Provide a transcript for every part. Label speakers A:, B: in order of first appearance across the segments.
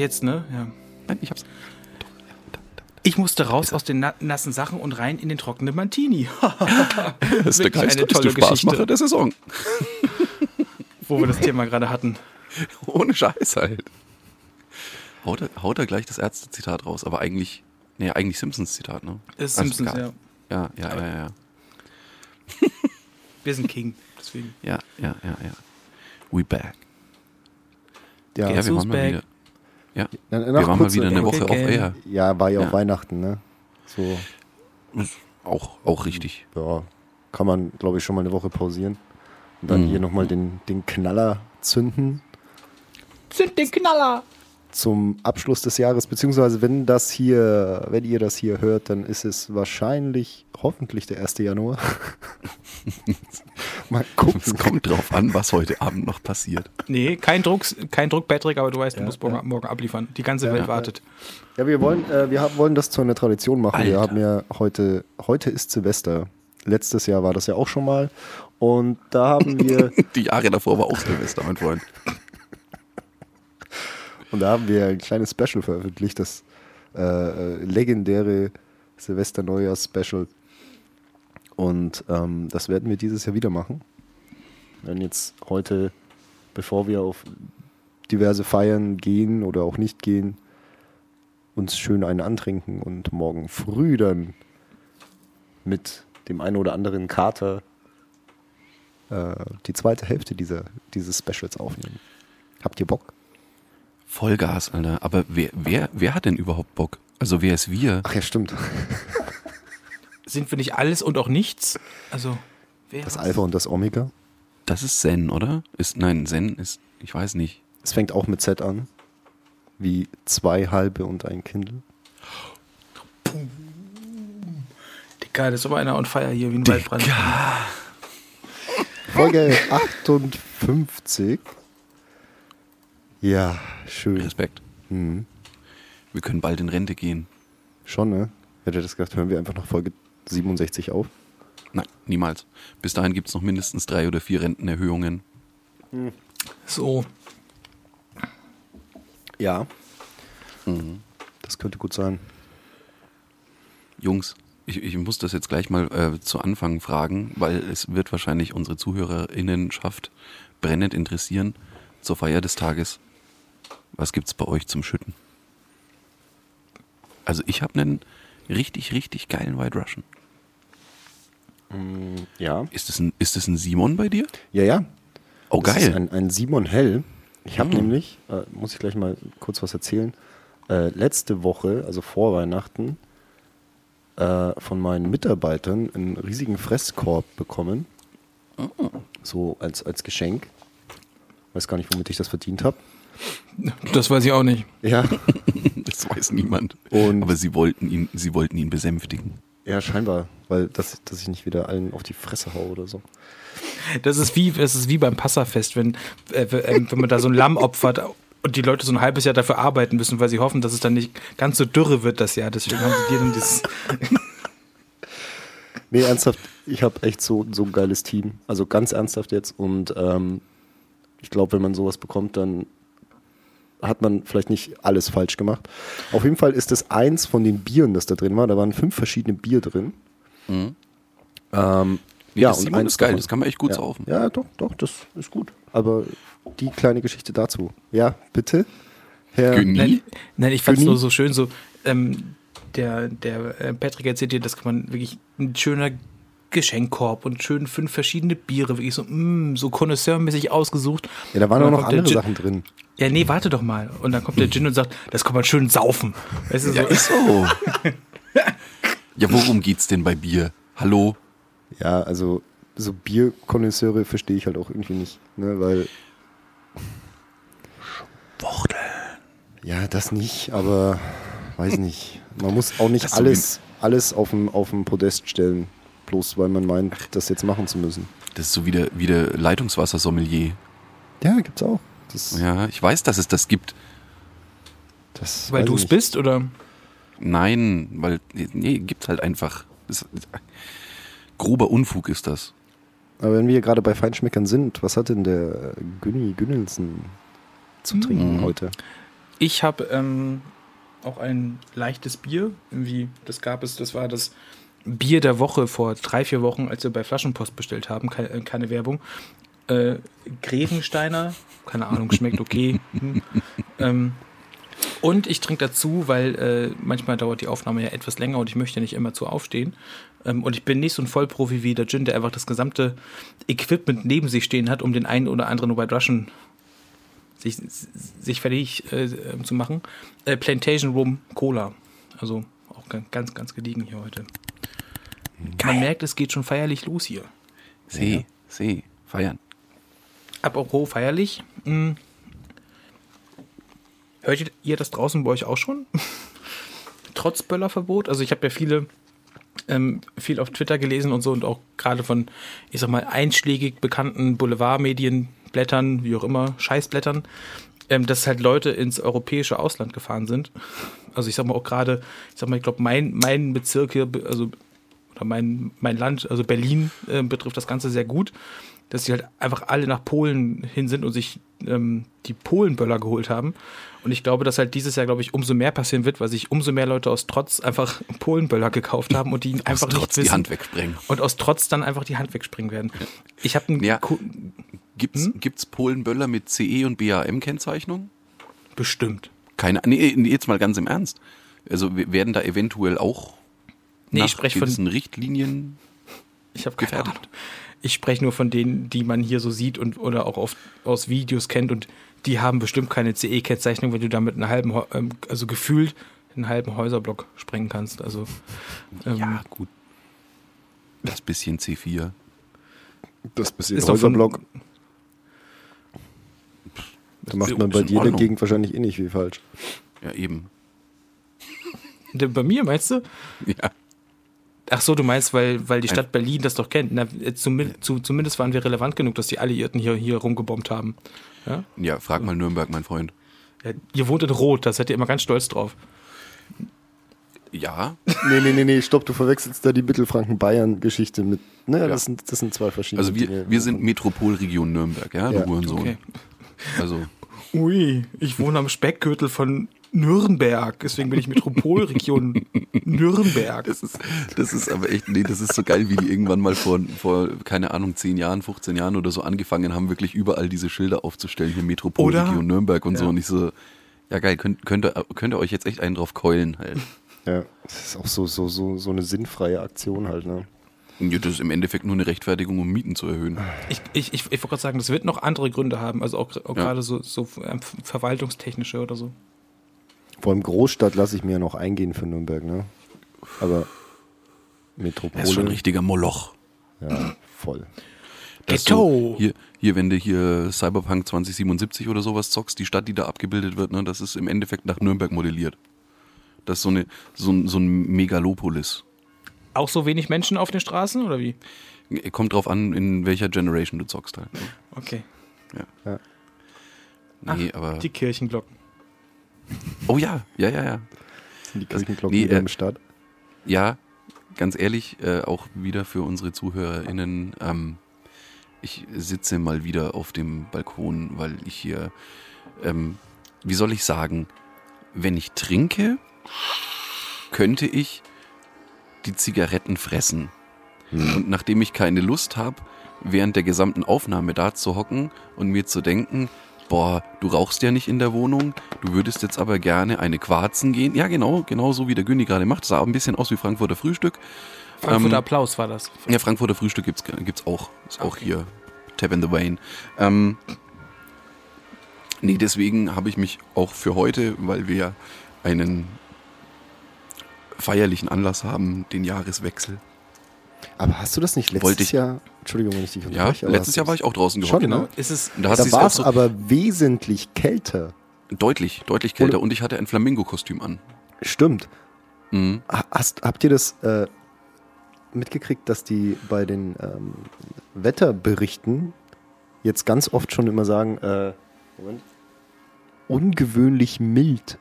A: Jetzt, ne? Ja.
B: Nein, ich hab's.
A: Ich musste raus aus den na nassen Sachen und rein in den trockenen Mantini.
B: Das ist der geistreichste
A: tolle
B: Spaßmacher
A: Geschichte.
B: der Saison.
A: Wo wir das Thema gerade hatten.
B: Ohne Scheiß halt. Haut er, haut er gleich das Ärzte-Zitat raus, aber eigentlich, nee, eigentlich Simpsons-Zitat, ne?
A: Das ist
B: Also
A: Simpsons, ja.
B: Ja, ja, ja, ja.
A: Wir sind King, deswegen.
B: Ja, ja, ja, ja. We back.
C: Ja,
B: Ja, wir
A: who's
B: waren mal
A: back?
B: wieder. Ja,
C: Na-
B: wir waren mal wieder eine Woche
A: again.
B: off-air.
C: Ja, war ja,
B: Ja.
C: auch Weihnachten, ne? So,
B: Auch, auch richtig.
C: ja, kann man, glaube ich, schon mal eine Woche pausieren. Und dann
B: Mhm.
C: hier nochmal den, den Knaller zünden
A: Sind den Knaller!
C: Zum Abschluss des Jahres. Beziehungsweise, wenn das hier, wenn ihr das hier hört, dann ist es wahrscheinlich, hoffentlich der 1. Januar. mal
B: Es
C: gucken.
B: kommt drauf an, was heute Abend noch passiert.
A: Nee, kein Druck, kein Druck, Patrick, aber du weißt, du
C: Ja,
A: musst morgen,
C: ja.
A: morgen abliefern. Die ganze
C: Ja,
A: Welt wartet.
C: Ja, wir wollen, äh, wir haben, wollen das zu einer Tradition machen. Wir
B: Alter.
C: haben ja heute, heute ist Silvester. Letztes Jahr war das ja auch schon mal. Und da haben wir,
B: Die Jahre davor war auch Silvester, mein Freund.
C: Und da haben wir ein kleines Special veröffentlicht, das äh, äh, legendäre Silvester-Neujahrs-Special. Und ähm, das werden wir dieses Jahr wieder machen. Werden jetzt heute, bevor wir auf diverse Feiern gehen oder auch nicht gehen, uns schön einen antrinken und morgen früh dann mit dem einen oder anderen Kater äh, die zweite Hälfte dieser, dieses Specials aufnehmen. Habt ihr Bock?
B: Vollgas, Alter. Aber wer, wer, wer hat denn überhaupt Bock? Also wer ist wir?
C: Ach ja, stimmt.
A: Sind wir nicht alles und auch nichts? Also, wer
C: Das? Alpha und das Omega.
B: Das ist Zen, oder? Ist, nein, Zen ist, ich weiß nicht.
C: Es fängt auch mit Z an. Wie zwei halbe und ein Kindle.
A: Digga, das ist aber einer on fire hier wie ein Waldbrand.
C: Folge 58. Ja, schön.
B: Respekt.
C: Mhm.
B: Wir können bald in Rente gehen.
C: Schon, ne? Hätte das gedacht, hören wir einfach nach Folge 67 auf.
B: Nein, niemals. Bis dahin gibt es noch mindestens drei oder vier Rentenerhöhungen.
A: So,
C: Ja.
B: Mhm.
C: Das könnte gut sein.
B: Jungs, ich, ich muss das jetzt gleich mal äh, zu Anfang fragen, weil es wird wahrscheinlich unsere ZuhörerInnenschaft brennend interessieren. Zur Feier des Tages, was gibt's bei euch zum Schütten? Also ich habe einen richtig, richtig geilen White Russian.
C: Ja.
B: Ist das ein, ist das ein Simon bei dir?
C: Ja, ja.
B: Oh,
C: Das ist
B: geil.
C: ein, ein Simon Hell. Ich habe
B: Mhm.
C: nämlich, äh, muss ich gleich mal kurz was erzählen, äh, letzte Woche, also vor Weihnachten, äh, von meinen Mitarbeitern einen riesigen Fresskorb bekommen.
B: Oh.
C: So als, als Geschenk. Weiß gar nicht, womit ich das verdient habe.
A: Das weiß ich auch nicht.
C: Ja,
B: Das weiß niemand.
C: Und-
B: Aber sie wollten ihn, sie wollten ihn besänftigen.
C: ja, scheinbar, weil das, dass ich nicht wieder allen auf die Fresse hau oder so.
A: Das ist wie, das ist wie beim Passafest, wenn, äh, äh, wenn man da so ein Lamm opfert und die Leute so ein halbes Jahr dafür arbeiten müssen, weil sie hoffen, dass es dann nicht ganz so dürre wird das Jahr. Deswegen haben sie dir dann dieses.
C: Nee, ernsthaft, ich habe echt so, so ein geiles Team. Also ganz ernsthaft jetzt. Und ähm, ich glaube, wenn man sowas bekommt, dann hat man vielleicht nicht alles falsch gemacht. Auf jeden Fall ist das eins von den Bieren, das da drin war. Da waren fünf verschiedene Bier drin.
B: Mhm.
C: Ähm,
B: Nee, das Simon
C: eins
B: ist geil,
C: davon-
B: das kann man echt gut
C: ja.
B: saufen.
C: Ja, doch, doch, das ist gut. Aber die kleine Geschichte dazu. Ja, bitte. Herr,
B: Günni?
A: Nein, nein ich fand es nur so schön, so, ähm, der, der äh, Patrick erzählt dir, das kann man wirklich ein schöner Geschenkkorb und schön fünf verschiedene Biere, wirklich so, mm, so connoisseurmäßig ausgesucht.
C: ja, da waren auch
A: Und
C: noch andere Sachen drin.
A: Ja, nee, warte doch mal. Und dann kommt der Gin und sagt, das kann man schön saufen. Weißt du, so,
B: Ja, ist so. ja, worum geht's denn bei Bier? Hallo?
C: Ja, also so Bierkonnoisseure verstehe ich halt auch irgendwie nicht, ne, weil
B: Worteln.
C: ja, das nicht, aber weiß nicht. Man muss auch nicht
B: Das ist so
C: alles alles auf dem auf dem Podest stellen, bloß weil man meint, das jetzt machen zu müssen.
B: Das ist so wie der, wie der Leitungswassersommelier.
C: Ja, gibt's auch. Das,
B: Ja, ich weiß, dass es das gibt.
C: das
A: weil du es bist, oder?
B: Nein, weil, nee, gibt's halt einfach. Das, grober Unfug ist das.
C: Aber wenn wir gerade bei Feinschmeckern sind, was hat denn der Günni Günnelsen zu trinken
B: Mhm.
C: heute?
A: Ich habe ähm, auch ein leichtes Bier. Irgendwie, das gab es, das war das Bier der Woche vor drei, vier Wochen, als wir bei Flaschenpost bestellt haben. Keine, äh, keine Werbung. Äh, Grevensteiner, keine Ahnung, schmeckt okay. Hm. Ähm, und ich trinke dazu, weil äh, manchmal dauert die Aufnahme ja etwas länger und ich möchte nicht immer zu aufstehen. Ähm, und ich bin nicht so ein Vollprofi wie der Jin, der einfach das gesamte Equipment neben sich stehen hat, um den einen oder anderen White Russian sich, sich fertig äh, zu machen. Äh, Plantation Rum Cola. Also auch ganz, ganz gediegen hier heute. Man merkt, es geht schon feierlich los hier.
B: See, See, feiern.
A: Apropos feierlich. Mh, hört ihr das draußen bei euch auch schon? Trotz Böllerverbot? Also ich habe ja viele, ähm, viel auf Twitter gelesen und so und auch gerade von, ich sag mal, einschlägig bekannten Boulevardmedien, Blättern, wie auch immer, Scheißblättern, ähm, dass halt Leute ins europäische Ausland gefahren sind. Also ich sag mal auch gerade, ich sag mal, ich glaube, mein, mein Bezirk hier, also oder mein, mein Land, also Berlin, äh, betrifft das Ganze sehr gut, dass sie halt einfach alle nach Polen hin sind und sich ähm, die Polenböller geholt haben. Und ich glaube, dass halt dieses Jahr, glaube ich, umso mehr passieren wird, weil sich umso mehr Leute aus Trotz einfach Polenböller gekauft haben und die ihn einfach
B: aus Trotz
A: nicht wissen.
B: die Hand wegsprengen.
A: Und aus Trotz dann einfach die Hand wegspringen werden. Ich habe einen
B: Ja.
A: Ku-
B: Gibt's,
A: Hm?
B: gibt's Polenböller mit CE und BAM-Kennzeichnung?
A: bestimmt.
B: Keine, nee, nee, jetzt mal ganz im Ernst. Also wir- werden da eventuell auch
A: Nee,
B: nach
A: ich spreche von
B: Richtlinien
A: Ich habe keine. Ahnung. Ich spreche nur von denen, die man hier so sieht und oder auch auf, aus Videos kennt und die haben bestimmt keine CE-Kennzeichnung, wenn du damit einen halben, ähm, also gefühlt einen halben Häuserblock sprengen kannst. Also ähm,
B: Ja, gut. Das bisschen C4.
C: Das bisschen
A: Ist
C: Häuserblock. Da macht man bei dir in der. Gegend wahrscheinlich eh nicht viel falsch.
B: Ja, eben.
A: bei mir meinst du?
B: Ja.
A: Ach so, du meinst, weil, weil die Stadt Berlin das doch kennt. Na, äh, zumindest, zu, zumindest waren wir relevant genug, dass die Alliierten hier, hier rumgebombt haben. Ja?
B: ja, frag mal Nürnberg, mein Freund.
A: Ja, ihr wohnt in Rot, da seid ihr immer ganz stolz drauf.
B: Ja,
C: Nee, nee, nee, nee, stopp, du verwechselst da die Mittelfranken-Bayern-Geschichte mit. Naja,
B: Ja.
C: das, sind, das sind zwei verschiedene
B: also wir,
C: Dinge.
B: wir sind Metropolregion Nürnberg, ja,
C: Ja,
B: du Hurensohn.
A: Okay.
B: Also,
A: Ui, ich wohne am Speckgürtel von Nürnberg, deswegen bin ich Metropolregion Nürnberg.
B: das ist, das ist aber echt, nee, das ist so geil, wie die irgendwann mal vor, vor, keine Ahnung, 10 Jahren, 15 Jahren oder so angefangen haben, wirklich überall diese Schilder aufzustellen, hier Metropolregion
A: Oder?
B: Nürnberg und so.
A: Ja.
B: Und ich so, ja geil, könnt, könnt, ihr, könnt ihr euch jetzt echt einen drauf keulen halt.
C: Ja, das ist auch so, so, so, so eine sinnfreie Aktion halt, ne?
B: Ja, das ist im Endeffekt nur eine Rechtfertigung, um Mieten zu erhöhen.
A: Ich, ich, ich, ich wollte gerade sagen, das wird noch andere Gründe haben, also auch, auch
B: Ja.
A: gerade so, so ähm, verwaltungstechnische oder so.
C: Vor allem Großstadt lasse ich mir ja noch eingehen für Nürnberg, ne? Aber Metropole.
B: Das ist schon ein richtiger Moloch.
C: Ja, voll.
B: Das ist
A: Ghetto.
B: Hier, hier, wenn du hier Cyberpunk 2077 oder sowas zockst, die Stadt, die da abgebildet wird, ne, das ist im Endeffekt nach Nürnberg modelliert. Das ist so, eine, so, ein, so ein Megalopolis.
A: Auch so wenig Menschen auf den Straßen oder wie?
B: Kommt drauf an, in welcher Generation du zockst halt. Ne?
A: Okay.
B: Nee, aber.
A: Die Kirchenglocken.
B: Oh ja, ja, ja, ja.
C: Sind die Kirchenglocken
B: nee,
C: wieder
B: äh,
C: im Start?
B: Ja, ganz ehrlich, äh, auch wieder für unsere ZuhörerInnen. Ähm, ich sitze mal wieder auf dem Balkon, weil ich hier, ähm, wie soll ich sagen, wenn ich trinke, könnte ich die Zigaretten fressen. Und nachdem ich keine Lust habe, während der gesamten Aufnahme da zu hocken und mir zu denken, boah, du rauchst ja nicht in der Wohnung, du würdest jetzt aber gerne eine Quarzen gehen. Ja, genau, genau so wie der Günni gerade macht. Sah ein bisschen aus wie Frankfurter Frühstück.
A: Frankfurter
B: Ähm,
A: Applaus war das.
B: Ja, Frankfurter Frühstück gibt's, gibt's auch. Ist auch
A: Okay.
B: hier. Tap in the Vein. Ähm, nee, deswegen habe ich mich auch für heute, weil wir einen feierlichen Anlass haben, den Jahreswechsel.
C: Aber hast du das nicht letztes
B: wollte ich-
C: Jahr? Entschuldigung, wenn ich dich
B: Ja,
C: unterbreche. aber
B: letztes Jahr war ich auch draußen
C: Schon,
B: gehockt.
C: ne?
B: genau.
A: Ist es,
B: Und da
C: Da war es
B: so
C: aber wesentlich kälter.
B: deutlich, deutlich kälter und ich hatte ein Flamingo-Kostüm an.
C: Stimmt.
B: Mhm.
C: Ha- Hast, habt ihr das äh, mitgekriegt, dass die bei den ähm, Wetterberichten jetzt ganz oft schon immer sagen, äh, Moment, ungewöhnlich mild.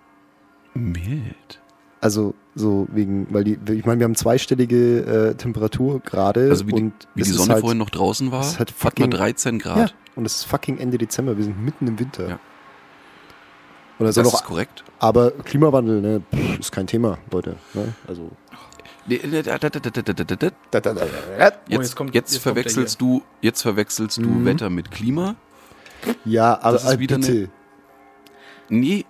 B: Mild.
C: Also so wegen, weil die, ich meine, wir haben zweistellige äh, Temperatur gerade.
B: Also wie,
C: und
B: die,
C: wie
B: die Sonne
C: halt,
B: vorhin noch draußen war,
C: es
B: hat,
C: fucking, hat
B: 13 Grad.
C: Ja, und es ist fucking Ende Dezember, wir sind mitten im Winter.
B: Ja. das ist auch, korrekt.
C: Aber Klimawandel, ne, ist kein Thema, Leute. Ne? Also.
B: Jetzt,
A: kommt,
B: jetzt,
A: jetzt
B: verwechselst du, jetzt verwechselst du
C: mhm.
B: Wetter mit Klima.
C: Ja, aber
B: das ist wieder
C: bitte.
B: Eine, nee,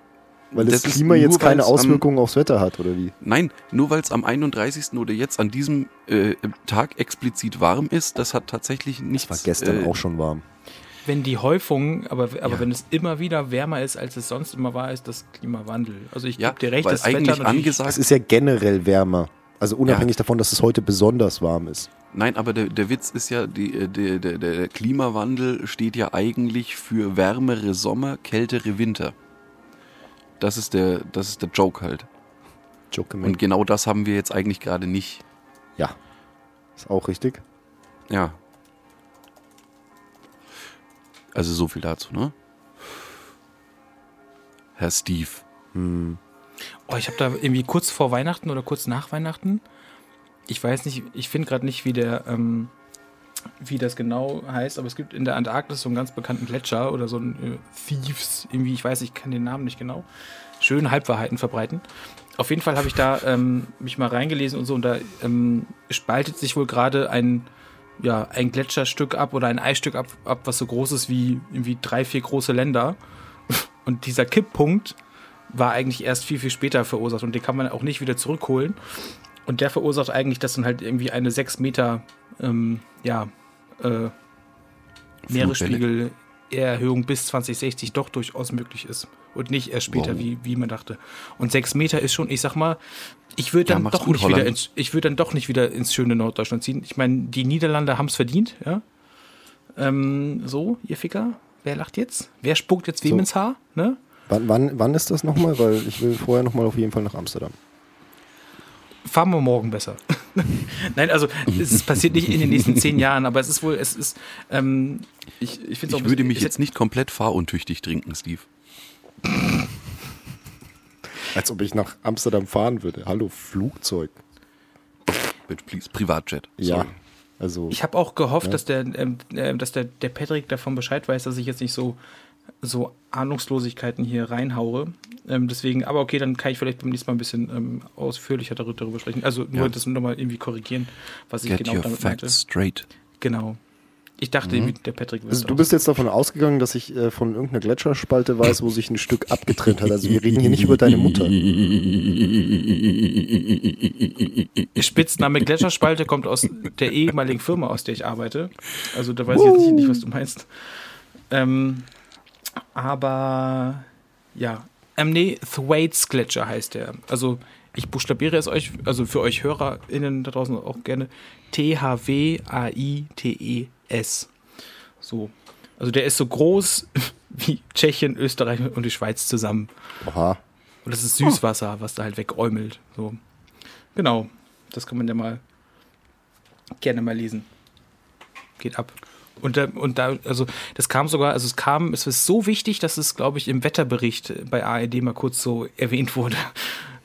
C: weil das,
B: das
C: Klima
B: nur,
C: jetzt keine
B: weil's am-
C: Auswirkungen aufs Wetter hat, oder wie?
B: nein, nur weil es am 31. oder jetzt an diesem äh, Tag explizit warm ist, das hat tatsächlich nichts.
C: War gestern
B: äh,
C: auch schon warm.
A: Wenn die Häufung, aber, aber
B: Ja.
A: wenn es immer wieder wärmer ist, als es sonst immer war, ist das Klimawandel. Also ich
B: Ja,
A: gebe dir recht, das
B: eigentlich
A: Wetter
B: angesagt
C: Es ist ja generell wärmer. Also unabhängig davon, dass es heute besonders warm ist.
B: Nein, aber der, der Witz ist ja, die, äh, der, der, der Klimawandel steht ja eigentlich für wärmere Sommer, kältere Winter. Das ist der, das ist der Joke halt.
C: Joke
B: Und genau das haben wir jetzt eigentlich gerade nicht.
C: Ja. Ist auch richtig.
B: Ja. Also so viel dazu, ne? Herr Steve.
A: Oh, ich habe da irgendwie kurz vor Weihnachten oder kurz nach Weihnachten. Ich weiß nicht, ich finde gerade nicht, wie der, ähm, wie das genau heißt, aber es gibt in der Antarktis so einen ganz bekannten Gletscher oder so einen äh, Thieves, irgendwie, ich weiß, ich kann den Namen nicht genau. Schön Halbwahrheiten verbreiten. Auf jeden Fall habe ich da ähm, mich mal reingelesen und so und da ähm, spaltet sich wohl gerade ein, ja, ein Gletscherstück ab oder ein Eisstück ab, ab, was so groß ist wie irgendwie drei, vier große Länder. Und dieser Kipppunkt war eigentlich erst viel, viel später verursacht und den kann man auch nicht wieder zurückholen. Und der verursacht eigentlich, dass dann halt irgendwie eine 6 Meter ähm, ja, äh, Meeresspiegel-Erhöhung bis 2060 doch durchaus möglich ist. Und nicht erst später,
B: Wow.
A: wie, wie man dachte. Und 6 Meter ist schon, ich sag mal, ich würde
B: Ja,
A: dann,
B: macht's
A: doch
B: gut,
A: nicht wieder ins, ich würd dann doch nicht wieder ins schöne Norddeutschland ziehen. Ich meine, die Niederlande haben es verdient, ja. Ähm, so, ihr Ficker. Wer lacht jetzt? Wer spuckt jetzt wem
C: So.
A: ins Haar? Ne?
C: Wann, wann, wann ist das nochmal? Weil ich will vorher nochmal auf jeden Fall nach Amsterdam.
A: Fahren wir morgen besser. Nein, also es ist passiert nicht in den nächsten zehn Jahren, aber es ist wohl, es ist, ähm, ich, ich
B: Ich würde mich jetzt nicht komplett fahruntüchtig trinken, Steve.
C: Als ob ich nach Amsterdam fahren würde. Hallo, Flugzeug.
B: Bitte, please, Privatjet.
C: Ja.
B: Sorry.
C: Also,
A: Ich habe auch gehofft,
C: Ja.
A: dass der, ähm, äh, dass der, der Patrick davon Bescheid weiß, dass ich jetzt nicht so, so Ahnungslosigkeiten hier reinhaue. Ähm, deswegen, aber okay, dann kann ich vielleicht beim nächsten Mal ein bisschen ähm, ausführlicher darüber, darüber sprechen. Also nur
B: Ja.
A: das nochmal irgendwie korrigieren, was ich
B: Get
A: genau
B: your
A: damit
B: facts
A: meinte.
B: straight.
A: Genau. Ich dachte, irgendwie, der Patrick
C: also du bist jetzt davon ausgegangen, dass ich äh, von irgendeiner Gletscherspalte weiß, wo sich ein Stück abgetrennt hat. Also wir reden hier nicht über deine Mutter.
A: Spitzname Gletscherspalte kommt aus der ehemaligen Firma, aus der ich arbeite. Also da weiß ich jetzt nicht, was du meinst. Ähm, aber ja, ähm, nee, Thwaites Gletscher heißt der. Also ich buchstabiere es euch, also für euch HörerInnen da draußen auch gerne. T-H-W-A-I-T-E-S. So. Also der ist so groß wie Tschechien, Österreich und die Schweiz zusammen.
C: Oha.
A: Und das ist Süßwasser, was da halt wegäumelt. So. Genau. Das kann man ja mal gerne mal lesen. Geht ab. Und da, und da, also das kam sogar, also es kam, es ist so wichtig, dass es, glaube ich, im Wetterbericht bei ARD mal kurz so erwähnt wurde.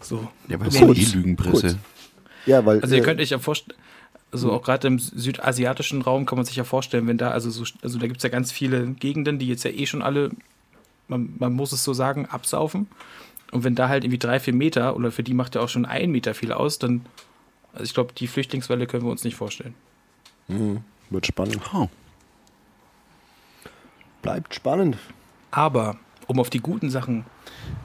A: So.
B: Ja, aber das ist eh Lügenpresse.
C: Ja, weil
A: Also ihr
C: äh,
A: könnt euch ja vorstellen, also auch gerade im südasiatischen Raum kann man sich ja vorstellen, wenn da, also so, also da gibt es ja ganz viele Gegenden, die jetzt ja eh schon alle, man, man muss es so sagen, absaufen. Und wenn da halt irgendwie drei, vier Meter, oder für die macht ja auch schon ein Meter viel aus, dann, also ich glaube, die Flüchtlingswelle können wir uns nicht vorstellen.
C: mhm, wird spannend.
B: Oh.
C: Bleibt spannend.
A: Aber, um auf die guten Sachen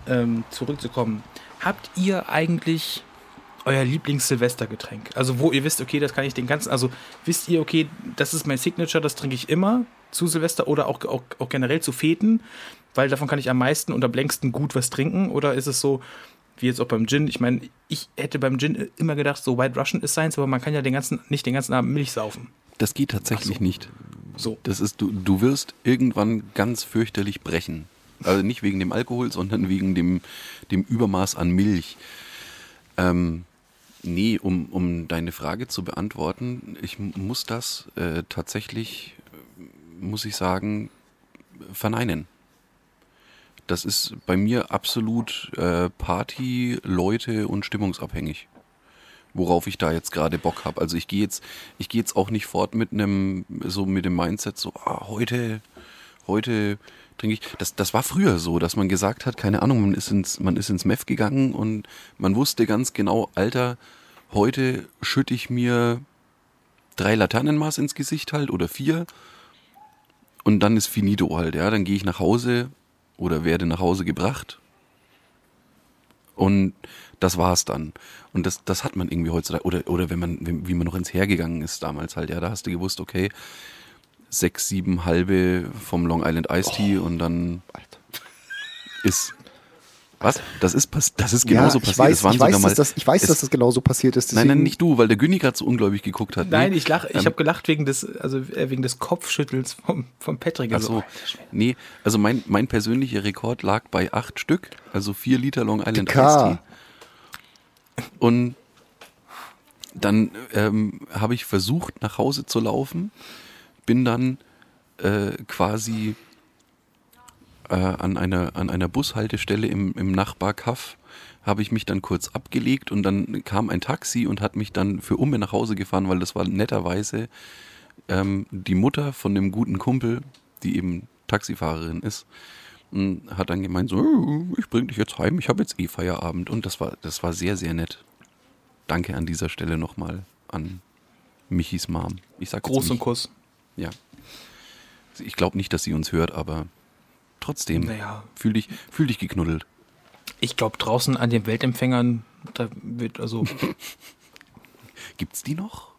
A: ähm, zurückzukommen, habt ihr eigentlich euer Lieblings-Silvestergetränk? Also, wo ihr wisst, okay, das kann ich den ganzen, also wisst ihr, okay, das ist mein Signature, das trinke ich immer zu Silvester oder auch, auch, auch generell zu Feten, weil davon kann ich am meisten und am längsten gut was trinken? Oder ist es so, wie jetzt auch beim Gin? Ich meine, ich hätte beim Gin immer gedacht, so White Russian ist seins, aber man kann ja den ganzen, nicht den ganzen Abend Milch saufen.
B: Das geht tatsächlich
A: so.
B: nicht.
A: So.
B: Das ist, du, du wirst irgendwann ganz fürchterlich brechen. Also nicht wegen dem Alkohol, sondern wegen dem, dem Übermaß an Milch. Ähm, nee, um, um deine Frage zu beantworten, ich muss das äh, tatsächlich, muss ich sagen, verneinen. Das ist bei mir absolut äh, Party, Leute und stimmungsabhängig worauf ich da jetzt gerade Bock habe. Also ich gehe jetzt, ich gehe jetzt auch nicht fort mit einem, so mit dem Mindset, so ah, heute, heute trinke ich. Das, das war früher so, dass man gesagt hat, keine Ahnung, man ist ins, man ist ins Meth gegangen und man wusste ganz genau, Alter, heute schütte ich mir drei Laternenmaß ins Gesicht halt oder vier und dann ist finito halt, ja. Dann gehe ich nach Hause oder werde nach Hause gebracht und das war's dann. Und das, das hat man irgendwie heutzutage. Oder, oder wenn man, wie man noch ins Hergegangen ist damals halt, ja, da hast du gewusst, okay, sechs, sieben halbe vom Long Island Ice Tea oh, und dann Alter. ist. Was? Das ist, das ist genauso ja, passiert.
C: Weiß, ich, weiß, dass das, ich weiß, dass das genauso passiert ist.
B: Nein, nein, nicht du, weil der Günni gerade so ungläubig geguckt hat.
A: Nein, nee. ich lach, ich ähm, habe gelacht wegen des, also äh, wegen des Kopfschüttels vom, vom Patrick.
B: Ach so. nee, also mein, mein persönlicher Rekord lag bei acht Stück, also vier Liter Long Island Ice Tea. Und dann ähm, habe ich versucht, nach Hause zu laufen, bin dann äh, quasi äh, an, einer, an einer Bushaltestelle im, im Nachbarkaff, habe ich mich dann kurz abgelegt und dann kam ein Taxi und hat mich dann für Umme nach Hause gefahren, weil das war netterweise ähm, die Mutter von dem guten Kumpel, die eben Taxifahrerin ist, und hat dann gemeint, so, ich bring dich jetzt heim, ich habe jetzt eh Feierabend. Und das war, das war sehr, sehr nett. Danke an dieser Stelle nochmal an Michis Mom.
A: Ich sag Groß und Kuss.
B: Ja. Ich glaube nicht, dass sie uns hört, aber trotzdem. Naja. Fühl dich, fühl dich geknuddelt.
A: Ich glaube, draußen an den Weltempfängern, da wird also.
B: Gibt's die noch?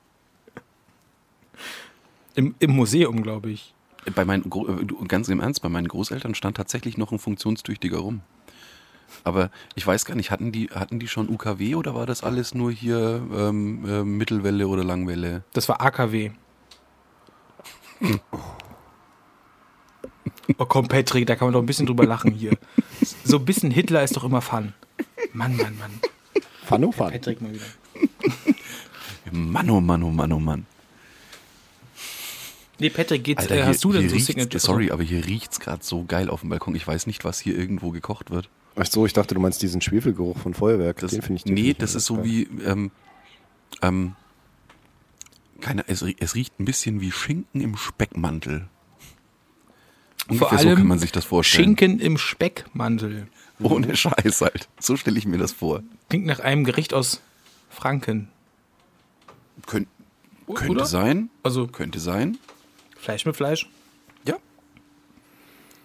A: Im, im Museum, glaube ich.
B: Bei meinen, äh, ganz im Ernst, bei meinen Großeltern stand tatsächlich noch ein funktionstüchtiger rum. Aber ich weiß gar nicht, hatten die, hatten die schon UKW oder war das alles nur hier ähm, äh, Mittelwelle oder Langwelle?
A: Das war AKW. Oh komm, Patrick, da kann man doch ein bisschen drüber lachen hier. So ein bisschen Hitler ist doch immer Fun. Mann, Mann, Mann.
C: Fun, oh Fun. Patrick mal wieder.
B: Mann, oh Mann, oh Mann, oh Mann.
A: Nee, Patrick, geht's, Alter, äh, hast du denn so
B: Signature? Sorry, aber hier riecht's gerade so geil auf dem Balkon. Ich weiß nicht, was hier irgendwo gekocht wird.
C: Ach so, ich dachte, du meinst diesen Schwefelgeruch von Feuerwerk.
B: Das, den finde ich. Nee, das ist so geil. wie, ähm, ähm, keine, es, es, riecht ein bisschen wie Schinken im Speckmantel.
A: Ungefähr Vor allem so kann man sich das vorstellen. Schinken im Speckmantel.
B: Ohne Scheiß halt. So stelle ich mir das vor.
A: Klingt nach einem Gericht aus Franken.
B: Könnt, könnte Oder? sein. Also könnte sein.
A: Fleisch mit Fleisch?
B: Ja.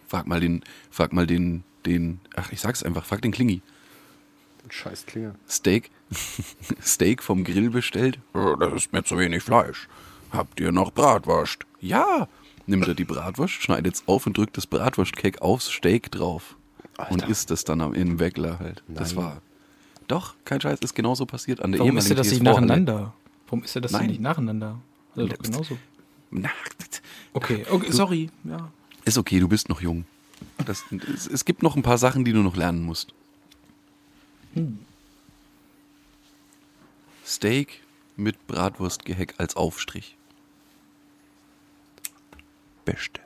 B: Frag mal den, frag mal den, den, ach, ich sag's einfach, frag den Klingi.
C: Scheiß Klinge.
B: Steak, Steak vom Grill bestellt. Oh, das ist mir zu wenig Fleisch. Habt ihr noch Bratwurst? Ja. Nimmt er die Bratwurst, schneidet's auf und drückt das Bratwurstcake aufs Steak drauf. Alter. Und isst es dann am Innenweckler halt. Nein. Das war. Doch, kein Scheiß, ist genauso passiert an der
A: Warum ist das nicht nacheinander? Warum ist das nicht nacheinander? Also genauso. Na, okay, okay, sorry. Ja.
B: Ist okay, du bist noch jung. Das, es, es, gibt noch ein paar Sachen, die du noch lernen musst. Hm. Steak mit Bratwurstgeheck als Aufstrich. Beste.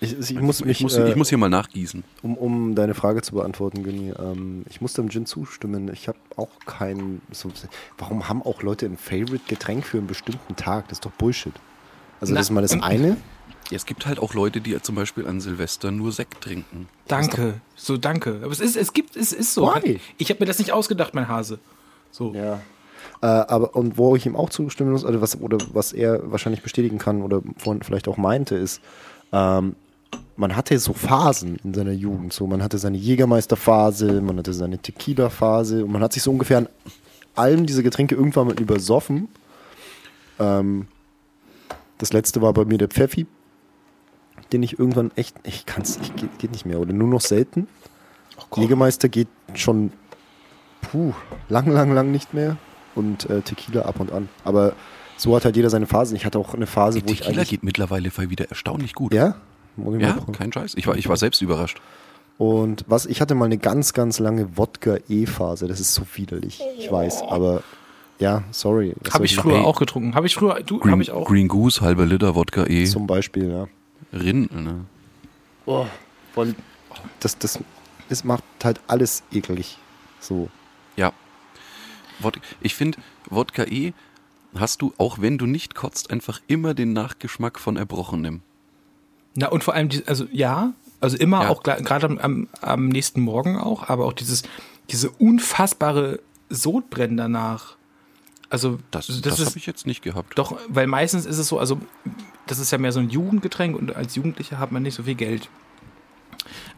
C: Ich, ich, muss mich,
B: ich, muss, äh, ich muss hier mal nachgießen.
C: Um, um deine Frage zu beantworten, Günni, ähm, ich muss dem Gin zustimmen. Ich habe auch keinen. So, warum haben auch Leute ein Favorite-Getränk für einen bestimmten Tag? Das ist doch Bullshit. Also Na, das ist mal das ähm, eine.
B: Es gibt halt auch Leute, die zum Beispiel an Silvester nur Sekt trinken.
A: Danke, so danke. Aber es ist, es gibt, es ist so. Why? Ich habe mir das nicht ausgedacht, mein Hase. So.
C: Ja. Äh, aber und wo ich ihm auch zustimmen muss, also was, oder was er wahrscheinlich bestätigen kann oder vorhin vielleicht auch meinte, ist, ähm, man hatte so Phasen in seiner Jugend. So, man hatte seine Jägermeisterphase, man hatte seine Tequila-Phase und man hat sich so ungefähr an allem diese Getränke irgendwann mal übersoffen. Ähm, das letzte war bei mir der Pfeffi, den ich irgendwann echt, ich kann es, ich geht, geht, nicht mehr oder nur noch selten. Oh Jägermeister geht schon, puh, lang, lang, lang nicht mehr und äh, Tequila ab und an. Aber so hat halt jeder seine Phase. Ich hatte auch eine Phase,
B: Die wo Tequila ich eigentlich... geht mittlerweile wieder erstaunlich gut.
C: Ja?
B: Ja, kein Scheiß. Ich war, ich war selbst überrascht.
C: Und was, ich hatte mal eine ganz, ganz lange Wodka-E-Phase. Das ist so widerlich. Ich weiß, aber ja, sorry.
A: Habe ich früher auch getrunken. Habe ich früher, du,
B: Green,
A: ich auch.
B: Green Goose, halber Liter Wodka E.
C: Zum Beispiel, ja.
B: Rind, ne?
C: Oh, weil das, das, das macht halt alles eklig. So.
B: Ja. Ich finde, Wodka E hast du, auch wenn du nicht kotzt, einfach immer den Nachgeschmack von Erbrochenem.
A: Na, und vor allem, die, also ja, also immer
B: Ja.
A: auch gerade am, am, am nächsten Morgen auch, aber auch dieses, diese unfassbare Sodbrennen danach. Also,
B: Das,
A: das,
B: das, habe ich jetzt nicht gehabt.
A: doch, weil meistens ist es so, also das ist ja mehr so ein Jugendgetränk und als Jugendlicher hat man nicht so viel Geld.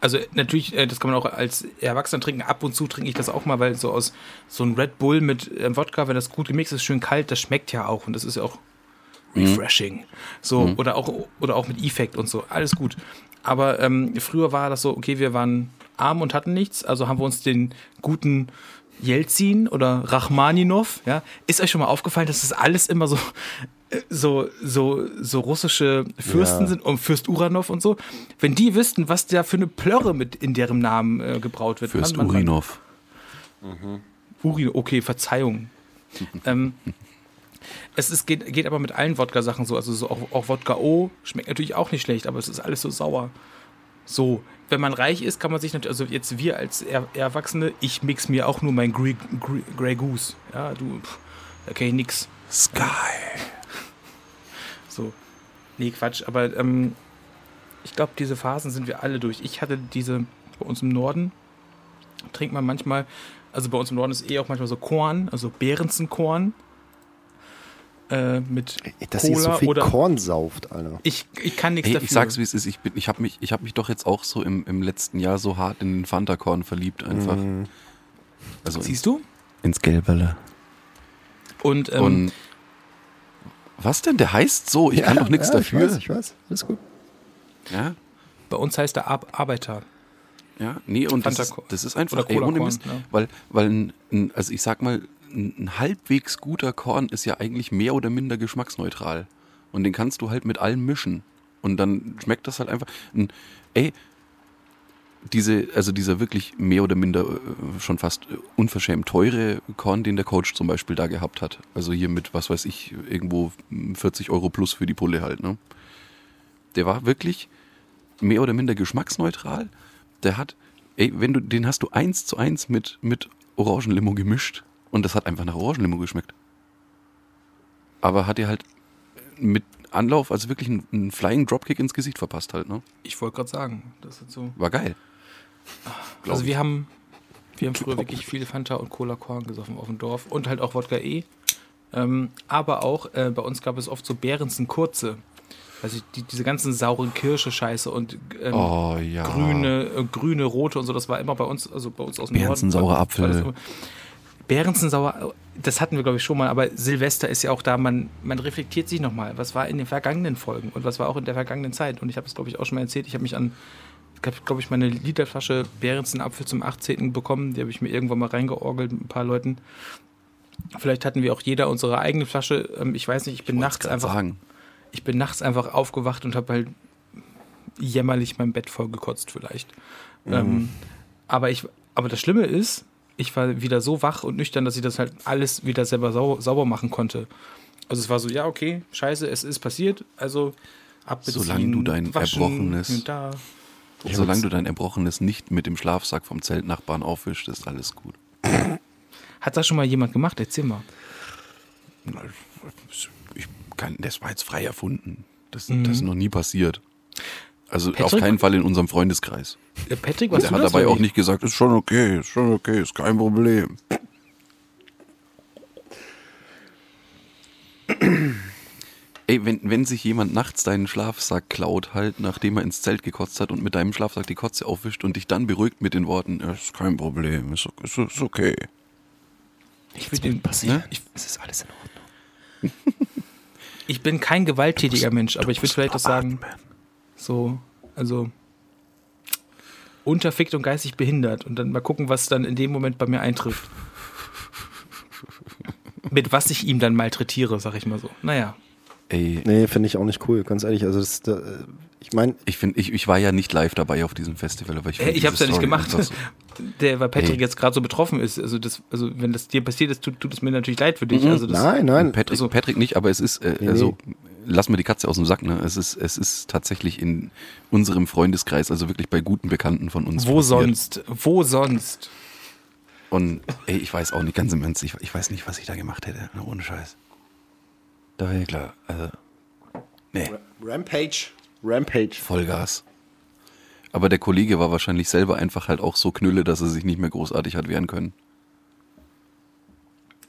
A: Also natürlich, äh, das kann man auch als Erwachsener trinken. Ab und zu trinke ich das auch mal, weil so aus so ein Red Bull mit äh, Wodka, wenn das gut gemixt ist, schön kalt, das schmeckt ja auch und das ist ja auch refreshing. So oder auch oder auch mit Effekt und so, alles gut. Aber ähm, früher war das so, okay, wir waren arm und hatten nichts, also haben wir uns den guten Jelzin oder Rachmaninov, ja, ist euch schon mal aufgefallen, dass das alles immer so so so so russische Fürsten
C: Ja.
A: sind und Fürst Uranov und so. Wenn die wüssten, was da für eine Plörre mit in deren Namen äh, gebraut wird.
B: Fürst
A: Mann, Mann.
B: Urinov.
A: Urin, okay, Verzeihung. ähm, es ist, geht, geht aber mit allen Wodka-Sachen so. Also so auch, auch Wodka O schmeckt natürlich auch nicht schlecht, aber es ist alles so sauer. So, wenn man reich ist, kann man sich natürlich, also jetzt wir als er Erwachsene, ich mix mir auch nur mein Grey, Grey, Grey Goose. Ja, du, pff, da kenn ich nix.
B: Sky.
A: So. Nee, Quatsch, aber ähm, ich glaube, diese Phasen sind wir alle durch. Ich hatte diese bei uns im Norden, trinkt man manchmal, also bei uns im Norden ist eh auch manchmal so Korn, also Behrensenkorn. Äh, mit
C: Dass ihr so
A: Cola
C: viel
A: oder.
C: Korn sauft, Alter.
A: ich, ich kann nichts
B: Hey,
A: dafür.
B: ich sag's wie es ist, ich, bin- ich habe mich, ich hab mich doch jetzt auch so im, im letzten Jahr so hart in den Fanta-Korn verliebt einfach.
C: Mhm.
B: Also
A: Siehst du?
B: ins Gelberle.
A: Und, ähm,
B: Und was denn? Der heißt so, ich kann doch nichts
C: ja,
B: dafür.
C: Ich weiß, ich weiß. Alles gut.
B: Ja,
A: bei uns heißt er Ar Arbeiter.
B: ja, nee, und das,
A: Fanta-
B: ist- das ist einfach,
A: oder
B: ey, ohne Mist,
A: ja.
B: weil, weil ein, also ich sag mal, ein, halbwegs guter Korn ist ja eigentlich mehr oder minder geschmacksneutral. Und den kannst du halt mit allem mischen. Und dann schmeckt das halt einfach. Ein, ey, diese, also dieser wirklich mehr oder minder äh, schon fast unverschämt teure Korn, den der Coach zum Beispiel da gehabt hat. Also hier mit, was weiß ich, irgendwo mm, 40 Euro plus für die Pulle halt, ne? Der war wirklich mehr oder minder geschmacksneutral. Der hat, ey, wenn du, den hast du eins zu eins mit, mit Orangenlimo gemischt und das hat einfach nach Orangenlimo geschmeckt. Aber hat dir halt mit Anlauf, also wirklich einen, einen Flying Dropkick ins Gesicht verpasst halt, ne?
A: Ich wollte gerade sagen, das ist so.
B: War geil. Glaub
A: Also
B: ich.
A: wir haben, wir haben früher wirklich viel Fanta und Cola Korn gesoffen auf dem Dorf und halt auch Wodka E. Ähm, aber auch äh, bei uns gab es oft so Behrensen kurze. Also die, diese ganzen sauren Kirsche-Scheiße und ähm,
B: Oh ja.
A: grüne, äh, grüne, rote und so, das war immer bei uns, also bei uns aus dem
B: Behrensen
A: Norden.
B: saurer
A: war-
B: Apfel.
A: War das hatten wir glaube ich schon mal, aber Silvester ist ja auch da, man, man reflektiert sich nochmal, was war in den vergangenen Folgen und was war auch in der vergangenen Zeit. Und ich habe es glaube ich auch schon mal erzählt, ich habe mich an, ich habe glaube ich meine Literflasche Behrensen Apfel zum 18. bekommen, die habe ich mir irgendwann mal reingeorgelt mit ein paar Leuten. Vielleicht hatten wir auch jeder unsere eigene Flasche. Ähm, Ich weiß nicht, ich bin
B: Wollt's
A: nachts einfach
B: sagen.
A: ich bin nachts einfach aufgewacht und habe halt jämmerlich mein Bett voll gekotzt vielleicht. Ähm, aber ich, aber das Schlimme ist, ich war wieder so wach und nüchtern, dass ich das halt alles wieder selber sau sauber machen konnte. Also es war so, ja, okay, scheiße, es ist passiert, also abbeziehen,
B: Solange du dein
A: waschen,
B: Erbrochenes-
A: da.
B: Solange du dein Erbrochenes nicht mit dem Schlafsack vom Zeltnachbarn aufwischst, ist alles gut.
A: Hat das schon mal jemand gemacht? Erzähl mal.
B: Ich kann, das war jetzt frei erfunden. Das,
A: Mhm.
B: das ist noch nie passiert. Also auf
A: Patrick?
B: keinen Fall in unserem Freundeskreis.
A: Patrick, was
B: Der hat
A: das
B: dabei auch nicht gesagt, ist schon okay, ist schon okay, ist kein Problem. Ey, wenn, wenn sich jemand nachts deinen Schlafsack klaut, halt, nachdem er ins Zelt gekotzt hat und mit deinem Schlafsack die Kotze aufwischt und dich dann beruhigt mit den Worten, ja, ist kein Problem, ist, ist, ist okay.
A: Ich, will den,
B: Ne?
A: ich,
C: Es ist alles in Ordnung.
A: ich bin kein gewalttätiger Mensch, aber ich würde vielleicht auch sagen, so, also unterfickt und geistig behindert und dann mal gucken, was dann in dem Moment bei mir eintrifft. Mit was ich ihm dann malträtiere, sag ich mal so. Naja.
B: Ey,
C: Nee, finde ich auch nicht cool, ganz ehrlich. Also, das, da, ich meine,
B: ich finde, ich, ich war ja nicht live dabei auf diesem Festival, aber ich find
A: ich hab's ja nicht gemacht.
B: so-
A: Der, weil Patrick
B: Ey.
A: jetzt gerade so betroffen ist. Also, das, also, wenn das dir passiert ist, tut, tut es mir natürlich leid für dich.
B: Mhm.
A: Also das,
C: nein, nein.
B: Patrick,
A: also-
B: Patrick nicht, aber es ist, äh,
C: Nee,
B: also, lass mir die Katze aus dem Sack, ne? Es ist, es ist tatsächlich in unserem Freundeskreis, also wirklich bei guten Bekannten von uns.
A: wo
B: passiert.
A: sonst? Wo sonst?
B: Und ey, ich weiß auch nicht, ganz im Ernst, ich, ich weiß nicht, was ich da gemacht hätte, ne? ohne Scheiß. Da wäre ja klar, also, nee.
C: Rampage. Rampage.
B: Vollgas. Aber der Kollege war wahrscheinlich selber einfach halt auch so knülle, dass er sich nicht mehr großartig hat wehren können.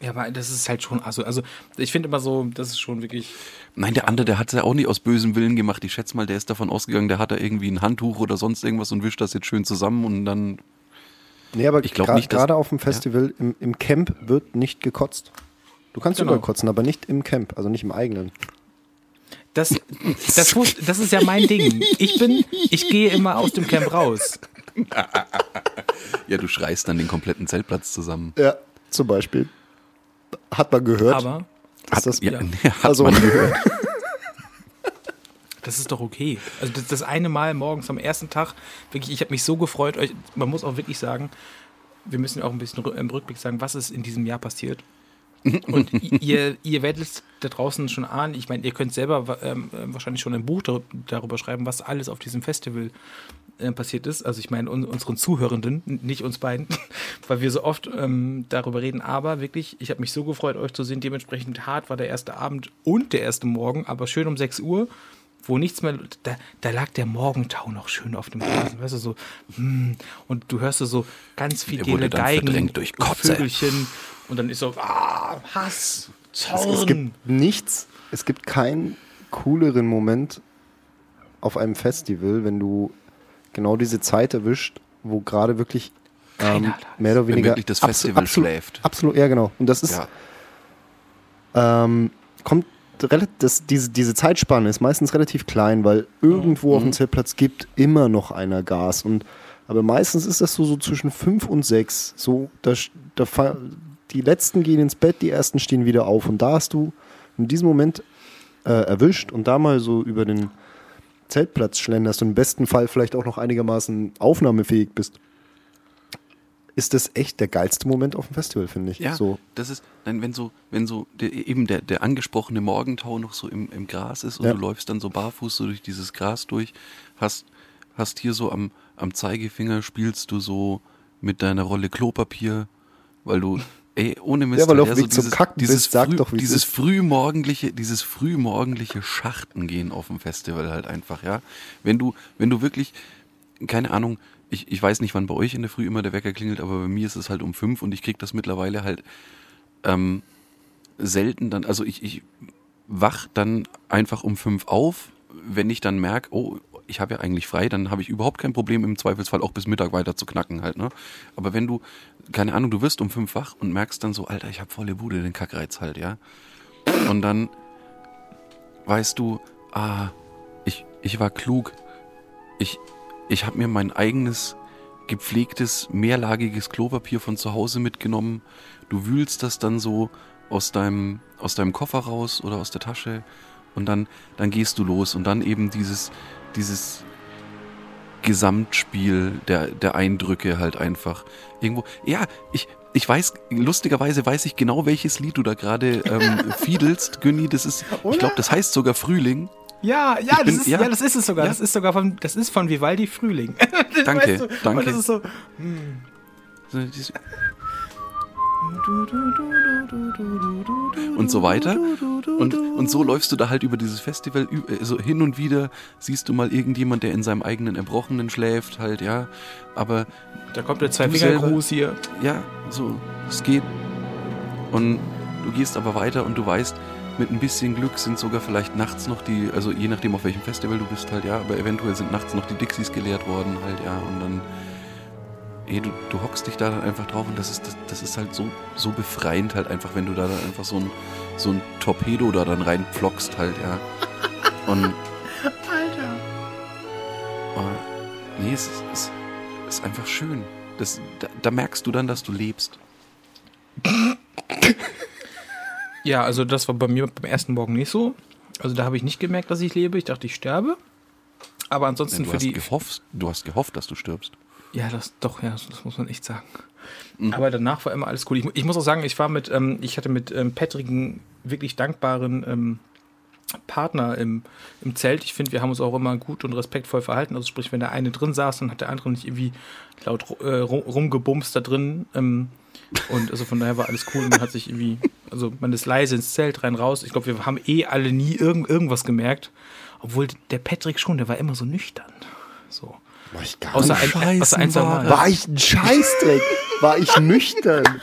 A: Ja, aber das ist halt schon, also, also ich finde immer so, das ist schon wirklich.
B: Nein, der andere, der hat es ja auch nicht aus bösem Willen gemacht. Ich schätze mal, der ist davon ausgegangen, der hat da irgendwie ein Handtuch oder sonst irgendwas und wischt das jetzt schön zusammen und dann.
C: Nee, aber
B: Ich glaub
C: gra-
B: nicht,
C: gerade auf dem Festival im, im Camp wird nicht gekotzt. Du kannst
A: Genau.
C: überall kotzen, aber nicht im Camp, also nicht im eigenen.
A: Das, das, muss, das ist ja mein Ding. Ich bin, ich gehe immer aus dem Camp raus.
B: Ja, du schreist dann den kompletten Zeltplatz zusammen.
C: Ja, zum Beispiel. Hat man gehört.
A: Aber
C: dass das,
B: ja,
A: ja.
B: nee, hat
C: Also-
B: man gehört.
A: das ist doch okay. Also das, das eine Mal morgens am ersten Tag, wirklich, ich habe mich so gefreut. Euch, man muss auch wirklich sagen, wir müssen auch ein bisschen im Rückblick sagen, was ist in diesem Jahr passiert. Und ihr, ihr werdet es da draußen schon ahnen. Ich meine, ihr könnt selber ähm, äh, wahrscheinlich schon ein Buch dar- darüber schreiben, was alles auf diesem Festival äh, passiert ist. Also ich meine un unseren Zuhörenden, nicht uns beiden, weil wir so oft ähm, darüber reden. Aber wirklich, ich habe mich so gefreut, euch zu sehen. Dementsprechend hart war der erste Abend und der erste Morgen, aber schön um 6 Uhr. Wo nichts mehr, da, da lag der Morgentau noch schön auf dem Rasen, weißt du, so, hm, und du hörst so ganz viele Geigen
B: durch Kotze.
A: Vögelchen und dann ist so, ah, Hass,
C: es,
A: Zorn.
C: es gibt nichts, es gibt keinen cooleren Moment auf einem Festival, wenn du genau diese Zeit erwischt, wo gerade wirklich ähm, mehr oder weniger
B: wirklich das Festival
C: absolut,
B: schläft.
C: Absolut, ja genau. Und das ist
B: Ja.
C: ähm, kommt das, diese, diese Zeitspanne ist meistens relativ klein, weil irgendwo auf dem Zeltplatz gibt immer noch einer Gas. Und, aber meistens ist das so, so zwischen fünf und sechs. So, da, da, die letzten gehen ins Bett, die ersten stehen wieder auf. Und da hast du in diesem Moment äh, erwischt und da mal so über den Zeltplatz schlenderst und im besten Fall vielleicht auch noch einigermaßen aufnahmefähig bist, ist das echt der geilste Moment auf dem Festival, finde ich.
B: Ja,
C: So.
B: das ist, nein, wenn so, wenn so der, eben der, der angesprochene Morgentau noch so im, im Gras ist und
C: Ja.
B: du läufst dann so barfuß so durch dieses Gras durch, hast, hast hier so am, am Zeigefinger spielst du so mit deiner Rolle Klopapier, weil du, ey, ohne Mist,
C: Ja, weil auf
B: ja,
C: dem Weg zum Kacken
B: dieses,
C: bist,
B: früh,
C: doch, wie
B: dieses frühmorgendliche, dieses frühmorgendliche Schachtengehen auf dem Festival halt einfach, ja. Wenn du, wenn du wirklich, keine Ahnung, ich, ich weiß nicht, wann bei euch in der Früh immer der Wecker klingelt, aber bei mir ist es halt um fünf und ich krieg das mittlerweile halt ähm, selten dann, also ich, ich wach dann einfach um fünf auf, wenn ich dann merke, oh, ich habe ja eigentlich frei, dann habe ich überhaupt kein Problem, im Zweifelsfall auch bis Mittag weiter zu knacken halt, ne? Aber wenn du, keine Ahnung, du wirst um fünf wach und merkst dann so, Alter, ich habe volle Bude, den Kackreiz halt, ja? Und dann weißt du, ah, ich, ich war klug, ich, ich habe mir mein eigenes gepflegtes, mehrlagiges Klopapier von zu Hause mitgenommen. Du wühlst das dann so aus deinem, aus deinem Koffer raus oder aus der Tasche und dann, dann gehst du los und dann eben dieses, dieses Gesamtspiel der, der Eindrücke halt einfach irgendwo. Ja, ich, ich weiß, lustigerweise weiß ich genau, welches Lied du da gerade ähm, fiedelst, Günni. Das ist, ich glaube, das heißt sogar Frühling.
A: Ja, ja, das
B: bin-
A: ist,
B: ja.
A: ja. das ist es sogar.
B: Ja.
A: Das ist sogar von, das ist von Vivaldi Frühling.
B: Danke,
A: Weißt du?
B: danke.
A: Und das ist so,
B: dieses- und so weiter. Und, und so läufst du da halt über dieses Festival, ü- äh, so hin und wieder siehst du mal irgendjemand, der in seinem eigenen Erbrochenen schläft, halt, ja. Aber
A: da kommt der Zwei-Finger-Gruß hier.
B: ja, so, es geht. Und du gehst aber weiter und du weißt, mit ein bisschen Glück sind sogar vielleicht nachts noch die, also je nachdem auf welchem Festival du bist halt, ja, aber eventuell sind nachts noch die Dixies geleert worden halt, ja, und dann, ey, du, du hockst dich da dann einfach drauf und das ist, das, das ist halt so, so befreiend halt einfach, wenn du da dann einfach so ein, so ein Torpedo da dann reinpflockst halt, ja. Und,
A: Alter.
B: oh, nee, es ist, es ist einfach schön. Das, da, da merkst du dann, dass du lebst.
A: Ja, also das war bei mir beim ersten Morgen nicht so. Also da habe ich nicht gemerkt, dass ich lebe. Ich dachte, ich sterbe. Aber ansonsten
B: du,
A: für
B: hast
A: die.
B: gehofft, du hast gehofft, dass du stirbst.
A: Ja, das doch, ja, das muss man echt sagen.
B: Mhm.
A: Aber danach war immer alles cool. Ich, ich muss auch sagen, ich war mit, ähm, ich hatte mit ähm, Patrick einen wirklich dankbaren ähm, Partner im, im Zelt. Ich finde, wir haben uns auch immer gut und respektvoll verhalten. Also sprich, wenn der eine drin saß, dann hat der andere nicht irgendwie laut äh, rum- rumgebumst da drin. Ähm, und also von daher war alles cool. Man hat sich irgendwie, also man ist leise ins Zelt rein raus. Ich glaube, wir haben eh alle nie irgend, irgendwas gemerkt. Obwohl der Patrick schon, der war immer so nüchtern. So.
C: War ich gar
A: Außer,
C: nicht.
A: ein, außer ein, Mal.
C: War ich ein Scheißdreck? War ich nüchtern?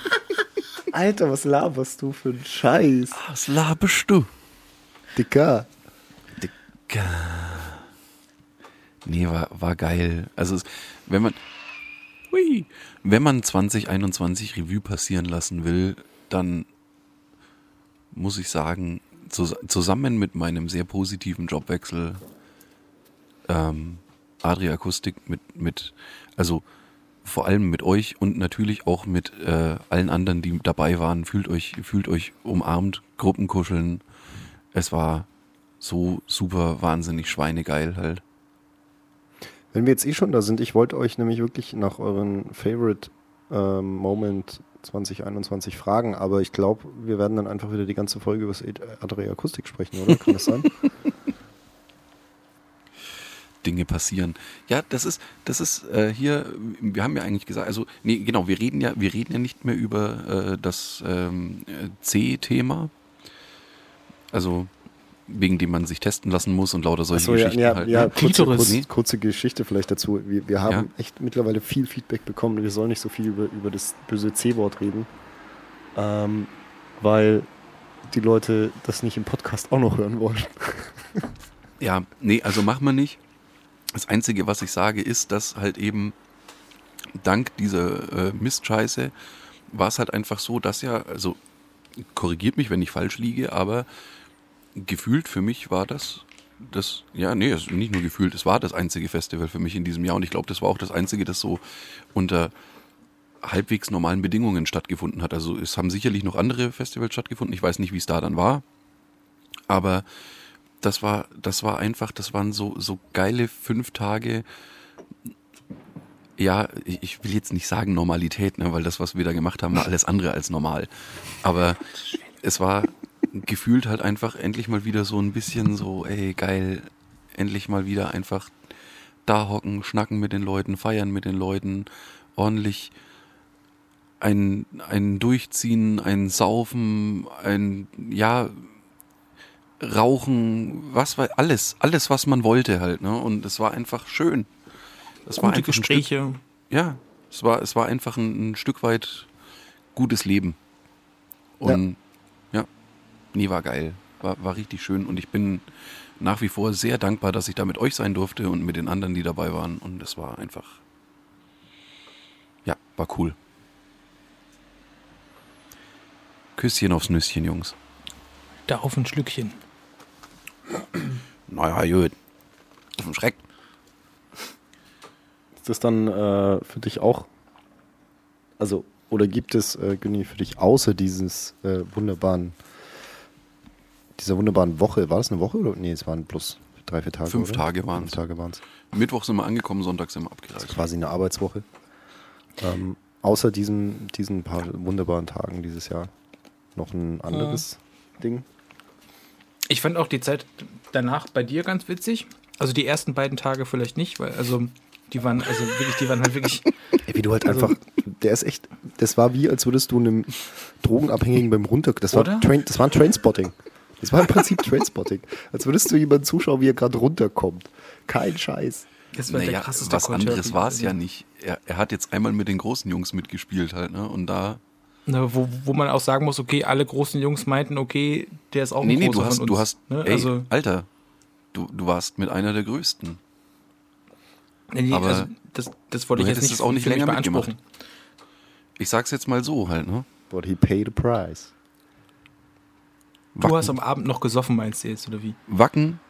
C: Alter, was laberst du für ein Scheiß?
B: Was laberst du?
C: Dicker.
B: Nee, war, war geil. Also, es, wenn man, hui, wenn man 2021 Revue passieren lassen will, dann muss ich sagen, zus zusammen mit meinem sehr positiven Jobwechsel, ähm, Adria Akustik mit, mit, also vor allem mit euch und natürlich auch mit äh, allen anderen, die dabei waren, fühlt euch, fühlt euch umarmt, Gruppenkuscheln. Es war so super wahnsinnig schweinegeil halt.
C: Wenn wir jetzt eh schon da sind, ich wollte euch nämlich wirklich nach euren Favorite ähm, Moment 2021 fragen, aber ich glaube, wir werden dann einfach wieder die ganze Folge über das Adria Akustik sprechen, oder? Kann das sein?
B: Dinge passieren. Ja, das ist, das ist äh, hier, wir haben ja eigentlich gesagt, also, nee, genau, wir reden ja, wir reden ja nicht mehr über äh, das ähm, äh, C-Thema. Also, wegen dem man sich testen lassen muss und lauter solche
C: ja,
B: Geschichten
C: ja,
B: halt.
C: ja
B: ne?
C: kurze, kurze, kurze Geschichte vielleicht dazu. Wir, wir haben
B: Ja.
C: echt mittlerweile viel Feedback bekommen. Wir sollen nicht so viel über, über das böse C-Wort reden, ähm, weil die Leute das nicht im Podcast auch noch hören wollen.
B: Ja, nee, also machen wir nicht. Das Einzige, was ich sage, ist, dass halt eben dank dieser äh, Mistscheiße war es halt einfach so, dass ja, also korrigiert mich, wenn ich falsch liege, aber gefühlt für mich war das das, ja, nee, nicht nur gefühlt, es war das einzige Festival für mich in diesem Jahr und ich glaube, das war auch das einzige, das so unter halbwegs normalen Bedingungen stattgefunden hat. Also es haben sicherlich noch andere Festivals stattgefunden, ich weiß nicht, wie es da dann war, aber das war, das war einfach, das waren so, so geile fünf Tage. Ja, ich will jetzt nicht sagen Normalität, ne, weil das, was wir da gemacht haben, war alles andere als normal. Aber es war gefühlt halt einfach endlich mal wieder so ein bisschen so, ey, geil, endlich mal wieder einfach da hocken, schnacken mit den Leuten, feiern mit den Leuten, ordentlich ein, ein Durchziehen, ein Saufen, ein, ja, Rauchen, was war alles, alles, was man wollte halt, ne? Und es war einfach schön. Es war
A: Gute
B: einfach ein Stück,
A: Gespräche.
B: ja, es war, es war einfach ein, ein Stück weit gutes Leben. Und ja, nee, war geil. War, war richtig schön. Und ich bin nach wie vor sehr dankbar, dass ich da mit euch sein durfte und mit den anderen, die dabei waren. Und es war einfach, ja, war cool. Küsschen aufs Nüsschen, Jungs.
A: Da auf ein Schlückchen.
B: Naja, gut. Auf den Schreck.
C: Ist das dann äh, für dich auch, also, oder gibt es, äh, Günni, für dich außer dieses äh, wunderbaren, dieser wunderbaren Woche, war das eine Woche oder? Nee, es waren bloß drei, vier Tage.
B: Fünf
C: oder?
B: Tage
C: Tage waren es.
B: Mittwoch sind wir angekommen, Sonntag sind wir abgereist.
C: Quasi eine Arbeitswoche. Ähm, außer diesen, diesen paar wunderbaren Tagen dieses Jahr noch ein anderes Ding.
A: Ich fand auch die Zeit danach bei dir ganz witzig. Also die ersten beiden Tage vielleicht nicht, weil also die waren also wirklich, die waren halt wirklich.
C: Ey, wie du halt
A: Also-
C: einfach, der ist echt, das war wie, als würdest du einem Drogenabhängigen beim Runter, das war,
A: Oder?
C: Train, das war ein Trainspotting. Das war im Prinzip Trainspotting. Als würdest du jemanden zuschauen, wie er gerade runterkommt. Kein Scheiß.
A: Das war der
B: Naja,
A: krasseste
B: was anderes war es ja nicht. Er, er hat jetzt einmal mit den großen Jungs mitgespielt halt, ne? Und da.
A: Ne, wo, wo man auch sagen muss, okay, alle großen Jungs meinten, okay, der ist auch
B: Nee,
A: ein
B: nee,
A: großer
B: du hast,
A: von
B: du
A: uns.
B: hast,
A: ne?
B: ey,
A: also,
B: Alter, du, du warst mit einer der größten.
A: nee, nee,
B: aber
A: also das, das wollte
B: du
A: ich jetzt nicht,
B: es auch nicht länger mitgemacht.
A: beanspruchen.
B: Ich sag's jetzt mal so halt, ne?
C: But he paid a price.
A: Du
B: Wacken,
A: hast am Abend noch gesoffen, meinst du jetzt, oder wie?
B: Wacken,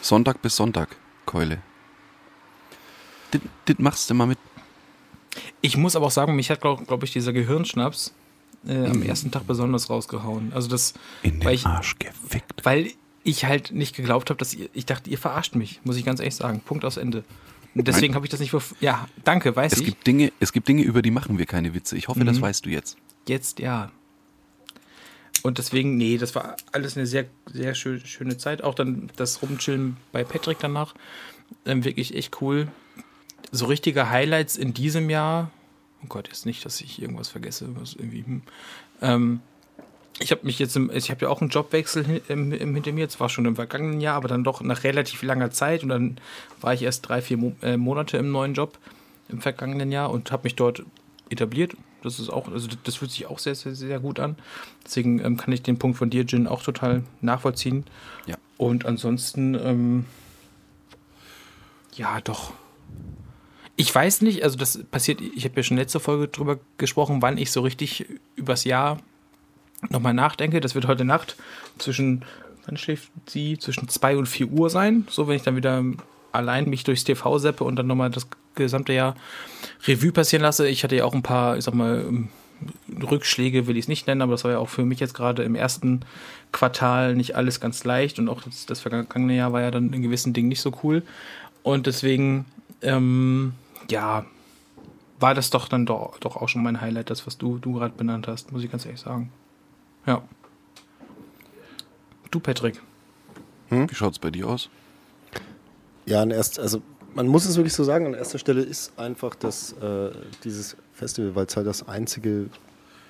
B: Sonntag bis Sonntag, Keule. Das, das machst du mal mit.
A: Ich muss aber auch sagen, mich hat, glaube glaub ich, dieser Gehirnschnaps äh, am
B: Mhm.
A: ersten Tag besonders rausgehauen. Also das,
B: In
A: Weil ich-
B: Arsch gefickt.
A: weil ich halt nicht geglaubt habe, dass ihr, ich dachte, ihr verarscht mich, muss ich ganz ehrlich sagen. Punkt aus Ende. Deswegen habe ich das nicht, ja, danke, weiß
B: Es
A: ich.
B: gibt, Dinge, es gibt Dinge, über die machen wir keine Witze. Ich hoffe, das
A: Mhm.
B: weißt du jetzt.
A: Jetzt ja. und deswegen, nee, das war alles eine sehr, sehr schön, schöne Zeit. Auch dann das Rumchillen bei Patrick danach. Ähm, wirklich echt cool. So richtige Highlights in diesem Jahr. Oh Gott, jetzt nicht, dass ich irgendwas vergesse, was irgendwie. Hm. Ähm, ich habe mich jetzt, im, ich habe ja auch einen Jobwechsel hinter mir. Es war schon im vergangenen Jahr, aber dann doch nach relativ langer Zeit. Und dann war ich erst drei, vier Mo äh, Monate im neuen Job im vergangenen Jahr und habe mich dort etabliert. Das ist auch, also das fühlt sich auch sehr, sehr, sehr gut an. Deswegen ähm, kann ich den Punkt von dir, Jin, auch total nachvollziehen.
B: Ja.
A: Und ansonsten, ähm, ja, doch. Ich weiß nicht, also das passiert, ich habe ja schon letzte Folge drüber gesprochen, wann ich so richtig übers Jahr nochmal nachdenke. Das wird heute Nacht zwischen, wann schläft sie? Zwischen 2 und 4 Uhr sein. So, wenn ich dann wieder allein mich durchs TV seppe und dann nochmal das gesamte Jahr Revue passieren lasse. Ich hatte ja auch ein paar, ich sag mal, ähm, Rückschläge will ich es nicht nennen, aber das war ja auch für mich jetzt gerade im ersten Quartal nicht alles ganz leicht und auch das, das vergangene Jahr war ja dann in gewissen Dingen nicht so cool. Und deswegen, ähm, ja, war das doch dann doch, doch auch schon mein Highlight, das, was du, du gerade benannt hast, muss ich ganz ehrlich sagen. Ja. Du, Patrick.
B: Hm? Wie schaut es bei dir aus?
C: Ja, an erst, also man muss es wirklich so sagen, an erster Stelle ist einfach das, äh, dieses Festival, weil es halt das einzige,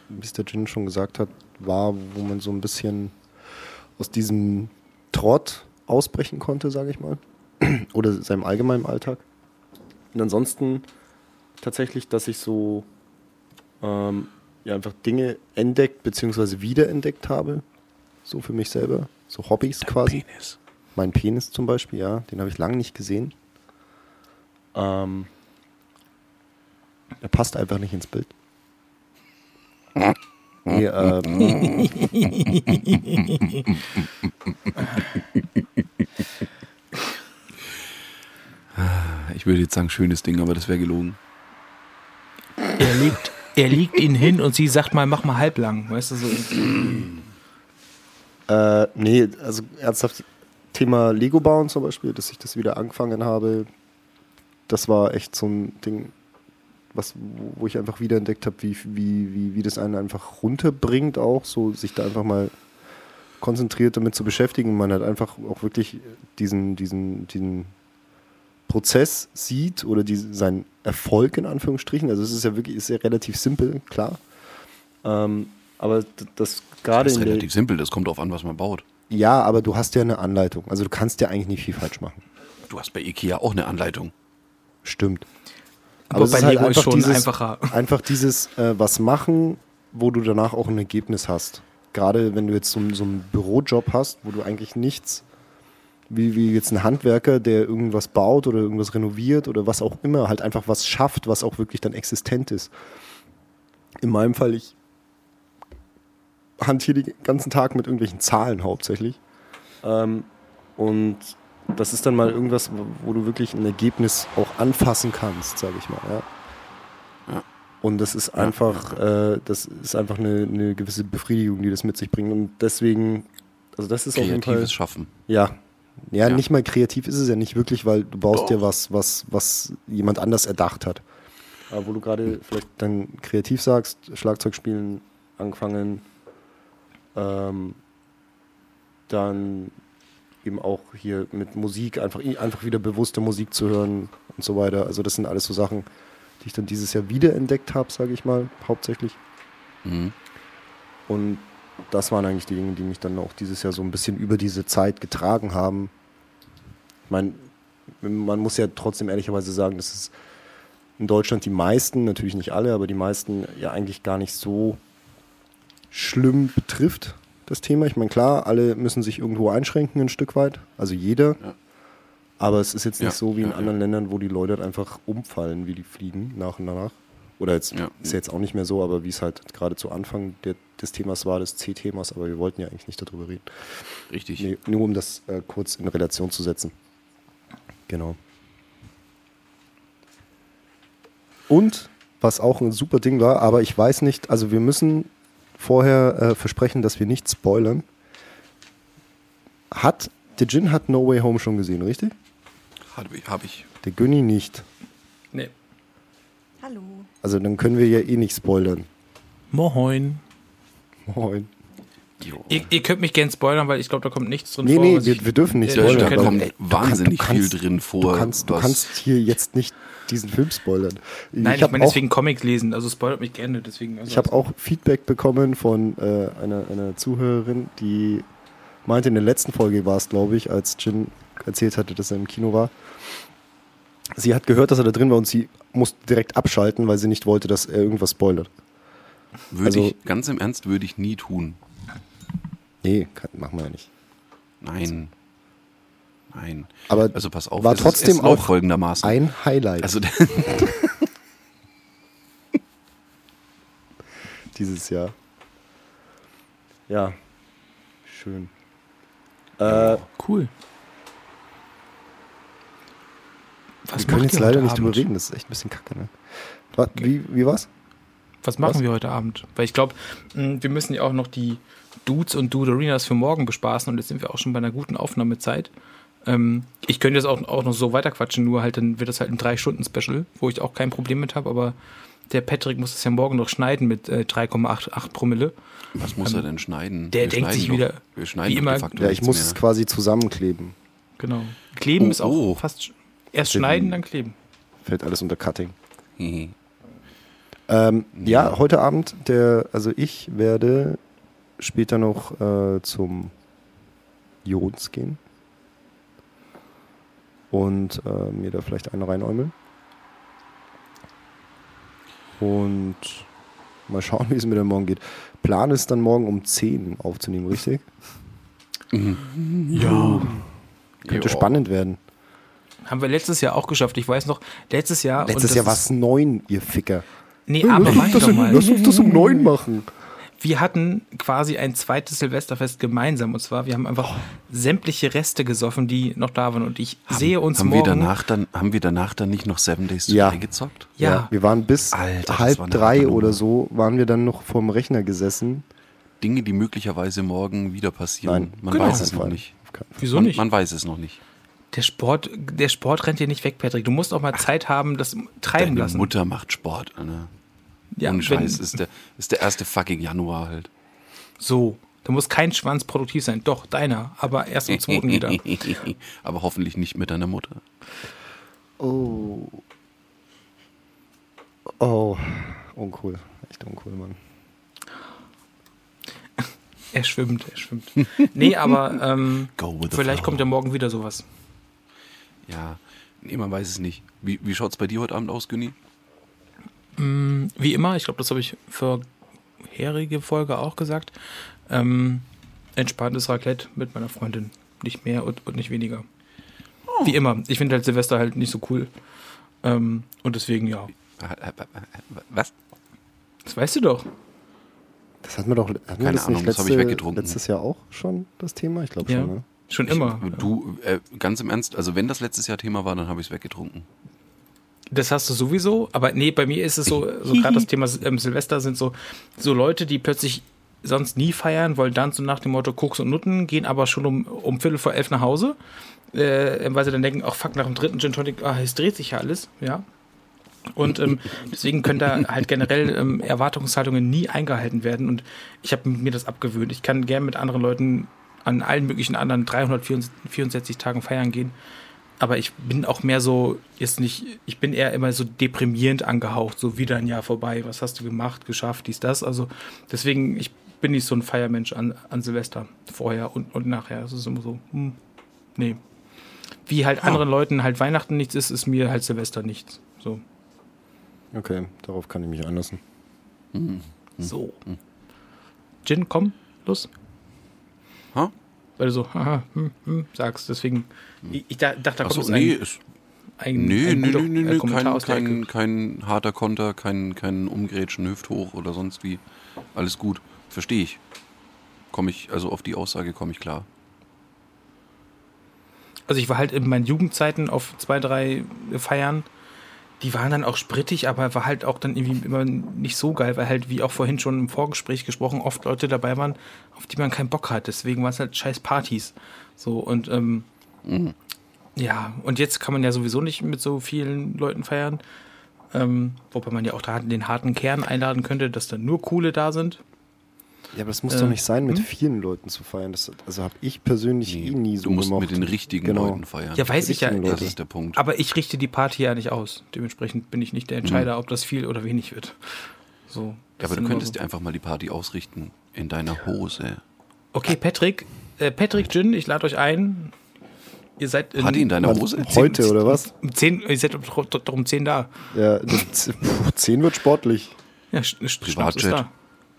C: wie es der Jin schon gesagt hat, war, wo man so ein bisschen aus diesem Trott ausbrechen konnte, sage ich mal. Oder seinem allgemeinen Alltag. Und ansonsten tatsächlich, dass ich so ähm, ja, einfach Dinge entdeckt bzw. wiederentdeckt habe. So für mich selber. So Hobbys Dein quasi. Penis. Mein Penis zum Beispiel, ja. Den habe ich lange nicht gesehen. Ähm, er passt einfach nicht ins Bild. Nee, ähm,
B: ich würde jetzt sagen, schönes Ding, aber das wäre gelogen.
A: Er liegt, er liegt ihn hin und sie sagt mal, mach mal halblang, weißt du so.
C: Äh, nee, also ernsthaft, Thema Lego bauen zum Beispiel, dass ich das wieder angefangen habe, das war echt so ein Ding, was, wo ich einfach wieder entdeckt habe, wie, wie, wie, wie das einen einfach runterbringt, auch so sich da einfach mal konzentriert damit zu beschäftigen. Man hat einfach auch wirklich diesen, diesen, diesen Prozess sieht oder die, seinen Erfolg in Anführungsstrichen. Also es ist ja wirklich ist ja relativ simpel, klar. Ähm, aber das gerade.
B: Das ist relativ simpel, das kommt darauf an, was man baut.
C: Ja, aber du hast ja eine Anleitung. Also du kannst ja eigentlich nicht viel falsch machen.
B: Du hast bei IKEA auch eine Anleitung.
C: Stimmt.
A: Aber, Aber bei halt Lego ist schon
C: dieses,
A: einfacher.
C: Einfach dieses äh, was machen, wo du danach auch ein Ergebnis hast. Gerade wenn du jetzt so, so einen Bürojob hast, wo du eigentlich nichts, wie, wie jetzt ein Handwerker, der irgendwas baut oder irgendwas renoviert oder was auch immer, halt einfach was schafft, was auch wirklich dann existent ist. In meinem Fall, ich hantiere den ganzen Tag mit irgendwelchen Zahlen hauptsächlich. Ähm, und das ist dann mal irgendwas, wo du wirklich ein Ergebnis auch anfassen kannst, sage ich mal. Ja. ja. Und das ist einfach, äh, das ist einfach eine, eine, gewisse Befriedigung, die das mit sich bringt. Und deswegen, also das ist
B: Kreatives
C: auf jeden Fall.
B: Schaffen.
C: Ja. Ja. ja. nicht mal kreativ ist es ja nicht wirklich, weil du baust Doch. dir was, was, was jemand anders erdacht hat. Aber wo du gerade vielleicht dann kreativ sagst, Schlagzeug spielen angefangen, ähm, dann eben auch hier mit Musik, einfach, einfach wieder bewusste Musik zu hören und so weiter. Also das sind alles so Sachen, die ich dann dieses Jahr wiederentdeckt habe, sage ich mal, hauptsächlich. Mhm. Und das waren eigentlich die Dinge, die mich dann auch dieses Jahr so ein bisschen über diese Zeit getragen haben. Ich meine, man muss ja trotzdem ehrlicherweise sagen, dass es in Deutschland die meisten, natürlich nicht alle, aber die meisten ja eigentlich gar nicht so schlimm betrifft das Thema. Ich meine, klar, alle müssen sich irgendwo einschränken ein Stück weit, also jeder. Ja. Aber es ist jetzt nicht ja, so wie in ja, anderen Ländern, wo die Leute halt einfach umfallen, wie die fliegen nach und nach. Oder jetzt ist jetzt auch nicht mehr so, aber wie es halt gerade zu Anfang der, des Themas war, des C-Themas, aber wir wollten ja eigentlich nicht darüber reden.
B: Richtig.
C: Nee, nur um das äh, kurz in Relation zu setzen. Genau. Und was auch ein super Ding war, aber ich weiß nicht, also wir müssen vorher äh, versprechen, dass wir nicht spoilern. Hat, der Jin hat No Way Home schon gesehen, richtig?
B: Hab ich. Hab ich.
C: Der Günni nicht.
A: Nee.
D: Hallo.
C: Also dann können wir ja eh nicht spoilern.
A: Moin.
C: Moin.
A: Ihr, ihr könnt mich gern spoilern, weil ich glaube, da kommt nichts drin
C: Nee,
A: vor.
C: nee,
A: was
C: wir, wir dürfen nicht
A: spoilern,
B: da kommt wahnsinnig
C: kannst-
B: viel drin vor.
C: Du kannst, du kannst hier jetzt nicht diesen Film spoilern.
A: Nein, ich, meine deswegen Comics lesen, also spoilert mich gerne. Deswegen, also
C: Ich habe auch Feedback bekommen von äh, einer, einer Zuhörerin, die meinte, in der letzten Folge war es, glaube ich, als Jin erzählt hatte, dass er im Kino war. Sie hat gehört, dass er da drin war und sie musste direkt abschalten, weil sie nicht wollte, dass er irgendwas spoilert.
B: Würde
C: also-
B: ich, ganz im Ernst, würde ich nie tun.
C: Nee, kann, machen wir ja nicht.
B: Nein. Nein.
C: Aber
B: Also pass auf,
C: war
B: es ist-
C: trotzdem
B: es läuft
C: auch
B: folgendermaßen.
C: ein Highlight
B: also
C: dieses Jahr. Ja, schön. Äh,
A: cool. Was
C: wir können jetzt leider nicht drüber
A: Abend?
C: reden, das ist echt ein bisschen kacke. Ne? Wie, wie war's?
A: Was machen
C: Was?
A: wir heute Abend? Weil ich glaube, wir müssen ja auch noch die Dudes und Duderinas für morgen bespaßen und jetzt sind wir auch schon bei einer guten Aufnahmezeit. Ähm, ich könnte jetzt auch, auch noch so weiterquatschen, nur halt dann wird das halt ein 3-Stunden-Special, wo ich auch kein Problem mit habe, aber der Patrick muss es ja morgen noch schneiden mit äh, 3,88 Promille.
B: was muss er denn schneiden?
A: Ähm, der denkt
B: schneiden
A: sich
B: doch-
A: wieder,
B: wir schneiden
A: wie immer-
C: Ja, ich muss es quasi zusammenkleben.
A: Genau. Kleben
B: Oh,
A: ist auch
B: oh.
A: fast sch- erst
C: Den-
A: schneiden, dann kleben.
C: Fällt alles unter Cutting. Ähm, ja, heute Abend, der, also ich werde später noch äh, zum Jons gehen und äh, mir da vielleicht einen reinäumeln. Und mal schauen, wie es mir dann morgen geht. Plan ist dann morgen um 10 aufzunehmen, richtig?
A: Ja.
C: Könnte
B: Jo.
C: spannend werden.
A: Haben wir letztes Jahr auch geschafft. Ich weiß noch, letztes Jahr.
C: Letztes Jahr war es 9, ihr Ficker.
A: Nee,
C: Lass
A: aber
C: uns
A: mach
C: das
A: mal.
C: Lass uns das um 9 machen.
A: Wir hatten quasi ein zweites Silvesterfest gemeinsam. Und zwar, wir haben einfach sämtliche Reste gesoffen, die noch da waren. Und ich sehe uns
B: haben
A: morgen.
B: Wir danach dann, haben wir danach dann nicht noch Seven Days to
C: Ja.
B: Die gezockt?
A: ja,
C: Wir waren bis
B: Alter,
C: halb
B: war
C: drei
B: harte
C: oder so, waren wir dann noch vorm Rechner gesessen.
B: Dinge, die möglicherweise morgen wieder passieren.
C: Nein,
B: man
A: genau.
B: weiß es noch nicht.
A: Wieso
B: man,
A: nicht?
B: Man weiß es noch nicht.
A: Der, Sport, der Sport rennt dir nicht weg, Patrick. Du musst auch mal Zeit haben, das treiben
B: Deine
A: lassen.
B: Mutter macht Sport, Anna.
A: ja,
B: Ohne
A: wenn-
B: Scheiß, ist der, ist der erste fucking Januar halt.
A: So. Da muss kein Schwanz produktiv sein. Doch, deiner. Aber erst im zweiten wieder.
B: Aber hoffentlich nicht mit deiner Mutter.
C: Oh. Oh. Uncool. Echt uncool, Mann.
A: Er schwimmt, er schwimmt. Nee, aber ähm, vielleicht
B: flow.
A: kommt ja morgen wieder sowas.
B: Ja, nee, man weiß es nicht. Wie, wie schaut es bei dir heute Abend aus, Günni?
A: Wie immer, ich glaube, das habe ich vorherige Folge auch gesagt. Ähm, entspanntes Raclette mit meiner Freundin. Nicht mehr und, und nicht weniger. Wie immer. Ich finde halt Silvester halt nicht so cool. Ähm, und deswegen, ja.
B: Was?
A: Das weißt du doch.
C: Das hatten wir doch hatten wir
B: Keine
C: das
B: Ahnung,
C: nicht
B: das hab ich
C: letzte-
B: weggetrunken.
C: letztes Jahr auch schon das Thema? Ich glaube
A: Ja.
C: schon, ne?
A: Schon immer.
B: Du, äh, ganz im Ernst, also wenn das letztes Jahr Thema war, dann habe ich es weggetrunken.
A: Das hast du sowieso, aber nee, bei mir ist es so, so gerade das Thema ähm, Silvester sind so, so Leute, die plötzlich sonst nie feiern, wollen dann so nach dem Motto Koks und Nutten, gehen aber schon um, um Viertel vor elf nach Hause, äh, weil sie dann denken, ach fuck, nach dem dritten Gin Tonic, ah, es dreht sich ja alles, ja. Und ähm, deswegen können da halt generell ähm, Erwartungshaltungen nie eingehalten werden und ich habe mir das abgewöhnt. Ich kann gern mit anderen Leuten an allen möglichen anderen 364 Tagen feiern gehen. Aber ich bin auch mehr so, jetzt nicht, ich bin eher immer so deprimierend angehaucht, so wieder ein Jahr vorbei, was hast du gemacht, geschafft, dies, das. Also deswegen, ich bin nicht so ein Feiermensch an, an Silvester, vorher und, und nachher. Das ist immer so, hm, nee. Wie halt anderen Leuten halt Weihnachten nichts ist, ist mir halt Silvester nichts. So.
C: Okay, darauf kann ich mich einlassen.
A: So. Gin, komm, los.
B: Ha?
A: Weil du so, haha, hm, hm, sagst. Deswegen, ich, ich da- dachte, da kommt
B: Achso,
A: jetzt
B: nee,
A: ein,
B: ist,
A: ein,
B: nee,
A: ein
B: nee,
A: guter,
B: nee, nee, nee, kein, kein, kein harter Konter, kein, kein Umgrätschen, Hüft hoch oder sonst wie. Alles gut. Verstehe ich. Komme ich, also auf die Aussage komme ich klar.
A: Also ich war halt in meinen Jugendzeiten auf zwei, drei Feiern. Die waren dann auch sprittig, aber war halt auch dann irgendwie immer nicht so geil, weil halt, wie auch vorhin schon im Vorgespräch gesprochen, oft Leute dabei waren, auf die man keinen Bock hat. Deswegen waren es halt scheiß Partys. So und ähm, ja, und jetzt kann man ja sowieso nicht mit so vielen Leuten feiern. Ähm, wobei man ja auch da den harten Kern einladen könnte, dass dann nur coole da sind.
C: Ja, aber das muss
A: Äh,
C: doch nicht sein, mit
A: hm?
C: vielen Leuten zu feiern. Das, also habe ich persönlich eh nie so
B: du musst
C: gemocht.
B: mit den richtigen
C: Genau.
B: Leuten feiern.
A: Ja, weiß ich ja.
C: richtigen
B: das
C: Leute.
B: ist der Punkt.
A: Aber ich richte die Party ja nicht aus. Dementsprechend bin ich nicht der Entscheider, ob das viel oder wenig wird. So.
B: ja, aber du könntest
A: so.
B: dir einfach mal die Party ausrichten in deiner Hose.
A: Okay, Patrick, äh, Patrick Jin, ich lade euch ein. Ihr seid in,
B: Party in deiner Hose?
C: Heute oder was?
A: um 10, ihr seid doch, um 10 da.
C: Ja, das- puh, 10 wird sportlich.
A: Ja,
B: Privatjet.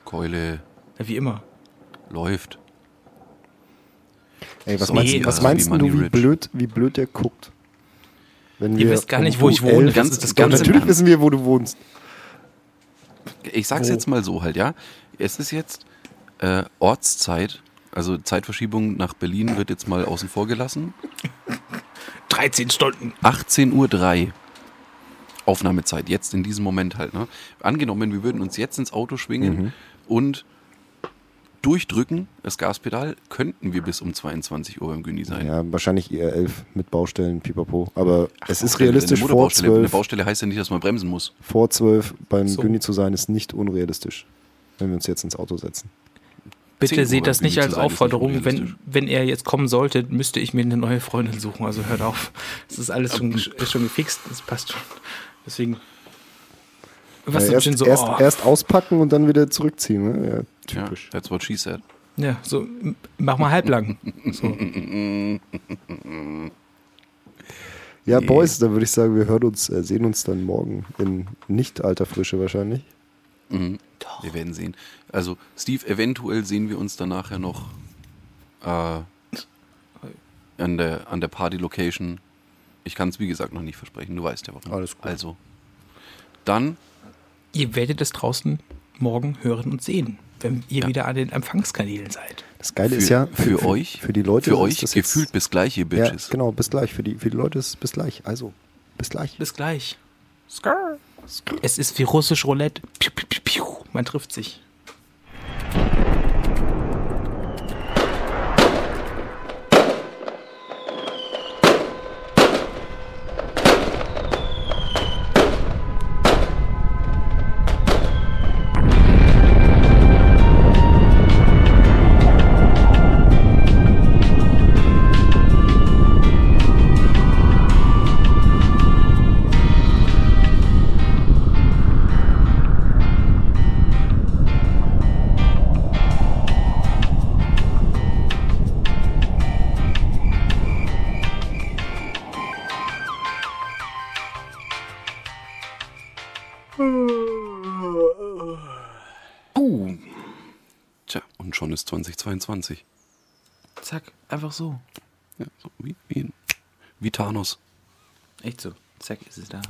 B: Keule
A: Ja, wie immer.
B: läuft.
C: Ey, was
B: So,
C: meinst,
A: nee,
C: was meinst
B: wie
C: du, wie
B: Rich.
C: blöd, wie blöd der guckt? Wenn
A: Ihr
C: wir
A: wisst gar nicht, wo ich wohne. Das ist das
B: Ganze
C: natürlich wissen wir, wo du wohnst.
B: Ich sag's
A: Wo?
B: jetzt mal so halt, ja. Es ist jetzt äh, Ortszeit, also Zeitverschiebung nach Berlin wird jetzt mal außen vor gelassen.
A: 13 Stunden.
B: 18.03 Uhr. Aufnahmezeit, jetzt in diesem Moment halt. Ne? Angenommen, wir würden uns jetzt ins Auto schwingen und durchdrücken, das Gaspedal, könnten wir bis um 22 Uhr beim Güni sein.
C: Ja, wahrscheinlich eher 11 mit Baustellen, pipapo. Aber es ist realistisch,
B: eine
C: vor
B: Motorbaustelle. Eine
C: 12,
B: Baustelle heißt ja nicht, dass man bremsen muss.
C: vor 12 beim
A: So.
C: Güni zu sein, ist nicht unrealistisch, wenn wir uns jetzt ins Auto setzen.
B: 10
A: Bitte seht das nicht als Aufforderung. Wenn, wenn er jetzt kommen sollte, müsste ich mir eine neue Freundin suchen. Also hört auf. Das ist alles schon, ist schon gefixt. Das passt schon. Deswegen. Was
C: Ja, erst,
A: so.
C: erst,
A: oh.
C: erst auspacken und dann wieder zurückziehen. Ne? Ja,
B: Ja,
C: typisch.
B: that's what she said.
A: Ja, so, mach mal halblang. So.
C: Ja. Boys, dann würde ich sagen, wir hören uns, äh, sehen uns dann morgen in nicht alter Frische wahrscheinlich.
B: Mhm. Wir werden sehen. Also, Steve, eventuell sehen wir uns dann nachher noch äh, an der, an der Party-Location. Ich kann es, wie gesagt, noch nicht versprechen. Du weißt ja warum.
C: Alles gut.
B: Also, dann,
A: Ihr werdet es draußen morgen hören und sehen, wenn ihr
B: Ja.
A: wieder an den Empfangskanälen seid.
C: Das Geile
B: für,
C: ist ja,
B: für, euch,
C: für die Leute
B: für
C: ist
B: euch
C: das jetzt-
B: gefühlt bis gleich, ihr
C: Ja,
B: Bitches.
C: genau, bis gleich. Für die, für die Leute ist es bis gleich. Also, bis gleich.
A: Bis gleich. Es ist wie russisch Roulette. Piu, piu, piu, piu. Man trifft sich.
B: Ist 2022.
A: zack, einfach so.
B: Ja, so wie, wie, wie Thanos.
A: Echt so. Zack, ist es da.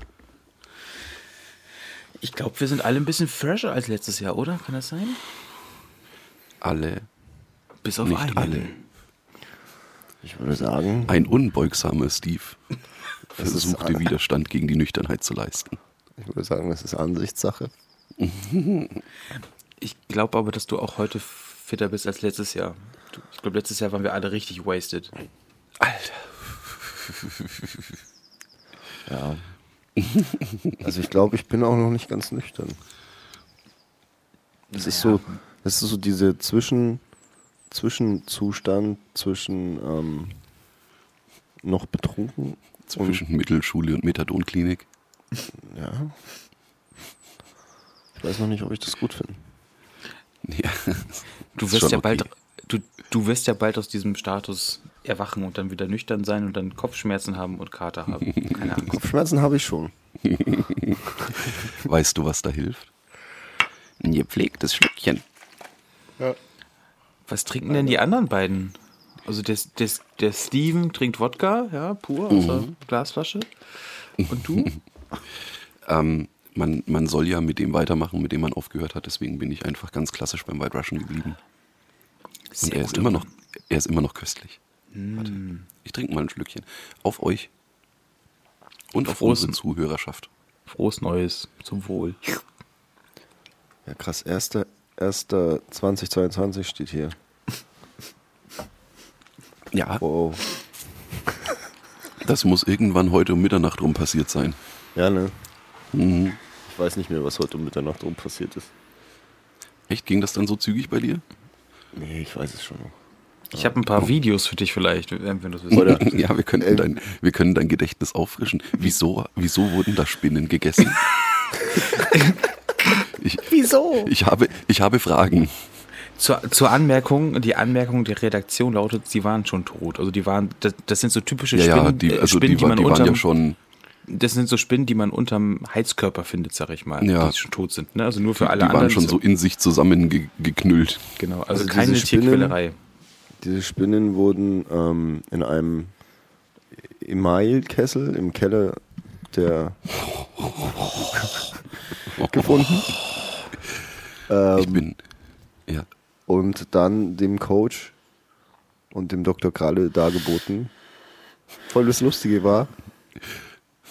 A: Ich glaube, wir sind alle ein bisschen fresher als letztes Jahr, oder? Kann das sein?
B: Alle,
A: Bis auf
B: nicht
A: einen.
B: alle.
C: Ich würde sagen,
B: Ein unbeugsamer Steve versuchte. Widerstand gegen die Nüchternheit zu leisten.
C: ich würde sagen, das ist Ansichtssache.
A: Ich glaube aber, dass du auch heute fitter bist als letztes Jahr. Ich glaube, letztes Jahr waren wir alle richtig wasted.
B: Alter.
C: Ja. Also ich glaube, ich bin auch noch nicht ganz nüchtern. Das ist so, das ist so diese Zwischen, Zwischenzustand zwischen ähm, noch betrunken
B: Zwischen Mittelschule und Methadonklinik.
C: ja. Ich weiß noch nicht, ob ich das gut finde.
B: Ja.
A: Du wirst
B: schon
A: ja
B: okay.
A: bald, du, du wirst ja bald aus diesem Status erwachen und dann wieder nüchtern sein und dann Kopfschmerzen haben und Kater haben. Keine Angst.
C: Kopfschmerzen habe ich schon.
B: Weißt du, was da hilft? Ein gepflegtes Schlückchen.
A: Was trinken denn die anderen beiden? Also der, der, der Steven trinkt Wodka, ja, pur aus der Glasflasche. Und du?
B: Ähm, man, man soll ja mit dem weitermachen, mit dem man aufgehört hat. Deswegen bin ich einfach ganz klassisch beim White Russian geblieben. Und
A: Sehr
B: er ist, immer noch, er ist immer noch köstlich. Warte, ich trinke mal ein Schlückchen. Auf euch. Und auf
A: Frohes-
B: unsere Zuhörerschaft.
A: Frohes Neues zum Wohl.
C: Ja, krass. 1.1.2022 steht hier.
B: Ja,
C: Wow.
B: das muss irgendwann heute um Mitternacht rum passiert sein.
C: Ja, ne?
B: Mhm.
C: Ich weiß nicht mehr, was heute um Mitternacht rum passiert ist.
B: Echt? Ging das dann so zügig bei dir?
C: Nee, ich weiß es schon noch.
A: Ich habe ein paar Videos für dich vielleicht, wenn du das willst.
C: Oder-
B: ja, wir könnten,
C: Ähm.
B: dein, wir können dein Gedächtnis auffrischen. Wieso, wieso wurden da Spinnen gegessen? ich,
A: Wieso?
B: ich, habe, ich habe Fragen.
A: Zur, zur Anmerkung, die Anmerkung der Redaktion lautet, sie waren schon tot. Also die waren, das, das sind so typische
B: Ja,
A: Spinnen,
B: ja, die,
A: äh,
B: also
A: Spinnen,
B: die, war,
A: man
B: die waren
A: unterm,
B: ja schon.
A: Das sind so Spinnen, die man unterm Heizkörper findet, sag ich mal,
B: Ja.
A: die schon tot sind. Ne? Also nur für alle
B: die
A: anderen.
B: waren schon so in sich zusammengeknüllt.
A: Genau, also,
C: Also diese
A: keine
C: Spinnen-
A: Tierquälerei.
C: Diese Spinnen wurden ähm, in einem Emailkessel im Keller der gefunden.
B: Ich
C: Ähm,
B: bin. Ja.
C: und dann dem Coach und dem Dr. Kralle dargeboten. Voll das Lustige war,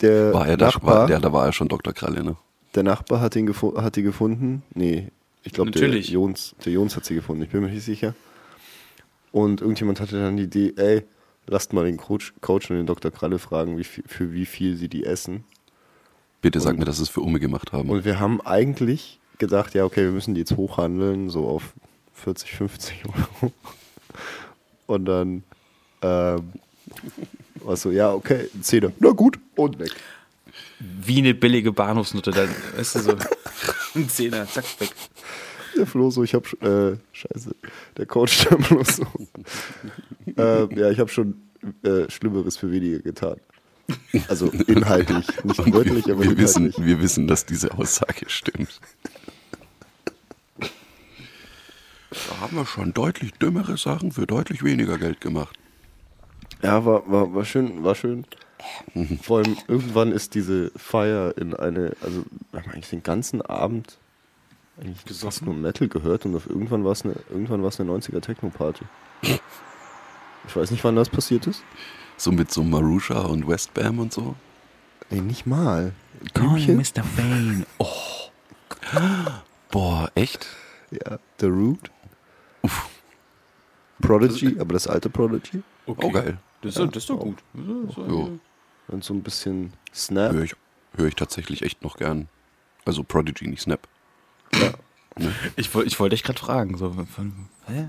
C: der
B: War er da,
C: Nachbar,
B: war, der, da war er schon Dr. Kralle, ne?
C: der Nachbar hat, ihn hat die gefunden. Nee, ich glaube, der
A: Natürlich.
C: Jons, der Jons hat sie gefunden, ich bin mir nicht sicher. Und irgendjemand hatte dann die Idee, ey, lasst mal den Coach, Coach und den Dr. Kralle fragen, wie viel, für wie viel sie die essen.
B: Bitte sag
C: Und-
B: mir, dass sie es für Umme gemacht haben.
C: Und wir haben eigentlich gedacht, ja, okay, wir müssen die jetzt hochhandeln, so auf 40, 50 Euro. Und dann ähm, war so, ja, okay, ein Zehner. Na gut, und weg.
A: Wie eine billige Bahnhofsnutte, dann, weißt du, so ein Zehner, zack, weg.
C: Der Flo so, ich hab, äh, scheiße, der Coach der bloß so. ähm, ja, ich habe schon äh, Schlimmeres für weniger getan. Also inhaltlich, nicht
B: Und
C: wörtlich,
B: wir,
C: aber
B: wir, wissen,
C: inhaltlich.
B: wir wissen, dass diese Aussage stimmt. Da haben wir schon deutlich dümmere Sachen für deutlich weniger Geld gemacht.
C: Ja, war, war, war schön, war schön. Vor allem irgendwann ist diese Feier in eine, also wir haben eigentlich den ganzen Abend eigentlich fast nur Metal gehört und auf irgendwann war es eine, irgendwann war es eine 90er Techno-Party. Ich weiß nicht, wann das passiert ist.
B: So mit so Marusha und Westbam und so.
C: Nee, nicht mal. Blümchen?
A: Mr. Fane. Oh,
B: Boah, echt?
C: Ja, The Root. Prodigy, aber das alte Prodigy.
A: okay.
B: Oh, geil.
A: Das ist, das ist doch gut. So-
B: Jo.
C: Und so ein bisschen Snap.
B: Höre ich, hör ich tatsächlich echt noch gern. Also Prodigy, nicht Snap.
A: Ich, woll- ich wollte dich gerade fragen. So, von, hä?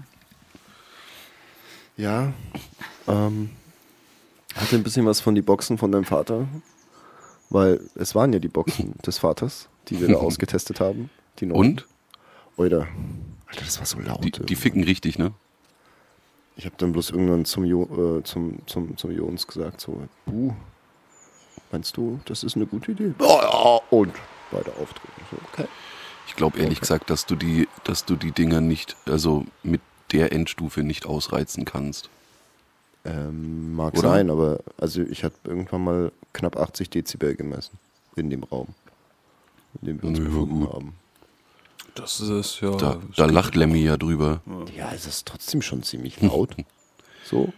C: Ja. Ähm, hatte ein bisschen was von die Boxen von deinem Vater. Weil es waren ja die Boxen des Vaters, die wir da ausgetestet haben. Die.
B: Und?
C: Oida. Alter, das war so laut.
B: Die, die ficken richtig, ne?
C: Ich habe dann bloß irgendwann zum, jo, äh, zum, zum, zum Jons gesagt, so, buh, meinst du, das ist eine gute Idee? Ja, ja. Und beide auftreten. So, okay.
B: Ich glaube ehrlich
C: Okay.
B: gesagt, dass du die, dass du die Dinger nicht, also mit der Endstufe nicht ausreizen kannst.
C: Ähm, mag
B: Oder?
C: sein, aber also ich habe irgendwann mal knapp 80 Dezibel gemessen in dem Raum, in dem wir uns
B: Ja,
C: befunden haben.
A: Das ist ja.
B: Da, da lacht Lemmy ja drüber.
C: Ja, es ist trotzdem schon ziemlich laut. so.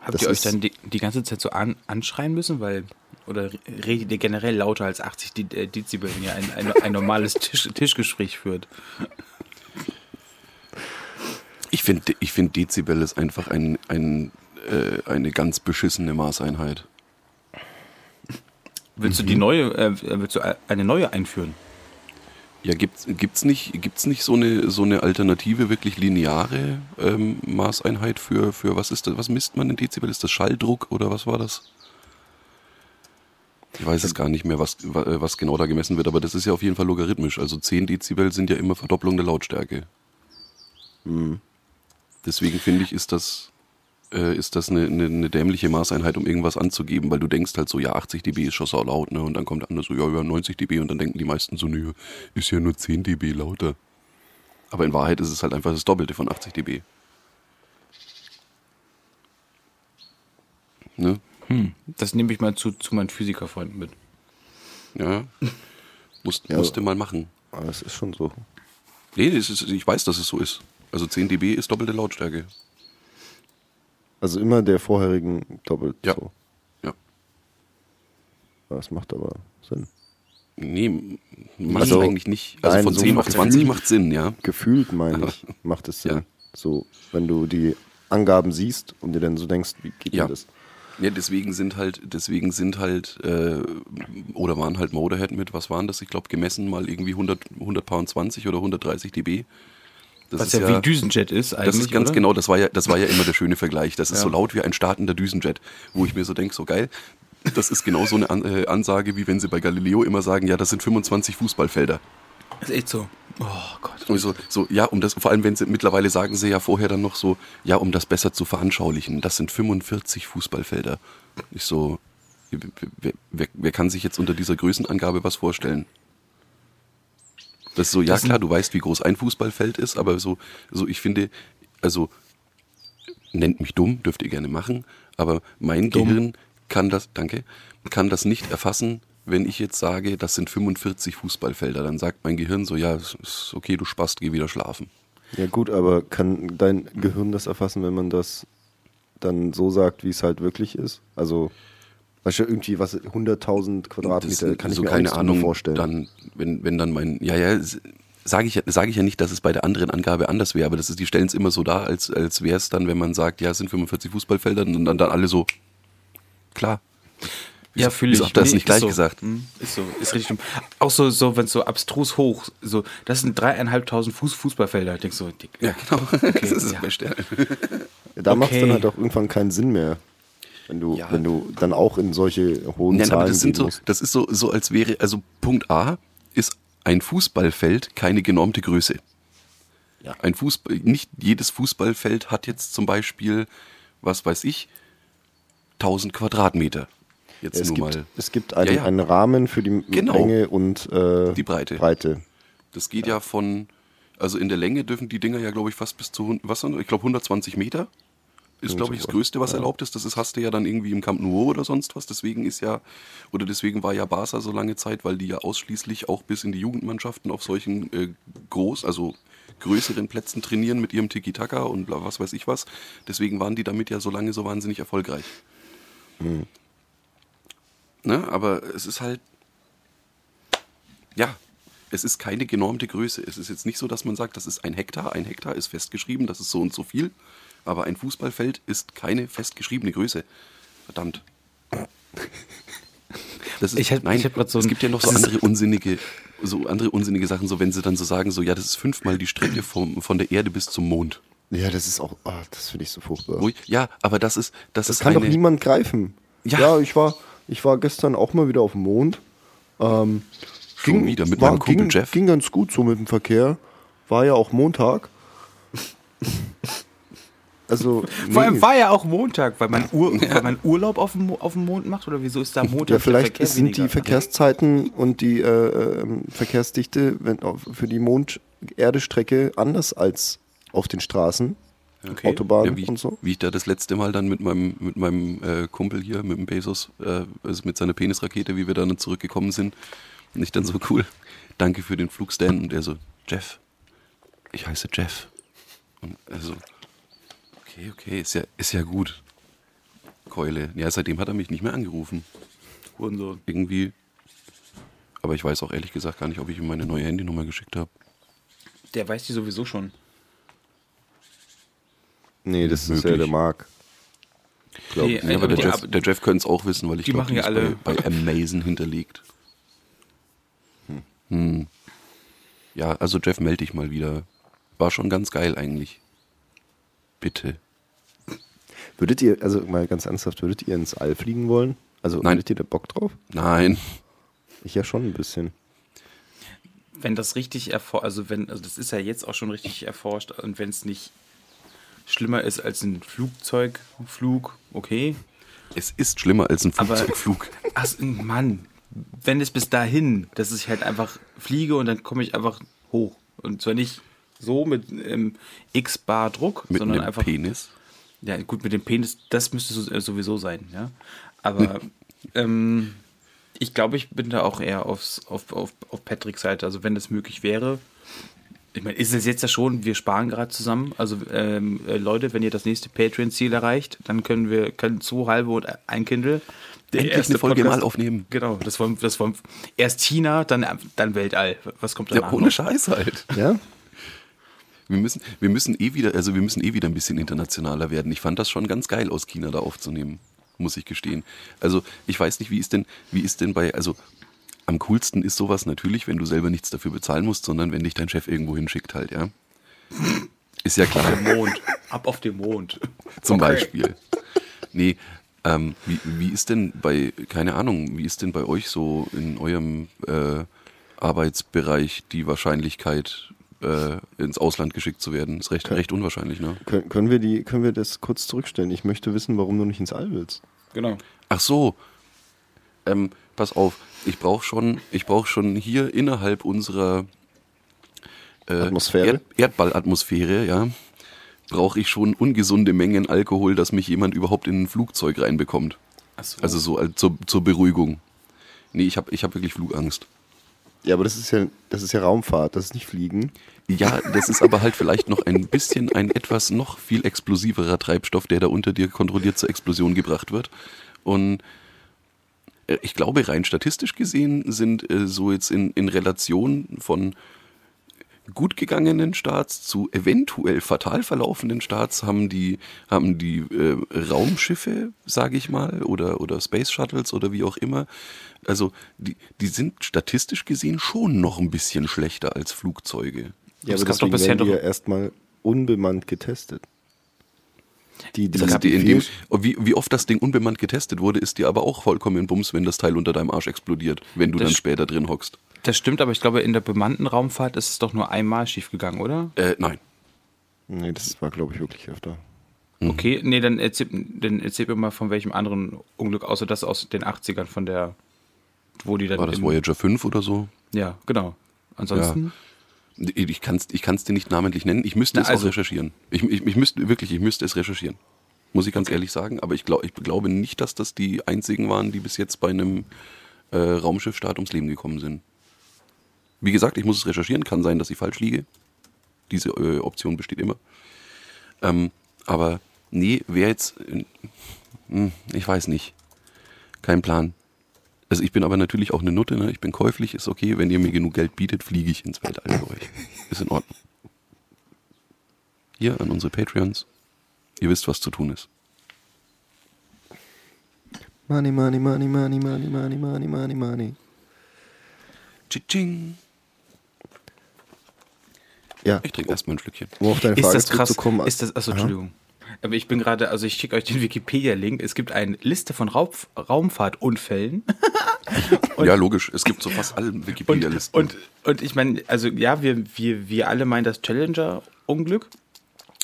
A: Habt
C: das
A: ihr euch dann die, die ganze Zeit so an, anschreien müssen? Weil, oder redet ihr generell lauter als 80 De äh, Dezibel, wenn ihr ein, ein, ein normales Tisch, Tischgespräch führt?
B: Ich finde, ich find Dezibel ist einfach ein, ein, äh, eine ganz beschissene Maßeinheit.
A: Willst du die neue, äh, willst du eine neue einführen?
B: Ja, gibt's, gibt's nicht, gibt's nicht so eine, so eine alternative, wirklich lineare ähm, Maßeinheit für, für was ist das, was misst man in Dezibel? Ist das Schalldruck oder was war das? Ich weiß es gar nicht mehr, was, wa- äh, was genau da gemessen wird, aber das ist ja auf jeden Fall logarithmisch. Also 10 Dezibel sind ja immer Verdopplung der Lautstärke. Deswegen finde ich, ist das, äh, ist das eine, eine, eine dämliche Maßeinheit, um irgendwas anzugeben, weil du denkst halt so, ja, 80 dB ist schon sau laut, ne? Und dann kommt der andere so, ja, ja, 90 dB und dann denken die meisten so, nö, ist ja nur 10 dB lauter. Aber in Wahrheit ist es halt einfach das Doppelte von 80 dB. Ne?
A: Hm. Das nehme ich mal zu, zu meinen Physikerfreunden mit.
B: Ja. Musst,
C: Ja.
B: Musste mal machen.
C: Aber es ist schon so.
B: Nee, ist, ich weiß, dass es so ist. Also 10 dB ist doppelte Lautstärke.
C: Also immer der vorherigen doppelt
B: Ja.
C: so.
B: Ja.
C: Das macht aber Sinn.
B: Nee, macht
C: Also,
B: eigentlich nicht. Also
C: nein,
B: von
C: so
B: 10 auf
C: macht
B: 20
C: Gefühl-
B: macht Sinn, ja.
C: Gefühlt, meine ich, macht es Sinn.
B: Ja.
C: So, wenn du die Angaben siehst und dir dann so denkst, wie geht
B: Ja.
C: das?
B: Ja, deswegen sind halt, deswegen sind halt, äh, oder waren halt Motorhead mit, was waren das? Ich glaube, gemessen mal irgendwie 100, 100 Pound 20 oder 130 dB. Das
A: Was
B: ist
A: ja, wie Düsenjet ist eigentlich.
B: Das ist ganz
A: oder?
B: genau, das war ja, das war ja immer der schöne Vergleich. Das ist
A: Ja.
B: so laut wie ein startender Düsenjet, wo ich mir so denke, so geil. Das ist genau so eine An äh, Ansage, wie wenn sie bei Galileo immer sagen, ja, das sind 25 Fußballfelder.
A: Das ist echt so. Oh Gott.
B: Und so, so, ja, um das, vor allem wenn sie, mittlerweile sagen sie ja vorher dann noch so, ja, um das besser zu veranschaulichen, das sind 45 Fußballfelder. Ich so, wer, wer, wer kann sich jetzt unter dieser Größenangabe was vorstellen? Das ist so, ja
A: Das
B: klar, du weißt, wie groß ein Fußballfeld ist, aber so, so ich finde, also, nennt mich dumm, dürft ihr gerne machen, aber mein
A: Dumm.
B: Gehirn kann das, danke, kann das nicht erfassen, wenn ich jetzt sage, das sind 45 Fußballfelder, dann sagt mein Gehirn so, ja, ist okay, du Spast, geh wieder schlafen.
C: Ja gut, aber kann dein Gehirn das erfassen, wenn man das dann so sagt, wie es halt wirklich ist? Also, weißt du, irgendwie was, 100.000 Quadratmeter,
B: Das-
C: kann ich
B: so
C: mir
B: keine
C: drunter
B: Ahnung,
C: vorstellen.
B: dann, wenn, wenn dann mein, ja, ja, sage ich, ja- sag ich ja nicht, dass es bei der anderen Angabe anders wäre, aber das ist, die stellen es immer so dar, als, als wäre es dann, wenn man sagt, ja, es sind 45 Fußballfelder, und dann, dann alle so, klar.
A: Ja, fühle ich.
B: ihr das
A: Nee,
B: nicht
A: ist
B: gleich
A: so.
B: gesagt?
A: Hm, Ist so, ist richtig dumm. Auch so, so wenn es so abstrus hoch, so, das sind dreieinhalbtausend Fuß Fußballfelder. Ich denk so, dick.
B: Ja, genau. das ist das
A: ja.
B: Beste.
C: Ja, da macht es dann
A: Okay.
C: halt auch irgendwann keinen Sinn mehr. Wenn du,
B: Ja.
C: wenn du dann auch in solche hohen
B: Nein,
C: Zahlen
B: aber das sind so, das ist so, so als wäre, also Punkt A ist ein Fußballfeld keine genormte Größe.
C: Ja.
B: Ein Fußball, nicht jedes Fußballfeld hat jetzt zum Beispiel, was weiß ich, 1000 Quadratmeter. Jetzt
C: Ja, es,
B: nur
C: gibt,
B: mal.
C: es gibt einen,
B: Ja, ja.
C: einen Rahmen für die
B: Genau.
C: Länge und äh,
B: Die Breite.
C: Breite.
B: Das geht ja. von, also in der Länge dürfen die Dinger ja, glaube ich, fast bis zu, was, ich glaube 120 Meter. Ist, glaube ich, das Größte, was erlaubt ist. Das ist, hast du ja dann irgendwie im Camp Nou oder sonst was. Deswegen ist ja, oder deswegen war ja Barca so lange Zeit, weil die ja ausschließlich auch bis in die Jugendmannschaften auf solchen äh, groß, also größeren Plätzen trainieren mit ihrem Tiki-Taka und bla, was weiß ich was. Deswegen waren die damit ja so lange so wahnsinnig erfolgreich. Ne? Aber es ist halt, ja, es ist keine genormte Größe. Es ist jetzt nicht so, dass man sagt, das ist ein Hektar. Ein Hektar ist festgeschrieben, das ist so und so viel. Aber ein Fußballfeld ist keine festgeschriebene Größe. Verdammt. Das ist,
A: Ich hab-
B: nein,
A: ich so
B: es gibt ja noch so andere unsinnige, so andere unsinnige Sachen, so wenn sie dann so sagen, so ja, das ist fünfmal die Strecke vom, von der Erde bis zum Mond.
C: Ja, das ist auch, ah, das finde ich so furchtbar.
B: Ja, aber das ist, das,
C: Das
B: ist
C: kann
B: eine,
C: doch niemand greifen.
B: Ja.
C: Ja, ich, war, ich war gestern auch mal wieder auf dem Mond. Ähm,
B: Schon wieder mit meinem Kumpel
C: ging,
B: Jeff.
C: Ging ganz gut so mit dem Verkehr. War ja auch Montag. Also,
A: Vor allem
C: nee.
A: war ja auch Montag, weil man, Ur weil man Urlaub auf dem, auf dem Mond macht oder wieso ist da Montag
C: ja, vielleicht
A: der Verkehr
C: sind die? Verkehrszeiten und die äh, ähm, Verkehrsdichte wenn, für die Mond-Erde-Strecke anders als auf den Straßen,
A: Okay.
C: Autobahnen
B: Ja, wie,
C: und so.
B: wie ich da das letzte Mal dann mit meinem, mit meinem äh, Kumpel hier, mit dem Bezos, äh, also mit seiner Penisrakete, wie wir dann zurückgekommen sind. Und ich dann so cool, danke für den Flug, Stan. Und er so, Jeff, ich heiße Jeff. Und er so, okay, okay, ist ja, ist ja gut. Keule. Ja, seitdem hat er mich nicht mehr angerufen.
A: Hurensohn.
B: Irgendwie. Aber ich weiß auch ehrlich gesagt gar nicht, ob ich ihm meine neue Handynummer geschickt habe.
A: Der weiß die sowieso schon.
C: Nee, das ist ja
B: Möglich.
C: der Marc. Glaub
A: Nee,
C: ich.
B: Ja, aber der
A: die-
B: Jeff, der Jeff könnte es auch wissen, weil ich
A: die
B: glaube,
A: machen
B: die
A: ja alle-
B: bei, bei Amazon hinterlegt. Hm. Ja, also Jeff, melde dich mal wieder. War schon ganz geil eigentlich. Bitte.
C: Würdet ihr, also mal ganz ernsthaft, würdet ihr ins All fliegen wollen? Also
B: Nein.
C: hättet ihr da Bock drauf?
B: Nein.
C: Ich ja schon ein bisschen.
A: Wenn das richtig erforscht, also wenn, also das ist ja jetzt auch schon richtig erforscht und wenn es nicht schlimmer ist als ein Flugzeugflug, okay.
B: Es ist schlimmer als ein
A: Aber-
B: Flugzeugflug.
A: Ach, Mann, wenn es bis dahin, dass ich halt einfach fliege und dann komme ich einfach hoch. Und zwar nicht so mit ähm, X-Bar Druck,
B: Mit
A: sondern
B: einem
A: einfach.
B: Penis.
A: Ja, gut, mit dem Penis, das müsste äh, sowieso sein, ja. Aber ähm, ich glaube, ich bin da auch eher aufs, auf, auf, auf Patricks Seite. Also wenn das möglich wäre. Ich meine, ist es jetzt ja schon, wir sparen gerade zusammen. Also ähm, äh, Leute, wenn ihr das nächste Patreon-Ziel erreicht, dann können wir können zwei halbe und ein Kindle. Der
B: Endlich eine Folge mal aufnehmen.
A: Genau, das wollen, das wollen erst China, dann, dann Weltall. Was kommt
B: Ja,
A: danach?
B: ohne
A: noch?
B: Scheiß halt.
C: Ja?
B: Wir müssen, wir müssen eh wieder, also wir müssen eh wieder ein bisschen internationaler werden. Ich fand das schon ganz geil, aus China da aufzunehmen. muss ich gestehen. Also ich weiß nicht, wie ist denn, wie ist denn bei, also am coolsten ist sowas natürlich, wenn du selber nichts dafür bezahlen musst, sondern wenn dich dein Chef irgendwo hinschickt halt, ja. Ist ja klar.
A: Der Mond. Ab auf den Mond.
B: Zum
A: Okay.
B: Beispiel. Nee, ähm, wie, wie ist denn bei, keine Ahnung, wie ist denn bei euch so in eurem äh, Arbeitsbereich die Wahrscheinlichkeit, äh, ins Ausland geschickt zu werden? Ist recht,
C: Okay.
B: recht unwahrscheinlich, ne?
C: Können, können, wir die, können wir das kurz zurückstellen? Ich möchte wissen, warum du nicht ins All willst.
A: Genau.
B: Ach so. Ähm, pass auf, ich brauche schon, ich brauche schon hier innerhalb unserer äh,
C: Atmosphäre?
B: Erd Erdballatmosphäre, ja, brauche ich schon ungesunde Mengen Alkohol, dass mich jemand überhaupt in ein Flugzeug reinbekommt.
A: Achso.
B: Also so als zur, zur Beruhigung. Nee, ich habe ich hab wirklich Flugangst.
C: Ja, aber das ist ja, das ist ja Raumfahrt, das ist nicht Fliegen.
B: Ja, das ist aber halt vielleicht noch ein bisschen ein etwas noch viel explosiverer Treibstoff, der da unter dir kontrolliert zur Explosion gebracht wird. Und äh, ich glaube, rein statistisch gesehen sind äh, so jetzt in, in Relation von gut gegangenen Starts zu eventuell fatal verlaufenden Starts haben die, haben die äh, Raumschiffe, sage ich mal, oder, oder Space Shuttles oder wie auch immer, also die, die sind statistisch gesehen schon noch ein bisschen schlechter als Flugzeuge.
C: Ja, aber
A: gab doch
C: deswegen
A: bisher
C: werden die ja erstmal unbemannt getestet. Die, die,
B: Das
C: die,
B: dem, und wie, wie oft das Ding unbemannt getestet wurde, ist dir aber auch vollkommen in Bums, wenn das Teil unter deinem Arsch explodiert, wenn du
A: Das
B: dann später drin hockst.
A: Das stimmt, aber ich glaube, in der bemannten Raumfahrt ist es doch nur einmal schiefgegangen, oder?
B: Äh, nein.
C: nee, das war, glaube ich, wirklich öfter.
B: Mhm.
A: Okay, nee, dann erzähl, dann erzähl mir mal von welchem anderen Unglück, außer das aus den 80ern von der, wo die dann.
B: War das
A: im-
B: Voyager 5 oder so?
A: Ja, genau. Ansonsten.
B: Ich kann es ich kann's dir nicht namentlich nennen. Ich müsste
A: Na,
B: es
A: also-
B: auch recherchieren. Ich, ich, ich müsste wirklich, ich müsste es recherchieren. Muss ich ganz ehrlich sagen. Aber ich, glaub, ich glaube nicht, dass das die einzigen waren, die bis jetzt bei einem äh, Raumschiffstart ums Leben gekommen sind. Wie gesagt, ich muss es recherchieren. Kann sein, dass ich falsch liege. Diese äh, Option besteht immer. Ähm, aber nee, wer jetzt. Äh, hm, ich weiß nicht. Kein Plan. Also ich bin aber natürlich auch eine Nutte, ne? ich bin käuflich, ist okay. Wenn ihr mir genug Geld bietet, fliege ich ins Weltall für euch. Ist in Ordnung. Hier an unsere Patreons. Ihr wisst, was zu tun ist.
C: Money, money, money, money, money, money, money, money, money.
B: Tsching.
C: Ja,
B: Ich trinke erstmal ein Schlückchen.
C: um auf deine
A: Ist
C: Frage
A: das krass?
C: zurückzukommen.
A: Ist das, achso,
C: Aha.
A: Entschuldigung. Aber ich bin gerade, also ich schicke euch den Wikipedia-Link. Es gibt eine Liste von Raub, Raumfahrtunfällen.
B: ja, logisch. Es gibt so fast alle
A: Und,
B: Wikipedia-Listen.
A: und, und ich meine, also ja, wir, wir, wir alle meinen das Challenger-Unglück.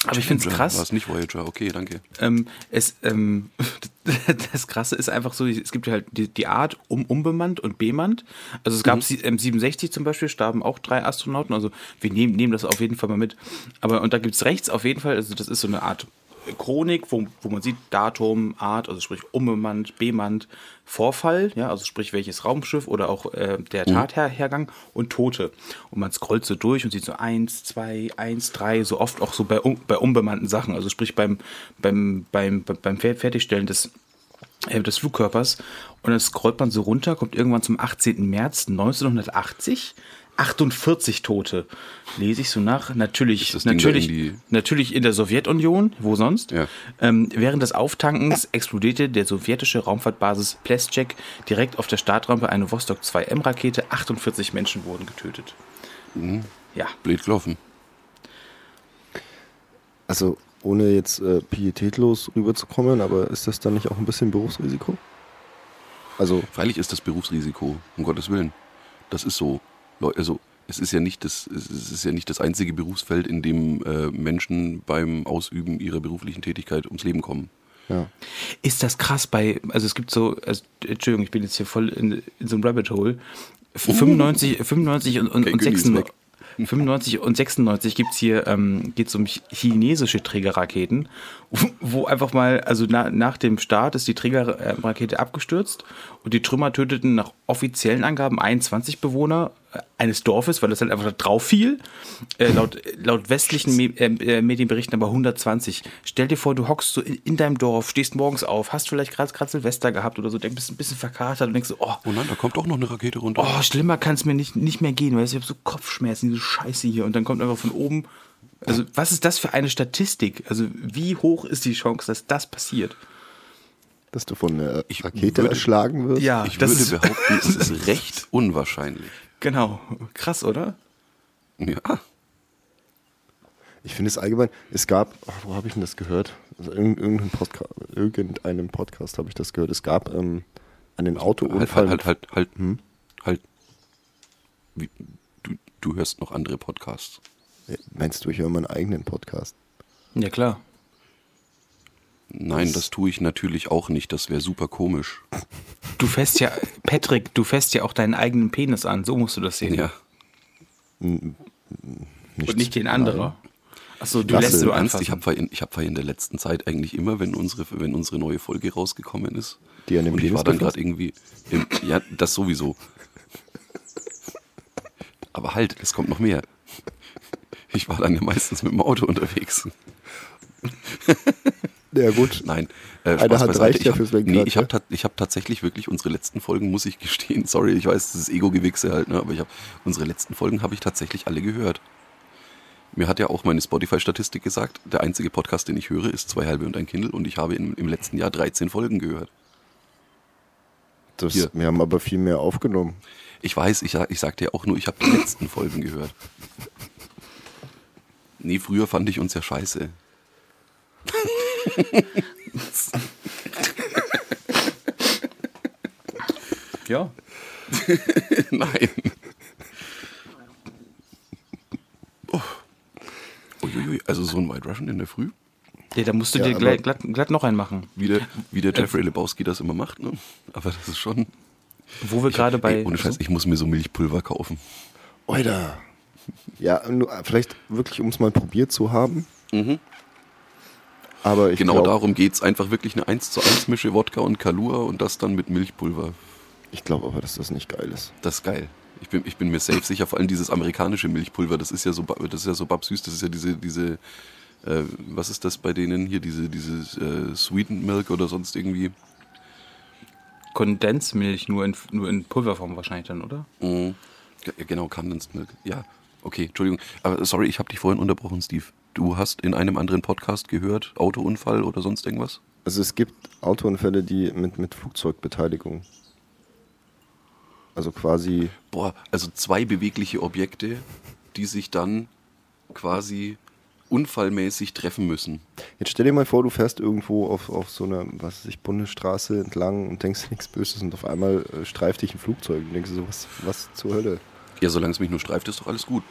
A: Aber ich finde es
B: War
A: krass.
B: es nicht Voyager? Okay, danke.
A: Ähm, es, ähm, das Krasse ist einfach so, es gibt ja halt die, die Art um, unbemannt und bemannt. Also es gab sie- ähm, 67 zum Beispiel, starben auch drei Astronauten. Also wir nehmen, nehmen das auf jeden Fall mal mit. Aber und da gibt es rechts auf jeden Fall, also das ist so eine Art Chronik, wo, wo man sieht Datum, Art, also sprich unbemannt, bemannt, Vorfall, ja, also sprich welches Raumschiff oder auch äh, der Tathergang und Tote. Und man scrollt so durch und sieht so eins, zwei, eins, drei, so oft auch so bei, bei unbemannten Sachen, also sprich beim, beim, beim, beim Fer- Fertigstellen des, äh, des Flugkörpers. Und dann scrollt man so runter, kommt irgendwann zum 18. März 1980. 48 Tote. Lese ich so nach. Natürlich, natürlich, natürlich in der Sowjetunion, wo sonst.
B: Ja.
A: Ähm, während des Auftankens explodierte der sowjetische Raumfahrtbasis Plestchek direkt auf der Startrampe eine Vostok 2M-Rakete. 48 Menschen wurden getötet.
B: Mhm.
A: Ja.
B: Blöd gelaufen.
C: Also, ohne jetzt äh, pietätlos rüberzukommen, aber ist das dann nicht auch ein bisschen Berufsrisiko? Also,
B: Freilich ist das Berufsrisiko, um Gottes Willen. Das ist so. Also, es ist ja nicht das, es ist ja nicht das einzige Berufsfeld, in dem äh, Menschen beim Ausüben ihrer beruflichen Tätigkeit ums Leben kommen.
C: ja.
A: Ist das krass bei, also es gibt so, also, Entschuldigung, ich bin jetzt hier voll in, in so einem Rabbit Hole. 95, 95 und, und, und
B: Günni ist
A: 96,
B: weg.
A: 95 und 96 gibt's hier, ähm, geht's um ch- chinesische Trägerraketen, wo- einfach mal, also na, nach dem Start ist die Trägerrakete abgestürzt und die Trümmer töteten nach offiziellen Angaben 21 Bewohner eines Dorfes, weil das halt einfach da drauf fiel. Äh, laut, laut westlichen Me äh, äh, Medienberichten aber 120. Stell dir vor, du hockst so in, in deinem Dorf, stehst morgens auf, hast vielleicht gerade Silvester gehabt oder so, denkst, bist ein bisschen verkatert und denkst so, oh,
B: Oh nein, da kommt doch noch eine Rakete runter.
A: Oh, schlimmer kann es mir nicht, nicht mehr gehen, weil ich habe so Kopfschmerzen, diese Scheiße hier. Und dann kommt einfach von oben. Also, was ist das für eine Statistik? Also, wie hoch ist die Chance, dass das passiert?
C: Dass du von einer Rakete
B: würde-
C: erschlagen wirst?
A: Ja,
B: Ich
A: das
B: würde
A: ist,
B: behaupten, es ist recht unwahrscheinlich.
A: Genau. Krass, oder?
B: Ja,
C: Ich finde es allgemein, es gab, ach, wo habe ich denn das gehört? Also in irgendeinem Podcast, irgendeinem Podcast habe ich das gehört. Es gab ähm, einen Autounfall.
B: halt, halt, halt, halt.
C: Hm?
B: halt. Wie, du, du hörst noch andere Podcasts.
C: meinst du, ich höre meinen eigenen Podcast?
A: Ja, klar.
B: Nein,
C: Das-
B: tue ich natürlich auch nicht. Das wäre super komisch.
A: Du fässt ja, Patrick, du fässt ja auch deinen eigenen Penis an. So musst du das sehen.
B: Ja.
A: Und
C: Nichts-
A: nicht den anderer. Achso, du lässt
B: Du ernst,
A: anfassen.
B: ich habe in, ich hab in der letzten Zeit eigentlich immer, wenn unsere, wenn unsere neue Folge rausgekommen ist,
C: Die an den
B: und ich war dann gerade irgendwie, im, ja, das sowieso. Aber halt, es kommt noch mehr. Ich war dann ja meistens mit dem Auto unterwegs.
C: Ja, gut.
B: Nein, äh, Spaß
C: Hand
B: beiseite.
C: reicht
B: Ich
C: ja
B: hab,
C: fürs Lenkrad,
B: nee, ich habe
C: ja.
B: ich hab tatsächlich wirklich unsere letzten Folgen, muss ich gestehen, sorry, ich weiß, das ist Ego-Gewichse halt, ne, aber ich habe unsere letzten Folgen habe ich tatsächlich alle gehört. Mir hat ja auch meine Spotify-Statistik gesagt, der einzige Podcast, den ich höre, ist Zwei Halbe und ein Kindle und ich habe im, im letzten Jahr 13 Folgen gehört.
C: Das,
B: Hier.
C: wir haben aber viel mehr aufgenommen.
B: Ich weiß, ich, ich sagte ja auch nur, ich habe die letzten Folgen gehört. Nee, früher fand ich uns ja scheiße.
A: Ja.
B: Nein. Oh. Uiuiui, also so ein White Russian in der Früh,
A: ja. Da musst du
C: Ja,
A: dir glatt, glatt, glatt noch einen machen.
B: wie der, wie der Jeffrey Lebowski das immer macht, ne? Aber das ist schon.
A: Wo wir gerade bei.
B: Ey, ohne Scheiß, ich muss mir so Milchpulver kaufen.
C: Oida. Ja, nur, vielleicht wirklich, um es mal probiert zu haben. Aber ich
B: genau
C: glaub,
B: darum geht's. Einfach wirklich eine 1 zu 1 Mische Wodka und Kalua und das dann mit Milchpulver.
C: Ich glaube aber, dass das nicht geil ist.
B: Das ist geil. Ich bin, ich bin mir safe sicher, vor allem dieses amerikanische Milchpulver, das ist ja so, das ist ja so babsüß, das ist ja diese, diese, äh, was ist das bei denen hier, diese, diese äh, Sweetened Milk oder sonst irgendwie.
A: Kondensmilch nur in, nur in Pulverform wahrscheinlich dann, oder?
B: Mhm. Ge- Genau, Condensed Milk. Ja, okay, Entschuldigung. Aber sorry, ich habe dich vorhin unterbrochen, Steve. Du hast in einem anderen Podcast gehört, Autounfall oder sonst irgendwas?
C: Also es gibt Autounfälle, die mit, mit Flugzeugbeteiligung. Also quasi,
B: Boah, also zwei bewegliche Objekte, die sich dann quasi unfallmäßig treffen müssen.
C: jetzt stell dir mal vor, du fährst irgendwo auf, auf so einer, was weiß ich, Bundesstraße entlang und denkst nichts Böses und auf einmal äh, streift dich ein Flugzeug und denkst so, was, was zur Hölle?
B: Ja, solange es mich nur streift, ist doch alles gut.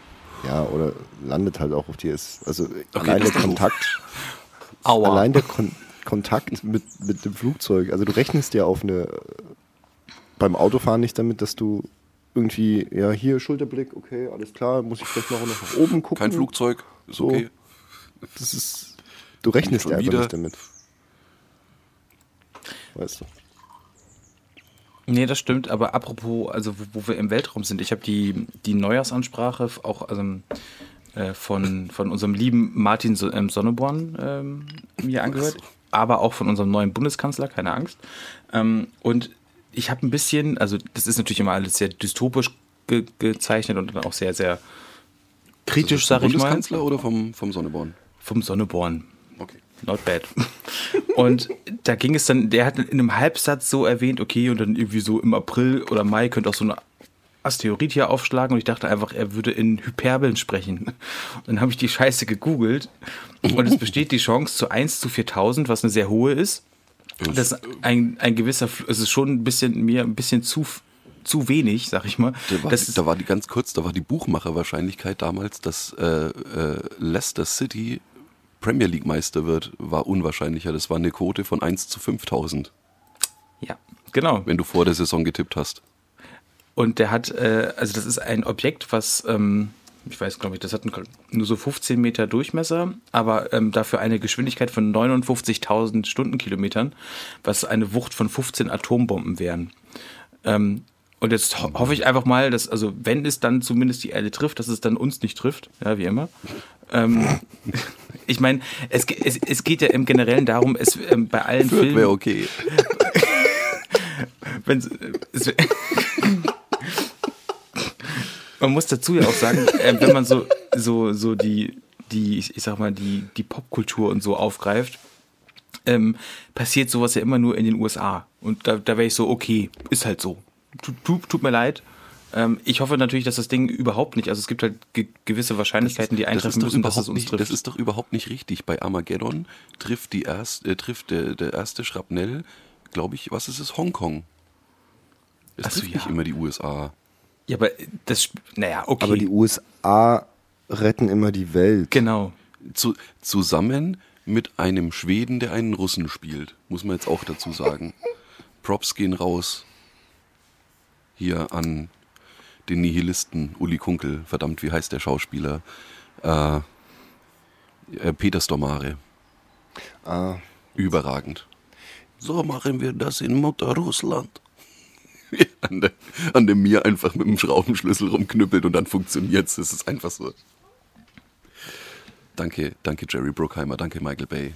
C: Ja, oder landet halt auch auf dir. Ist, also
B: Okay,
C: allein der. Kontakt,
A: Aua.
C: allein der Kon Kontakt mit, mit dem Flugzeug. Also du rechnest ja auf eine beim Autofahren nicht damit, dass du irgendwie, ja, hier Schulterblick, okay, alles klar, muss ich vielleicht noch nach oben gucken.
B: Kein Flugzeug, ist
C: So.
B: okay.
C: Das ist. Du rechnest ja einfach
B: wieder.
C: nicht damit. Weißt du.
A: Nee, das stimmt, aber apropos, also wo, wo wir im Weltraum sind, ich habe die, die Neujahrsansprache auch also, äh, von, von unserem lieben Martin so ähm, Sonneborn ähm, mir angehört, aber auch von unserem neuen Bundeskanzler, keine Angst. Ähm, und ich habe ein bisschen, also das ist natürlich immer alles sehr dystopisch ge gezeichnet und dann auch sehr, sehr kritisch,
B: Vom
A: sag ich mal.
B: Bundeskanzler oder vom, vom Sonneborn?
A: Vom Sonneborn. Not bad. Und da ging es dann, der hat in einem Halbsatz so erwähnt, okay, und dann irgendwie so im April oder Mai könnte auch so eine Asteroid hier aufschlagen und ich dachte einfach, er würde in Hyperbeln sprechen. Und dann habe ich die Scheiße gegoogelt und es besteht die Chance zu 1 zu 4000, was eine sehr hohe ist. Das ist ein, ein gewisser, es ist schon ein bisschen, mir ein bisschen zu, zu wenig, sag ich mal.
B: Da war,
A: Das ist,
B: da war die ganz kurz, da war die Buchmacherwahrscheinlichkeit damals, dass äh, äh, Leicester City Premier League Meister wird, war unwahrscheinlicher. Das war eine Quote von 1 zu 5000,
A: ja, genau.
B: wenn du vor der Saison getippt hast.
A: Und der hat, äh, also das ist ein Objekt, was, ähm, ich weiß, glaube ich, das hat nur so 15 Meter Durchmesser, aber ähm, dafür eine Geschwindigkeit von 59.000 Stundenkilometern, was eine Wucht von 15 Atombomben wären. Ähm, und jetzt ho hoffe ich einfach mal, dass, also wenn es dann zumindest die Erde trifft, dass es dann uns nicht trifft, ja, wie immer. Ähm, ich meine, es, es, es geht ja im Generellen darum, es ähm, bei allen
B: Fürth
A: Filmen
B: wäre okay.
A: wenn's, es, man muss dazu ja auch sagen, äh, wenn man so, so, so die, die, ich, ich sag mal, die, die Popkultur und so aufgreift, ähm, passiert sowas ja immer nur in den USA. Und da, da wäre ich so, okay, ist halt so. Tut, tut, tut mir leid. Ähm, ich hoffe natürlich, dass das Ding überhaupt nicht, also es gibt halt ge gewisse Wahrscheinlichkeiten, die eintreffen müssen, dass es uns
B: nicht,
A: trifft.
B: Das ist doch überhaupt nicht richtig. Bei Armageddon trifft, die erst, äh, trifft der, der erste Schrapnell, glaube ich, was ist es, Hongkong. Es
A: Ach
B: trifft
A: ja.
B: nicht immer die USA.
A: ja, aber das, naja, okay.
C: Aber die USA retten immer die Welt.
A: genau.
B: Zu, zusammen mit einem Schweden, der einen Russen spielt, muss man jetzt auch dazu sagen. Props gehen raus. Hier an den Nihilisten Uli Kunkel. Verdammt, wie heißt der Schauspieler? Äh, äh, Peter Stormare.
C: Ah,
B: Überragend. So machen wir das in Mutter Russland. an, der, an dem Mir einfach mit dem Schraubenschlüssel rumknüppelt und dann funktioniert's. Es ist einfach so. Danke, danke Jerry Bruckheimer, danke Michael Bay.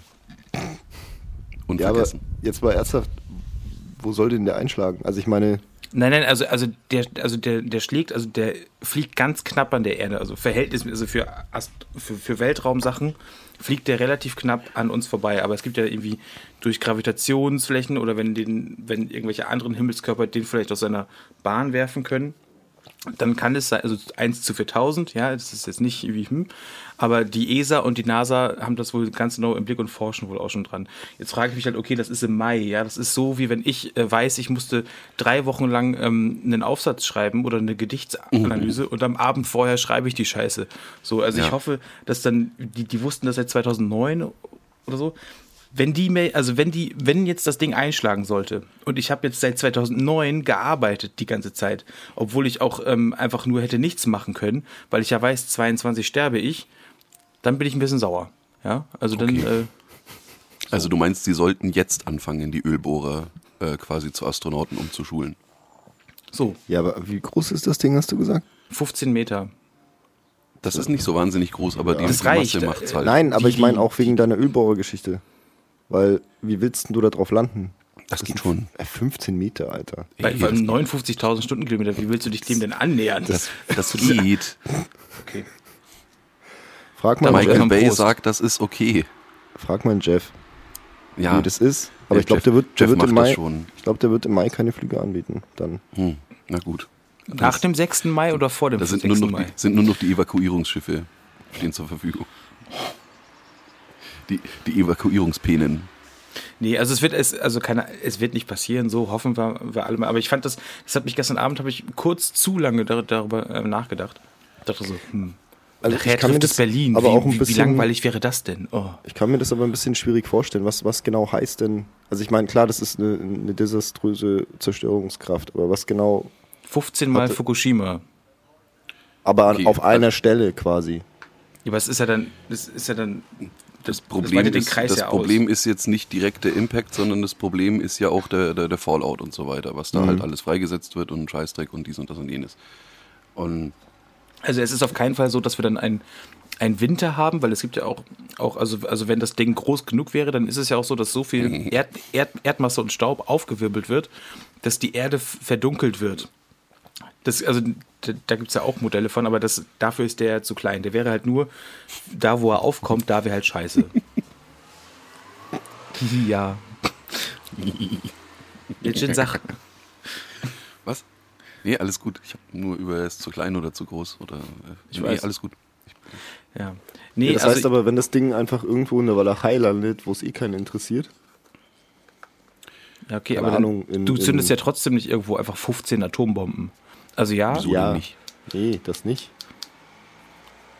C: ja, aber jetzt mal ernsthaft, wo soll denn der einschlagen? Also ich meine,
A: Nein, nein, also, also, der, also der, der schlägt, also der fliegt ganz knapp an der Erde. Also Verhältnis, also für, Ast, für, für Weltraumsachen fliegt der relativ knapp an uns vorbei. Aber es gibt ja irgendwie durch Gravitationsflächen oder wenn, den, wenn irgendwelche anderen Himmelskörper den vielleicht aus seiner Bahn werfen können, dann kann es sein, also 1 zu 4000, ja, das ist jetzt nicht wie, hm, aber die ESA und die NASA haben das wohl ganz genau im Blick und forschen wohl auch schon dran. Jetzt frage ich mich halt, okay, das ist im Mai, ja, das ist so, wie wenn ich äh, weiß, ich musste drei Wochen lang ähm, einen Aufsatz schreiben oder eine Gedichtsanalyse und am Abend vorher schreibe ich die Scheiße. So, also
B: Ja.
A: ich hoffe, dass dann, die, die wussten das seit 2009 oder so, wenn die, Mail- also wenn die, wenn jetzt das Ding einschlagen sollte und ich habe jetzt seit 2009 gearbeitet die ganze Zeit, obwohl ich auch ähm, einfach nur hätte nichts machen können, weil ich ja weiß, 22 sterbe ich, dann bin ich ein bisschen sauer. Ja, also dann,
B: Okay.
A: äh,
B: Also du meinst, sie sollten jetzt anfangen, die Ölbohrer äh, quasi zu Astronauten umzuschulen.
A: so,
C: ja, aber wie groß ist das Ding, hast du gesagt?
A: 15 Meter.
B: Das ist nicht so wahnsinnig groß, aber die
A: Das
B: Masse
A: reicht.
B: macht's halt.
C: Nein, aber ich meine auch wegen deiner Ölbohrergeschichte. Weil, wie willst denn du da drauf landen?
B: Das geht
C: sind
B: schon.
C: äh, 15 Meter, Alter.
A: Bei, bei
B: das-
A: 59.000 Stundenkilometer, wie willst du dich dem denn annähern?
B: Das, das geht.
A: okay.
C: Frag mal,
B: Michael
A: Jeff.
B: Bay
A: Prost.
B: sagt, das ist okay.
C: frag mal Jeff,
B: Ja,
C: wie das ist. Aber
B: Ja,
C: ich glaube,
B: Jeff-
C: der wird, der
B: Jeff
C: wird im
B: macht das
C: Mai,
B: schon.
C: ich glaube, der wird im Mai keine Flüge anbieten. Dann.
B: hm, na gut.
A: Nach dem 6. Mai oder vor dem
B: Da
A: 6.
B: sind nur, noch
A: Mai?
B: die, sind nur noch die Evakuierungsschiffe stehen zur Verfügung. Die, die Evakuierungspenen.
A: Nee, also es wird es, also keine, es wird nicht passieren, so hoffen wir, wir alle mal. Aber ich fand das, das hat mich gestern Abend, habe ich kurz zu lange dar darüber äh, nachgedacht. Ich dachte so, hm.
C: Also
A: Nachher
C: ich kann mir
A: es
C: das
A: Berlin.
C: aber
A: wie,
C: auch ein
A: wie, wie
C: bisschen-
A: langweilig wäre das denn? Oh.
C: Ich kann mir das aber ein bisschen schwierig vorstellen. Was, was genau heißt denn? Also ich meine, klar, das ist eine, eine desaströse Zerstörungskraft, aber was genau?
A: 15 Mal
C: Hatte-
A: Fukushima.
C: Aber
B: Okay,
C: auf einer
B: also-
C: Stelle quasi.
A: Ja, aber es ist ja dann, das ist ja dann,
B: Das
A: das
B: Problem,
A: den
B: ist,
A: Kreis
B: das
A: ja
B: Problem
A: aus.
B: ist jetzt nicht direkt der Impact, sondern das Problem ist ja auch der, der, der Fallout und so weiter, was da
C: Mhm.
B: halt alles freigesetzt wird und Scheißdreck und dies und das und jenes. Und
A: Also es ist auf keinen Fall so, dass wir dann einen, einen Winter haben, weil es gibt ja auch, auch also, also wenn das Ding groß genug wäre, dann ist es ja auch so, dass so viel Erd, Erd, Erdmasse und Staub aufgewirbelt wird, dass die Erde verdunkelt wird. Das, also da, da gibt es ja auch Modelle von, aber das, dafür ist der zu klein. Der wäre halt nur, da wo er aufkommt, da wäre halt scheiße. ja. Jetzt schon Sachen.
B: was? Nee, alles gut. Ich habe nur über, er ist zu klein oder zu groß oder. Äh,
A: Ich
B: nee,
A: weiß.
B: alles gut.
A: Ja. Nee,
C: Ja, das
A: also
C: heißt aber, wenn das Ding einfach irgendwo in der Walachei landet, wo es eh keinen interessiert.
A: Ja, okay,
C: Keine
A: aber dann,
C: Ahnung, in-
A: du zündest
C: in-
A: ja trotzdem nicht irgendwo einfach 15 Atombomben. Also ja,
B: Wieso
C: ja.
B: nicht?
C: Nee, das nicht.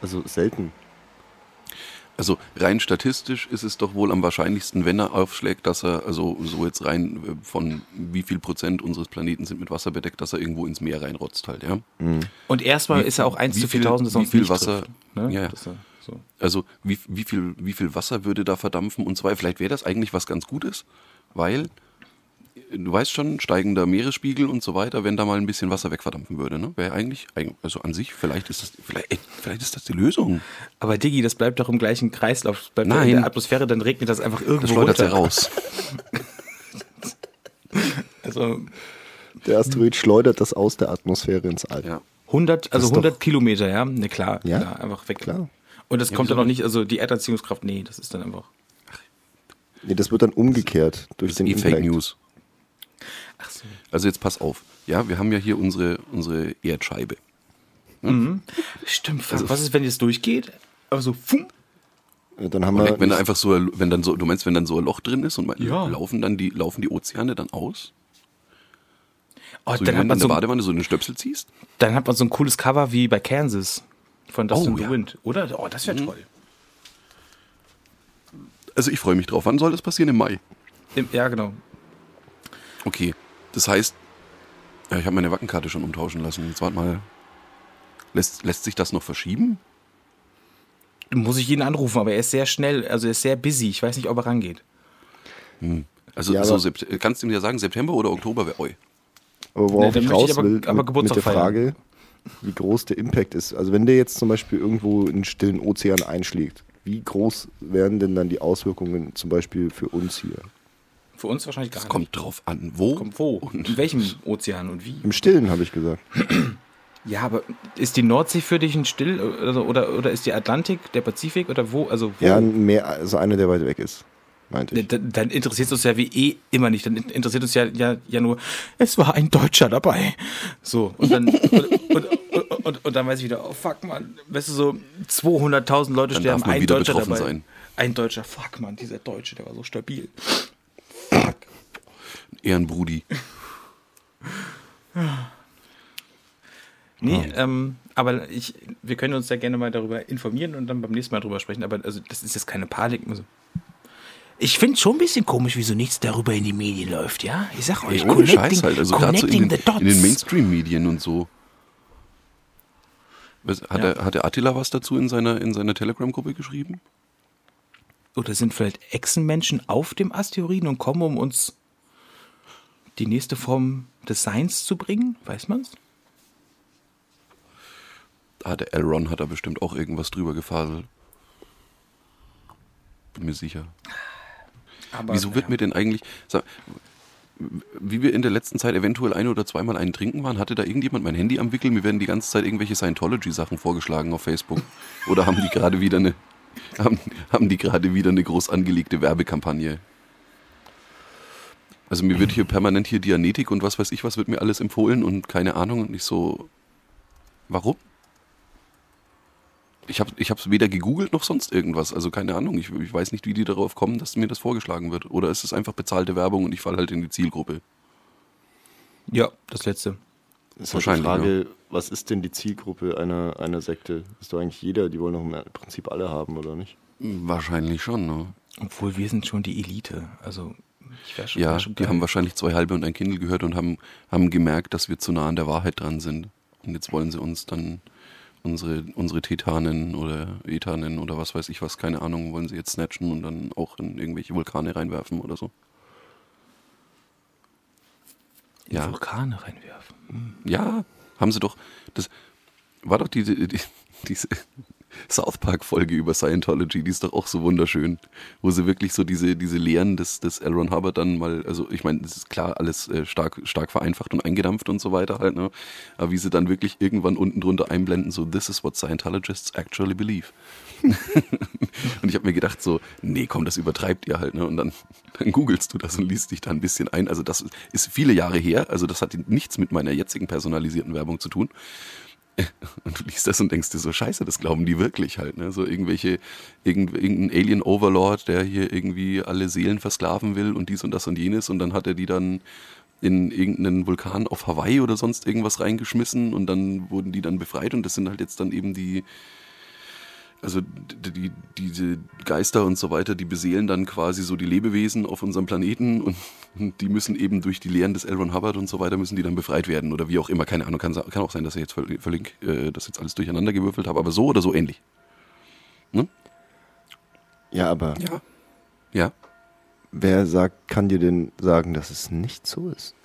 C: Also selten.
B: Also rein statistisch ist es doch wohl am wahrscheinlichsten, wenn er aufschlägt, dass er, also so jetzt rein äh, von wie viel Prozent unseres Planeten sind mit Wasser bedeckt, dass er irgendwo ins Meer reinrotzt halt, ja.
A: und erstmal
B: Wie-
A: ist er auch 1
B: wie
A: zu
B: viel-
A: 4000, das
B: wie
A: sonst
B: viel
A: nicht
B: Wasser-
A: trifft, ne?
B: Ja, ja.
A: So.
B: Also wie, wie, viel, wie viel Wasser würde da verdampfen? Und zwar, vielleicht wäre das eigentlich was ganz Gutes, weil du weißt schon, steigender Meeresspiegel und so weiter, wenn da mal ein bisschen Wasser wegverdampfen würde, ne? Wäre eigentlich, eig- also an sich, vielleicht ist das, vielleicht, ey, vielleicht ist das die Lösung.
A: Aber Diggi, das bleibt doch im gleichen Kreislauf. Das bleibt
B: Nein.
A: in der Atmosphäre, dann regnet das einfach irgendwo
B: Das schleudert
A: runter.
B: er raus.
A: Also
C: Der Asteroid schleudert das aus der Atmosphäre ins All.
B: Ja.
A: 100, also
C: ist doch-
A: 100 Kilometer, ja? Ne, klar,
C: Ja,
A: klar, einfach weg.
C: klar.
A: Und das
B: Ja,
A: kommt dann auch nicht, also die Erdanziehungskraft, nee, das ist dann einfach.
C: Nee, das wird dann umgekehrt durch
B: Das ist
C: den
B: eh
C: Impact.
B: Fake News.
A: Ach so.
B: Also jetzt pass auf. Ja, wir haben ja hier unsere, unsere Erdscheibe.
A: Stimmt, fuck,
B: Also-
A: was ist, wenn jetzt durchgeht? Aber so, fum,
C: Dann haben
B: Und
C: wir
B: wenn da einfach so, wenn dann so, du meinst, wenn dann so ein Loch drin ist und
A: Ja.
B: laufen dann die, laufen die Ozeane dann aus?
A: oh,
B: So wie
A: dann, hat
B: wenn du
A: man
B: eine
A: so,
B: Badewanne so einen Stöpsel ziehst?
A: dann hat man so ein cooles Cover wie bei Kansas von Dustin
B: Oh,
A: the
B: ja.
A: Wind, oder? Oh, das wäre toll.
B: Also ich freue mich drauf. Wann soll das passieren? Im Mai.
A: Im, ja, genau.
B: Okay. Das heißt, ja, ich habe meine Wackenkarte schon umtauschen lassen. Jetzt warte mal. Lässt, lässt sich das noch verschieben?
A: Muss ich ihn anrufen, aber er ist sehr schnell, also er ist sehr busy. Ich weiß nicht, ob er rangeht.
B: Also
C: Ja,
B: so Sept- kannst du mir ja sagen, September oder Oktober wäre eu.
C: Aber worauf
A: Nee, dann
C: ich
A: möchte ich
C: raus
A: aber-
C: will,
A: aber
C: mit, mit der. Frage, wie groß der Impact ist. Also wenn der jetzt zum Beispiel irgendwo in den stillen Ozean einschlägt, wie groß wären denn dann die Auswirkungen zum Beispiel für uns hier?
A: Für uns wahrscheinlich gar
B: Das
A: nicht.
B: kommt drauf an, wo.
A: Kommt wo?
B: Und
A: In welchem Ozean und wie?
C: Im Stillen, habe ich gesagt.
A: Ja, aber ist die Nordsee für dich ein Still oder, oder, oder ist die Atlantik, der Pazifik oder wo? Also wo?
C: Ja, Meer, also einer, der weit weg ist, meinte ich.
A: dann, dann interessiert es uns ja wie eh immer nicht. Dann interessiert uns ja, ja, ja nur, es war ein Deutscher dabei. So, und dann, und, und, und, und, und dann weiß ich wieder, oh fuck, man, weißt du, so 200.000 Leute
B: Dann
A: sterben, ein Deutscher dabei.
B: sein.
A: Ein Deutscher, fuck, man, dieser Deutsche, der war so stabil.
B: Ehrenbrudi.
A: Nee,
B: Ah.
A: ähm, aber ich, wir können uns ja gerne mal darüber informieren und dann beim nächsten Mal drüber sprechen. Aber also, das ist jetzt keine Panik. Also. Ich finde es schon ein bisschen komisch, wieso nichts darüber in die Medien läuft, ja? Ich sag euch,
B: Ey, ohne Scheiß halt. Also gerade so in den, in den Mainstream-Medien und so. Was, hat,
A: Ja.
B: der, hat der Attila was dazu in seiner, in seiner Telegram-Gruppe geschrieben?
A: Oder sind vielleicht Echsenmenschen auf dem Asteroiden und kommen, um uns die nächste Form des Seins zu bringen? Weiß man's?
B: Ah, der Elron hat da bestimmt auch irgendwas drüber gefaselt. Bin mir sicher.
A: Aber,
B: Wieso wird mir denn eigentlich, sag, wie wir in der letzten Zeit eventuell ein oder zweimal einen trinken waren, hatte da irgendjemand mein Handy am Wickel? Mir werden die ganze Zeit irgendwelche Scientology-Sachen vorgeschlagen auf Facebook. Oder haben die gerade wieder eine, haben, haben die gerade wieder eine groß angelegte Werbekampagne? Also mir wird hier permanent hier Dianetik und was weiß ich was wird mir alles empfohlen und keine Ahnung und ich so, warum? Ich habe ich es weder gegoogelt noch sonst irgendwas. Also keine Ahnung. Ich, ich weiß nicht, wie die darauf kommen, dass mir das vorgeschlagen wird. Oder ist es einfach bezahlte Werbung und ich falle halt in die Zielgruppe?
A: Ja, das letzte.
C: Das ist halt die
B: Wahrscheinlich,
C: Frage, was ist denn die Zielgruppe einer, einer Sekte? Ist doch eigentlich jeder, die wollen doch im Prinzip alle haben, oder nicht?
B: Wahrscheinlich schon, ne?
A: Obwohl wir sind schon die Elite. Also, schon,
B: Ja, die haben wahrscheinlich zwei halbe und ein Kindle gehört und haben, haben gemerkt, dass wir zu nah an der Wahrheit dran sind. Und jetzt wollen sie uns dann unsere, unsere Tetanen oder Etanen oder was weiß ich was, keine Ahnung, wollen sie jetzt snatchen und dann auch in irgendwelche Vulkane reinwerfen oder so.
A: in
B: Ja.
A: Vulkane reinwerfen.
B: Ja, haben sie doch. Das war doch diese, die, diese South Park-Folge über Scientology, die ist doch auch so wunderschön, wo sie wirklich so diese, diese Lehren des, des L. Ron Hubbard dann mal, also ich meine, das ist klar alles äh, stark, stark vereinfacht und eingedampft und so weiter halt, ne? Aber wie sie dann wirklich irgendwann unten drunter einblenden, so, this is what Scientologists actually believe. und ich habe mir gedacht, so, nee, komm, das übertreibt ihr halt, ne? Und dann, dann googelst du das und liest dich da ein bisschen ein. Also das ist viele Jahre her, also das hat nichts mit meiner jetzigen personalisierten Werbung zu tun. Und du liest das und denkst dir so, scheiße, das glauben die wirklich halt, ne? So irgendwelche, irgend, irgendein Alien Overlord, der hier irgendwie alle Seelen versklaven will und dies und das und jenes und dann hat er die dann in irgendeinen Vulkan auf Hawaii oder sonst irgendwas reingeschmissen und dann wurden die dann befreit und das sind halt jetzt dann eben die, also die, die, diese Geister und so weiter, die beseelen dann quasi so die Lebewesen auf unserem Planeten und, die müssen eben durch die Lehren des L. Ron Hubbard und so weiter müssen die dann befreit werden oder wie auch immer, keine Ahnung, kann, kann auch sein, dass ich jetzt völlig, völlig äh, das jetzt alles durcheinander gewürfelt habe, aber so oder so ähnlich.
C: Ja, aber
B: Ja. Ja.
C: wer sagt, kann dir denn sagen, dass es nicht so ist?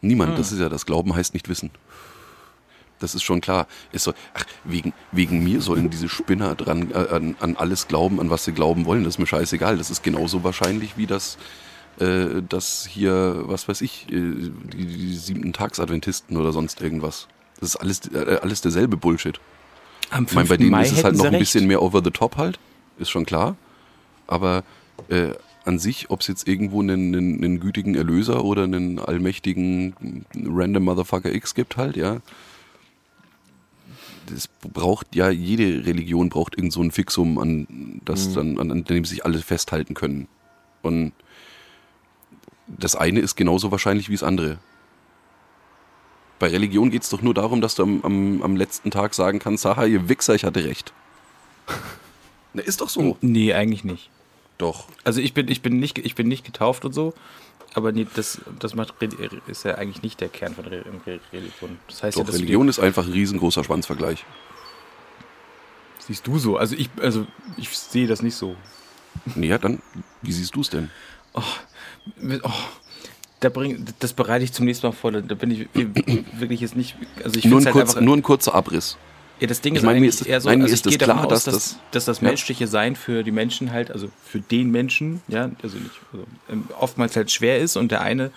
B: Niemand, das ist ja das Glauben heißt nicht wissen. Das ist schon klar. Es soll, ach, wegen, wegen mir sollen diese Spinner dran, äh, an, an alles glauben, an was sie glauben wollen. Das ist mir scheißegal. Das ist genauso wahrscheinlich wie das, äh, das hier, was weiß ich, äh, die, die siebten Tagsadventisten oder sonst irgendwas. Das ist alles, äh, alles derselbe Bullshit.
A: Am
B: Ich meine, bei
A: 5.
B: denen
A: Mai
B: ist es halt noch ein
A: recht.
B: bisschen mehr over the top halt, ist schon klar. Aber äh, an sich, ob es jetzt irgendwo einen, einen, einen gütigen Erlöser oder einen allmächtigen Random Motherfucker X gibt halt, ja. Das braucht ja, jede Religion braucht irgend so ein Fixum, an, das dann, an, an dem sich alle festhalten können. Und das eine ist genauso wahrscheinlich wie das andere. Bei Religion geht es doch nur darum, dass du am, am, am letzten Tag sagen kannst, haha, ihr Wichser, ich hatte recht. Na, ist doch so.
A: Nee, eigentlich nicht.
B: Doch.
A: Also ich bin, ich bin nicht, ich bin nicht getauft und so, aber nee, das, das macht, ist ja eigentlich nicht der Kern von Re- Religion. Das heißt ja,
B: Doch,
A: du
B: Religion ist einfach ein riesengroßer Schwanzvergleich.
A: siehst du so. Also ich, also ich sehe das nicht so.
B: Nee, ja, dann, wie siehst du es denn?
A: Oh, da bring, das bereite ich zum nächsten Mal vor. Da bin ich wirklich jetzt nicht. Also ich
B: Nur ein,
A: halt
B: kurz,
A: einfach,
B: nur ein kurzer Abriss.
A: Ja, das Ding
B: Ich
A: ist
B: meine, mir
A: eigentlich
B: ist das-
A: eher so, also
B: ist
A: ich
B: das
A: gehe davon
B: klar,
A: aus,
B: dass
A: dass,
B: das-
A: dass das
B: ja.
A: menschliche Sein für die Menschen halt, also für den Menschen, ja, also nicht, also, ähm, oftmals halt schwer ist und der eine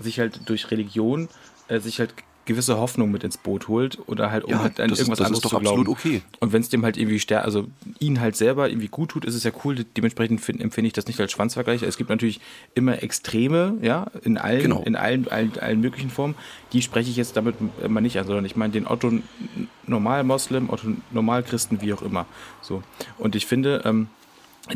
A: sich halt durch Religion äh, sich halt gewisse Hoffnung mit ins Boot holt oder halt um
B: Ja,
A: halt an
B: das ist-
A: irgendwas
B: das ist
A: anderes
B: doch
A: zu glauben.
B: absolut okay.
A: Und wenn es dem halt irgendwie stär also ihn halt selber irgendwie gut tut, ist es ja cool. Dementsprechend find, empfinde ich das nicht als Schwanzvergleich. Es gibt natürlich immer Extreme, ja, in allen,
B: Genau.
A: in allen, allen, allen möglichen Formen. Die spreche ich jetzt damit mal nicht an, sondern ich meine den Otto Normal-Moslem, Otto Normalchristen, wie auch immer. So. Und ich finde, ähm,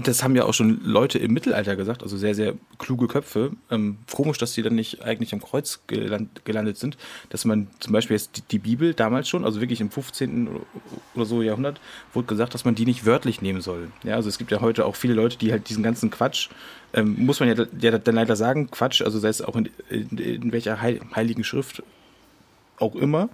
A: das haben ja auch schon Leute im Mittelalter gesagt, also sehr, sehr kluge Köpfe. Ähm, komisch, dass die dann nicht eigentlich am Kreuz geland, gelandet sind, dass man zum Beispiel jetzt die, die Bibel damals schon, also wirklich im 15. oder so Jahrhundert, wurde gesagt, dass man die nicht wörtlich nehmen soll. Ja, also es gibt ja heute auch viele Leute, die halt diesen ganzen Quatsch, ähm, muss man ja, ja dann leider sagen, Quatsch, also sei es auch in, in, in welcher heil, heiligen Schrift auch immer,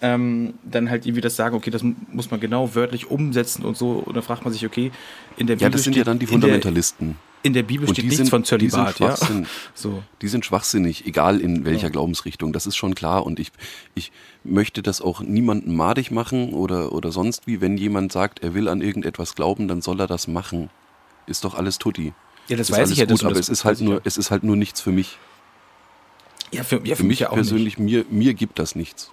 A: ähm, dann halt irgendwie das sagen, okay, das mu- muss man genau wörtlich umsetzen und so. Und dann fragt man sich, okay, in der Bibel
B: Ja, das sind ja
A: steht-
B: dann die
A: in der-
B: Fundamentalisten.
A: in der Bibel
B: Und
A: steht
B: die
A: nichts
B: sind-
A: von
B: die sind
A: Zölibat, ja. So.
B: Die sind schwachsinnig, egal in welcher Glaubensrichtung, das ist schon klar. Und ich, ich möchte das auch niemandem madig machen oder, oder sonst wie. Wenn jemand sagt, er will an irgendetwas glauben, dann soll er das machen. Ist doch alles tutti.
A: Ja, das
B: ist
A: weiß ich ja, das-
B: gut, aber
A: das
B: es ist halt nur,
A: ja.
B: es ist halt nur nichts für mich.
A: Ja, für, ja,
B: Für mich
A: ja auch
B: persönlich, mir, mir gibt das nichts.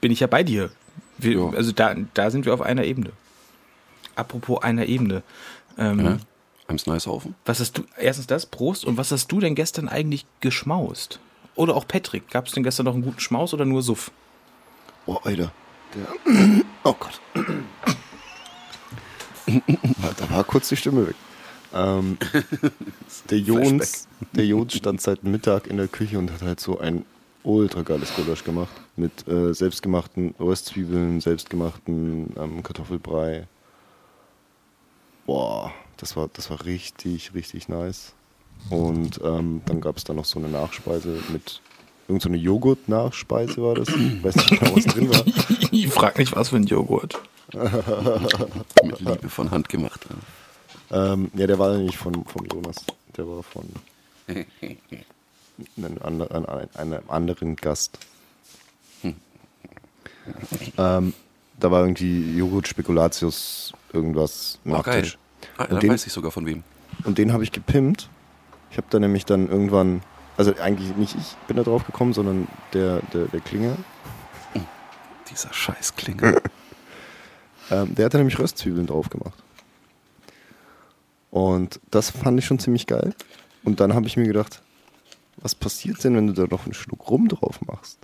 A: Bin ich ja bei dir. Wir,
B: Ja.
A: Also da, da sind wir auf einer Ebene. Apropos einer Ebene. Ähm,
B: Ja? Am Snicehaufen?
A: Was hast du, erstens das, Prost, und was hast du denn gestern eigentlich geschmaust? Oder auch Patrick, gab es denn gestern noch einen guten Schmaus oder nur Suff?
C: Oh, Alter. Der, oh Gott. da war kurz die Stimme weg. Ähm, der, Jons, der Jons stand seit Mittag in der Küche und hat halt so ein ultra geiles Gulasch gemacht. Mit äh, selbstgemachten Röstzwiebeln, selbstgemachten ähm, Kartoffelbrei. Boah, das war, das war richtig, richtig nice. Und ähm, dann gab es da noch so eine Nachspeise mit irgendeine so eine Joghurt-Nachspeise war das. Ich weiß nicht genau, was drin war.
A: Ich frag nicht, was für ein Joghurt.
B: Mit Liebe von Hand gemacht.
C: Ähm, ja, der war nicht von, von Jonas. Der war von einem, ander, an- an- einem anderen Gast. Ähm, da war irgendwie Joghurt, Spekulatius, irgendwas,
B: Oh, geil.
C: Nachtisch.
B: Ah,
C: Und den-
B: weiß ich sogar von wem.
C: Und den habe ich gepimpt. Ich habe da nämlich dann irgendwann, also eigentlich nicht ich bin da drauf gekommen, sondern der, der, der Klinger.
B: Dieser Scheißklinge.
C: Ähm, der hat da nämlich Röstzwiebeln drauf gemacht. Und das fand ich schon ziemlich geil. Und dann habe ich mir gedacht, was passiert denn, wenn du da noch einen Schluck Rum drauf machst?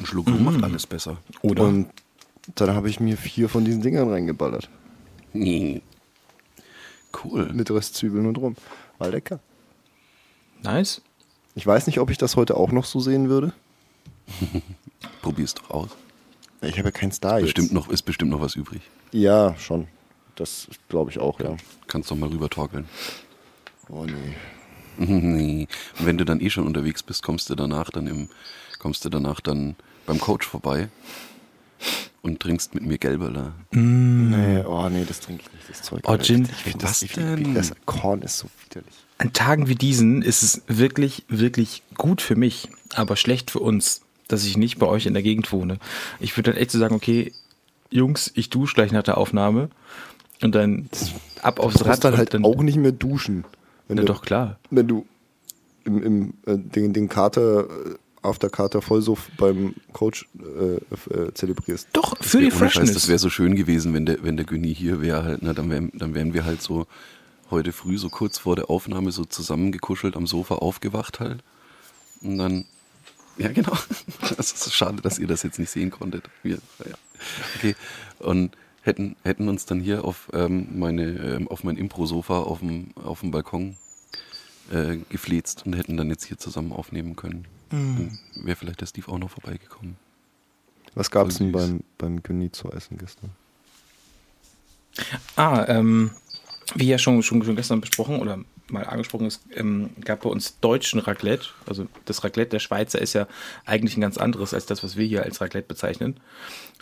B: Ein Schluck Rum macht alles besser.
A: Oder?
C: Und dann habe ich mir vier von diesen Dingern reingeballert.
B: Nee. Cool.
C: Mit Röstzwiebeln und Rum. War lecker.
A: nice.
C: Ich weiß nicht, ob ich das heute auch noch so sehen würde.
B: Probier's doch aus.
C: Ich habe ja keinen Star jetzt.
B: Bestimmt noch, ist bestimmt noch was übrig.
C: Ja, schon. Das glaube ich auch, ja.
B: Kannst doch mal rüber torkeln.
C: Oh nee.
B: nee. Und wenn du dann eh schon unterwegs bist, kommst du danach dann im, kommst du danach dann beim Coach vorbei und trinkst mit mir Gelberler.
C: Nee, oh nee, das trinke ich nicht, das Zeug.
A: Oh, Gin.
C: Ich find
B: Was
C: das, ich,
B: denn?
C: Das Korn ist so widerlich.
A: An Tagen wie diesen ist es wirklich, wirklich gut für mich, aber schlecht für uns, dass ich nicht bei euch in der Gegend wohne. Ich würde dann echt so sagen, okay, Jungs, ich dusche gleich nach der Aufnahme und dann ab aufs
C: Du
A: Rad
C: dann
A: und
C: halt
A: dann,
C: auch nicht mehr duschen. Wenn
A: Na
C: du,
A: doch, klar.
C: Wenn du im, im, äh, den, den Kater, äh, After-Kater Vollsuff beim Coach äh, äh, zelebrierst.
A: Doch, für die
B: Ohne Scheiß,
A: Freshness.
B: das wäre so schön gewesen, wenn der, wenn der Günni hier wäre halt, na, dann wären, dann wären wir halt so heute früh so kurz vor der Aufnahme so zusammengekuschelt am Sofa aufgewacht halt. Und dann, ja genau, das ist so schade, dass ihr das jetzt nicht sehen konntet. Wir, ja. Okay, und hätten, hätten uns dann hier auf, ähm, meine, ähm, auf mein Impro-Sofa auf dem, auf dem Balkon äh, gefläzt und hätten dann jetzt hier zusammen aufnehmen können. Mhm. Wäre vielleicht der Steve auch noch vorbeigekommen.
C: Was gab es denn beim, beim Gyni zu essen gestern?
A: Ah, ähm, wie ja schon, schon, schon gestern besprochen oder mal angesprochen ist, ähm, gab bei uns deutschen Raclette. Also das Raclette der Schweizer ist ja eigentlich ein ganz anderes als das, was wir hier als Raclette bezeichnen.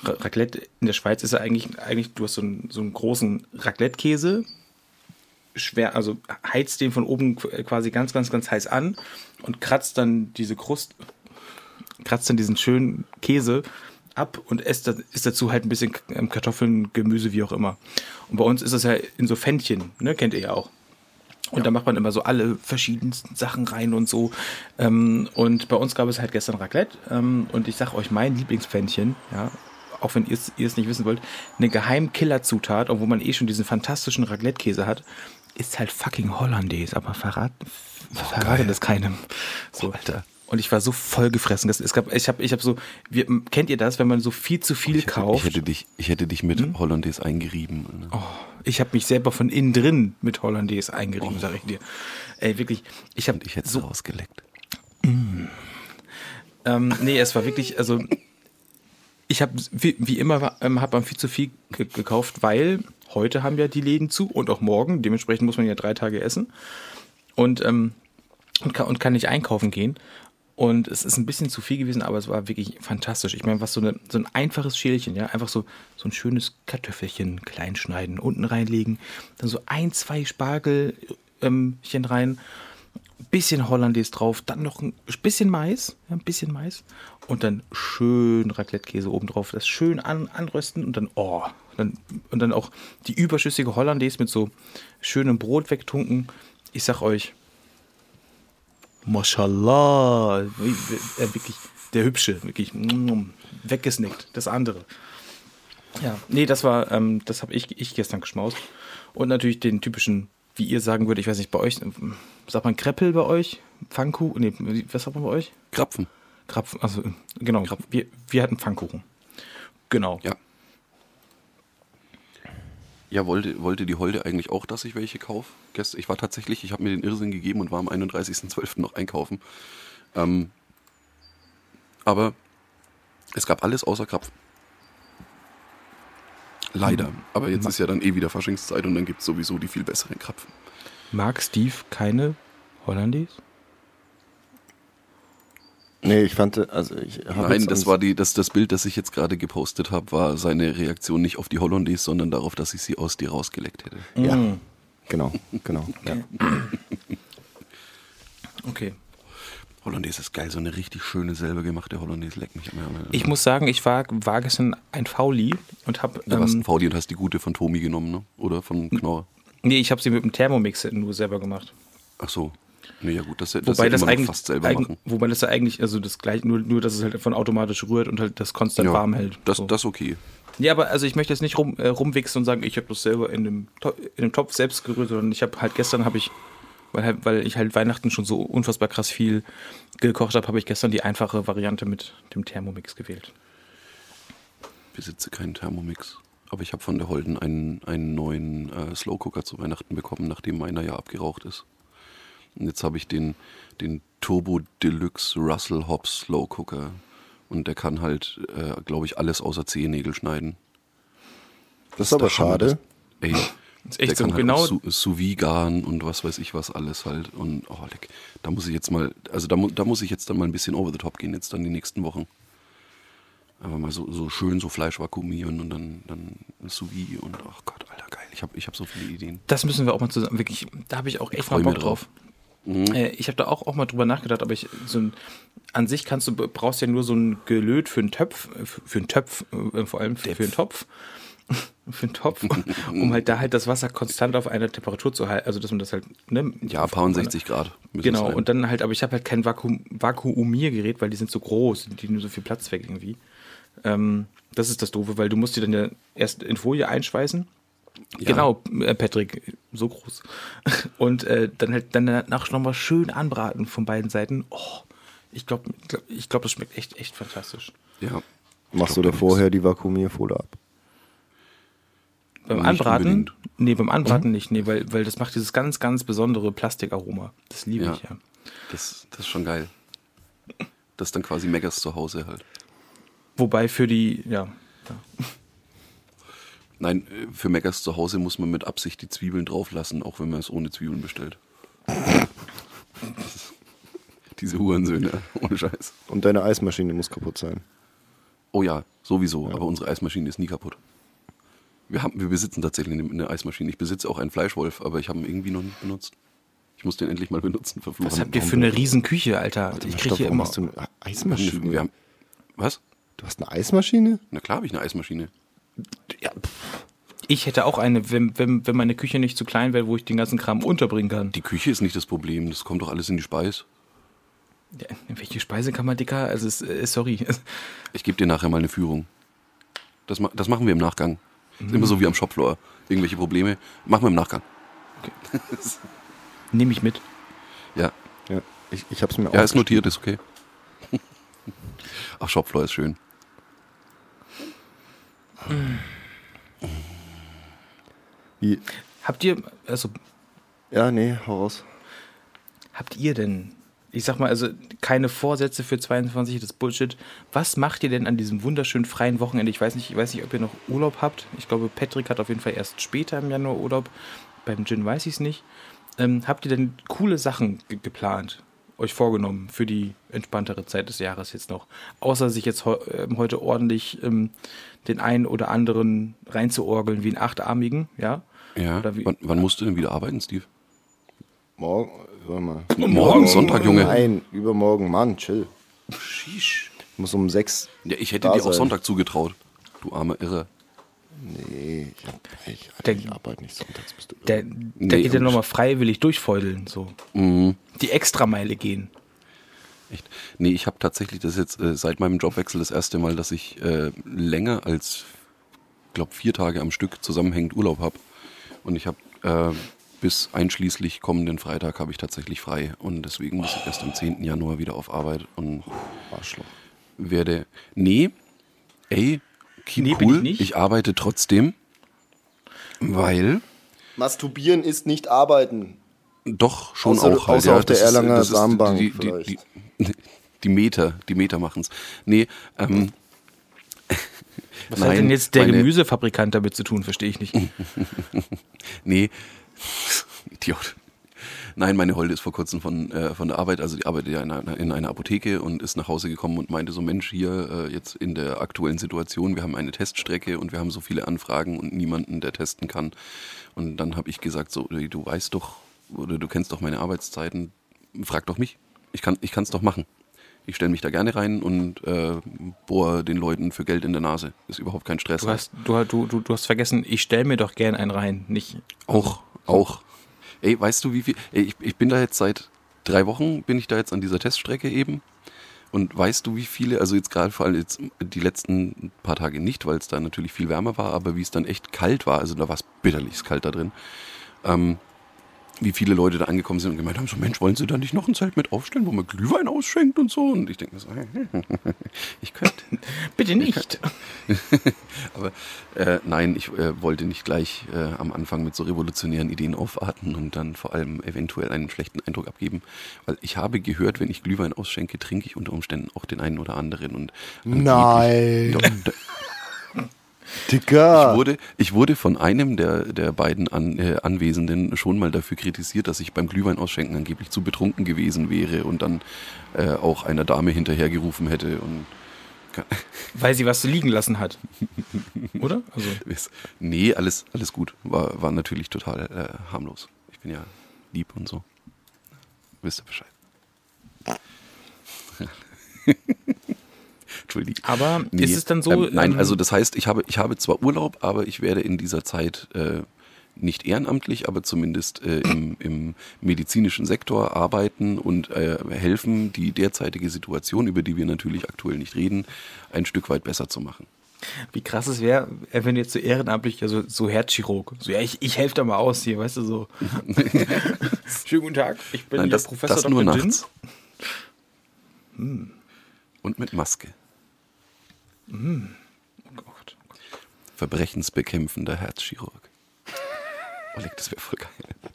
A: Ra Raclette in der Schweiz ist ja eigentlich, eigentlich du hast so einen, so einen großen Raclette-Käse, schwer, also heizt den von oben quasi ganz, ganz, ganz heiß an und kratzt dann diese Krust, kratzt dann diesen schönen Käse ab und isst, isst dazu halt ein bisschen ähm, Kartoffeln, Gemüse, wie auch immer. Und bei uns ist das ja in so Fännchen, ne? kennt ihr ja auch. Und da macht man immer so alle verschiedensten Sachen rein und so. Ähm, und bei uns gab es halt gestern Raclette. Ähm, und ich sag euch, mein Lieblingspfännchen, ja, auch wenn ihr es nicht wissen wollt, eine Geheim-Killer-Zutat, obwohl man eh schon diesen fantastischen Raclette-Käse hat, ist halt fucking Hollandaise. Aber verrat, verrate das keinem. So, Alter. Und ich war so voll gefressen. Das, es gab, ich habe ich hab so, wir, kennt ihr das, wenn man so viel zu viel
B: Ich hätte,
A: kauft?
B: ich hätte dich, ich hätte dich mit Hollandaise eingerieben. ne?
A: Oh, ich habe mich selber von innen drin mit Hollandaise eingerieben, sag ich dir. Ey, wirklich, ich habe
B: ich hätte
A: so
B: so rausgeleckt.
A: Ähm, nee, es war wirklich, also ich habe wie, wie immer ähm, hat man viel zu viel ge gekauft, weil heute haben ja die Läden zu und auch morgen. Dementsprechend muss man ja drei Tage essen und ähm, und, kann, und kann nicht einkaufen gehen. Und es ist ein bisschen zu viel gewesen, aber es war wirklich fantastisch. Ich meine, was so, eine, so ein einfaches Schälchen, ja, einfach so, so ein schönes Kartoffelchen klein schneiden, unten reinlegen, dann so ein, zwei Spargelchen ähm, rein, bisschen Hollandaise drauf, dann noch ein bisschen Mais, ja, ein bisschen Mais und dann schön Raclette-Käse oben drauf, das schön an, anrösten und dann, oh, dann, und dann auch die überschüssige Hollandaise mit so schönem Brot wegtunken. Ich sag euch, Mashallah, äh, wirklich der Hübsche, wirklich mm, weggesnickt, das andere. Ja, nee, das war, ähm, das habe ich, ich gestern geschmaust. Und natürlich den typischen, wie ihr sagen würdet, ich weiß nicht, bei euch, ähm, sagt man Kreppel bei euch? Pfannkuchen? Nee, was sagt man bei euch?
B: Krapfen.
A: Krapfen, also genau, Wir, wir hatten Pfannkuchen. Genau.
B: Ja. Ja, wollte, wollte die Holde eigentlich auch, dass ich welche kaufe? Ich war tatsächlich, ich habe mir den Irrsinn gegeben und war am 31.12. noch einkaufen. Ähm, aber es gab alles außer Krapfen. Leider. Aber jetzt ist ja dann eh wieder Faschingszeit und dann gibt es sowieso die viel besseren Krapfen.
A: Mag Steve keine Hollandaise?
C: Nee, ich fand, also ich habe
B: Nein, das war die, das, das Bild, das ich jetzt gerade gepostet habe, war seine Reaktion nicht auf die Hollandaise, sondern darauf, dass ich sie aus dir rausgeleckt hätte.
C: Ja,
A: Mm,
C: genau, genau. Ja.
A: Okay.
B: Hollandaise ist geil, so eine richtig schöne, selber gemachte Hollandaise leckt mich am Ärmel.
A: Ich muss sagen, ich war, war gestern ein Fauli und habe.
B: Du warst
A: Ähm,
B: ein Fauli und hast die gute von Tomi genommen, ne? Oder von Knorr.
A: nee, ich habe sie mit dem Thermomix nur selber gemacht.
B: Ach so. Nee, ja gut, das, das
A: Wobei das eigentlich,
B: fast selber
A: eigen-
B: machen.
A: wobei das ja eigentlich, also das gleiche, nur, nur dass es halt von automatisch rührt und halt das konstant
B: Ja,
A: warm hält.
B: Das,
A: So.
B: das okay.
A: Ja, aber also ich möchte jetzt nicht rum, äh, rumwichsen und sagen, ich habe das selber in dem, in dem Topf selbst gerührt, sondern ich habe halt gestern habe ich, weil, halt, weil ich halt Weihnachten schon so unfassbar krass viel gekocht habe, habe ich gestern die einfache Variante mit dem Thermomix gewählt.
B: besitze keinen Thermomix. Aber ich habe von der Holden einen, einen neuen äh, Slow Cooker zu Weihnachten bekommen, nachdem meiner ja abgeraucht ist. Und jetzt habe ich den, den Turbo Deluxe Russell Hobbs Slow Cooker. Und der kann halt, äh, glaube ich, alles außer Zehennägel schneiden.
C: Das ist aber schade.
B: Ey,
A: ist echt
B: der
A: so,
B: kann
A: genau-
B: halt auch Sous- garen und was weiß ich was alles halt. Und oh, leck, da muss ich jetzt mal, also da, mu- da muss ich jetzt dann mal ein bisschen over the top gehen, jetzt dann die nächsten Wochen. Aber mal so, so schön so Fleisch vakuumieren und dann, dann Sous und ach Gott, Alter, geil. Ich habe ich hab so viele Ideen.
A: Das müssen wir auch mal zusammen, wirklich, da habe ich auch echt mal
B: freu
A: Bock
B: mich
A: drauf.
B: Drauf.
A: Äh, ich habe da auch, auch mal drüber nachgedacht, aber ich, so ein, an sich kannst du, brauchst ja nur so ein Gelöt für einen Töpf, äh, für einen Töpf, äh, vor allem für, für einen Topf. für einen Topf, um halt da halt das Wasser konstant auf einer Temperatur zu halten, also dass man das halt, ne?
B: Ja, paar und 60 Grad. es
A: Genau, und dann halt, aber ich habe halt kein Vakuum, Vakuumiergerät, weil die sind so groß, die nehmen so viel Platz weg irgendwie. Ähm, das ist das Doofe, weil du musst die dann ja erst in Folie einschweißen
B: Ja.
A: Genau, äh, Patrick, so groß. Und äh, dann halt dann danach nochmal schön anbraten von beiden Seiten. Oh, ich glaube, ich glaub, das schmeckt echt, echt fantastisch.
B: Ja.
C: Machst du
B: glaub,
C: da
B: da
C: vorher die Vakuumierfolie ab?
A: Beim
B: Nicht
A: Anbraten?
B: unbedingt. Mhm.
A: Nee, beim Anbraten nicht, nee, weil, weil das macht dieses ganz, ganz besondere Plastikaroma. Das liebe
B: Ja.
A: ich ja.
B: Das, das ist schon geil. Das ist dann quasi Meggers zu Hause halt.
A: Wobei für die, ja, da.
B: Nein, äh, für Meggers zu Hause muss man mit Absicht die Zwiebeln drauflassen, auch wenn man es ohne Zwiebeln bestellt. Diese Hurensöhne, ohne Scheiß.
C: Und deine Eismaschine muss kaputt sein.
B: Oh ja, sowieso, aber unsere Eismaschine ist nie kaputt. Wir, haben, wir besitzen tatsächlich eine, Eismaschine. Ich besitze auch einen Fleischwolf, aber ich habe ihn irgendwie noch nicht benutzt. Ich muss den endlich mal benutzen. Verflucht.
A: Was habt ihr für eine Riesenküche, Alter? Ich kriege hier immer.
C: hast du eine Eismaschine?
B: Wir haben, was?
C: du hast eine Eismaschine?
B: Na klar habe ich eine Eismaschine.
A: Ja, ich hätte auch eine, wenn, wenn, wenn meine Küche nicht zu klein wäre, wo ich den ganzen Kram unterbringen kann.
B: Die Küche ist nicht das Problem, das kommt doch alles in die Speis.
A: Ja, welche Speise kann man, Dicker? Also, es, äh, sorry.
B: Ich gebe dir nachher mal eine Führung. Das, ma- das machen wir im Nachgang. Ist immer so wie am Shopfloor. Irgendwelche Probleme, machen wir im Nachgang.
A: Nehme ich mit.
B: Ja,
C: Ja. Ich, ich hab's mir
B: ja ist notiert, ist okay. Ach, Shopfloor ist schön.
C: Wie?
A: Habt ihr, also,
C: Ja, nee, hau raus.
A: habt ihr denn, ich sag mal, also keine Vorsätze für 22, das Bullshit. Was macht ihr denn an diesem wunderschönen freien Wochenende? Ich weiß nicht, ich weiß nicht, ob ihr noch Urlaub habt. Ich glaube, Patrick hat auf jeden Fall erst später im Januar Urlaub. Beim Gin weiß ich es nicht. Ähm, habt ihr denn coole Sachen ge geplant, euch vorgenommen für die entspanntere Zeit des Jahres jetzt noch? Außer sich jetzt heu ähm, heute ordentlich ähm, den einen oder anderen reinzuorgeln wie einen achtarmigen, ja?
B: Ja.
A: Oder wie-
B: Wann, wann musst du denn wieder arbeiten, Steve?
C: Morgen, warte mal.
B: Morgen, Sonntag, Junge.
C: Nein, übermorgen, Mann, chill.
B: Sheesh.
C: Ich muss um sechs.
B: Ja, ich hätte dir auch
C: sein.
B: Sonntag zugetraut. Du arme Irre.
C: Nee, ich, hab, ich,
A: Der-
C: ich arbeite nicht sonntags. Bist du
A: Der, der
B: Nee,
A: geht ja nochmal freiwillig durchfeudeln, so.
B: Mhm.
A: Die Extrameile gehen.
B: Echt? Nee, ich habe tatsächlich das jetzt äh, seit meinem Jobwechsel das erste Mal, dass ich äh, länger als, glaube vier Tage am Stück zusammenhängend Urlaub habe. Und ich habe äh, bis einschließlich kommenden Freitag habe ich tatsächlich frei. Und deswegen muss ich erst am 10. Januar wieder auf Arbeit und
C: Arschloch.
B: werde. Nee, ey, keep
A: Nee, bin
B: cool.
A: ich nicht.
B: ich arbeite trotzdem, weil
C: Masturbieren ist nicht arbeiten.
B: Doch, schon
C: Außer-
B: auch. halt,
C: außer auf der
B: das
C: Erlanger
B: ist
C: Samenbank
B: Die, die, die,
C: vielleicht.
B: die, die Meter, die Meter machen's. Nee, ähm,
A: Was hat
B: Nein,
A: denn jetzt der
B: meine-
A: Gemüsefabrikant damit zu tun, verstehe ich nicht.
B: nee, Idiot. Nein, meine Holde ist vor kurzem von, äh, von der Arbeit, also die arbeitet ja in einer, in einer Apotheke und ist nach Hause gekommen und meinte so, Mensch, hier äh, jetzt in der aktuellen Situation, wir haben eine Teststrecke und wir haben so viele Anfragen und niemanden, der testen kann. Und dann habe ich gesagt, so, du weißt doch, oder du kennst doch meine Arbeitszeiten, frag doch mich. Ich kann ich kann's doch machen. Ich stelle mich da gerne rein und äh, bohr den Leuten für Geld in der Nase. Ist überhaupt kein Stress.
A: Du hast, du, du, du, du hast vergessen, ich stelle mir doch gern einen rein, nicht.
B: Auch, auch. Ey, weißt du, wie viel? Ey, ich, ich bin da jetzt seit drei Wochen, bin ich da jetzt an dieser Teststrecke eben. Und weißt du, wie viele, also jetzt gerade vor allem jetzt die letzten paar Tage nicht, weil es da natürlich viel wärmer war, aber wie es dann echt kalt war, also da war es bitterlich kalt da drin, ähm, wie viele Leute da angekommen sind und gemeint haben, so Mensch, wollen Sie da nicht noch ein Zelt mit aufstellen, wo man Glühwein ausschenkt und so? Und ich denke mir so, ich könnte.
A: Bitte nicht.
B: Aber äh, nein, ich äh, wollte nicht gleich äh, am Anfang mit so revolutionären Ideen aufarten und dann vor allem eventuell einen schlechten Eindruck abgeben. Weil ich habe gehört, wenn ich Glühwein ausschenke, trinke ich unter Umständen auch den einen oder anderen. Und
C: Nein.
B: Doch,
C: Digga.
B: ich, wurde, ich wurde von einem der, der beiden an, äh, Anwesenden schon mal dafür kritisiert, dass ich beim Glühwein ausschenken angeblich zu betrunken gewesen wäre und dann äh, auch einer Dame hinterhergerufen hätte. Und
A: Weil sie was liegen lassen hat. Oder? Also,
B: Nee, alles, alles gut. War, war natürlich total äh, harmlos. Ich bin ja lieb und so. Wisst ihr Bescheid. Entschuldigung.
A: aber ist es dann so.
B: Ähm, nein,
A: ähm,
B: also das heißt, ich habe, ich habe zwar Urlaub, aber ich werde in dieser Zeit äh, nicht ehrenamtlich, aber zumindest äh, im, im medizinischen Sektor arbeiten und äh, helfen, die derzeitige Situation, über die wir natürlich aktuell nicht reden, ein Stück weit besser zu machen.
A: Wie krass es wäre, wenn jetzt so ehrenamtlich, also so Herzchirurg, so, ja, ich, ich helfe da mal aus hier, weißt du, so. Schönen guten Tag, ich bin
B: Nein,
A: der
B: das,
A: Professor
B: das nur
A: Dr.
B: Nachts. Und mit Maske.
A: Oh Gott.
B: Verbrechensbekämpfender Herzchirurg. Oleg, das wäre voll geil.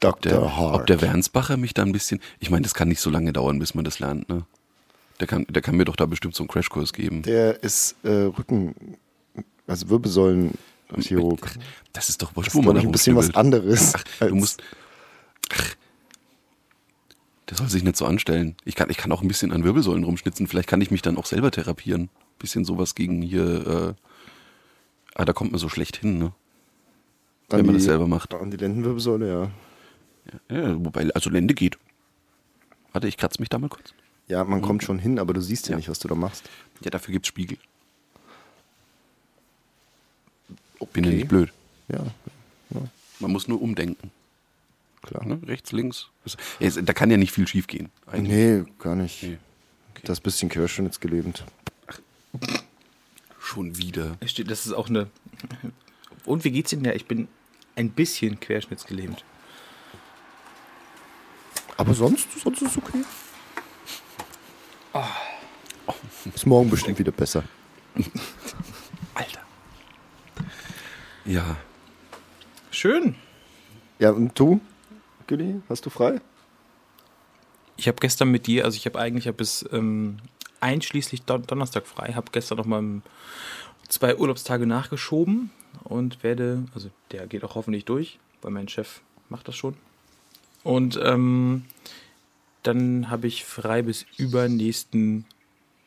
C: Dr.
B: Der,
C: Hart.
B: ob der Wernsbacher mich da ein bisschen. Ich meine, das kann nicht so lange dauern, bis man das lernt, ne? Der kann, der kann mir doch da bestimmt so einen Crashkurs geben.
C: Der ist äh, Rücken, also Wirbelsäulen-Chirurg.
B: Das ist doch wurscht,
C: Das
B: wo
C: ist,
B: man
C: ein bisschen was anderes.
B: Ach, du musst. Ach, der soll sich nicht so anstellen. Ich kann, ich kann auch ein bisschen an Wirbelsäulen rumschnitzen. Vielleicht kann ich mich dann auch selber therapieren. Bisschen sowas gegen hier. Äh, ah, da kommt man so schlecht hin, ne?
C: an
B: wenn man
C: die-
B: das selber macht.
C: An die Lendenwirbelsäule, ja.
B: Ja, wobei, also Lende geht. Warte, ich kratze mich da mal kurz.
C: Ja, man kommt schon hin, aber du siehst ja,
B: Ja.
C: nicht, was du da machst.
B: Ja, dafür gibt's Spiegel. Bin ja
C: Okay.
B: nicht blöd.
C: Ja,
B: Man muss nur umdenken.
C: klar.
B: Ne? Rechts, links. Ja, da kann ja nicht viel schief gehen. eigentlich.
C: Nee, gar nicht.
B: Nee.
C: Das bisschen Querschnittsgelähmt.
B: Schon wieder.
A: Das ist auch eine. Und wie geht's Ihnen? Ja, ich bin ein bisschen querschnittsgelähmt.
C: Aber sonst, sonst ist es okay. Ist morgen bestimmt wieder besser.
B: Alter. Ja.
A: Schön.
C: Ja, und du, Gilly, hast du frei?
A: Ich habe gestern mit dir, also ich habe eigentlich ja bis ähm, einschließlich Don Donnerstag frei, habe gestern noch mal zwei Urlaubstage nachgeschoben und werde, also der geht auch hoffentlich durch, weil mein Chef macht das schon. Und ähm, dann habe ich frei bis übernächsten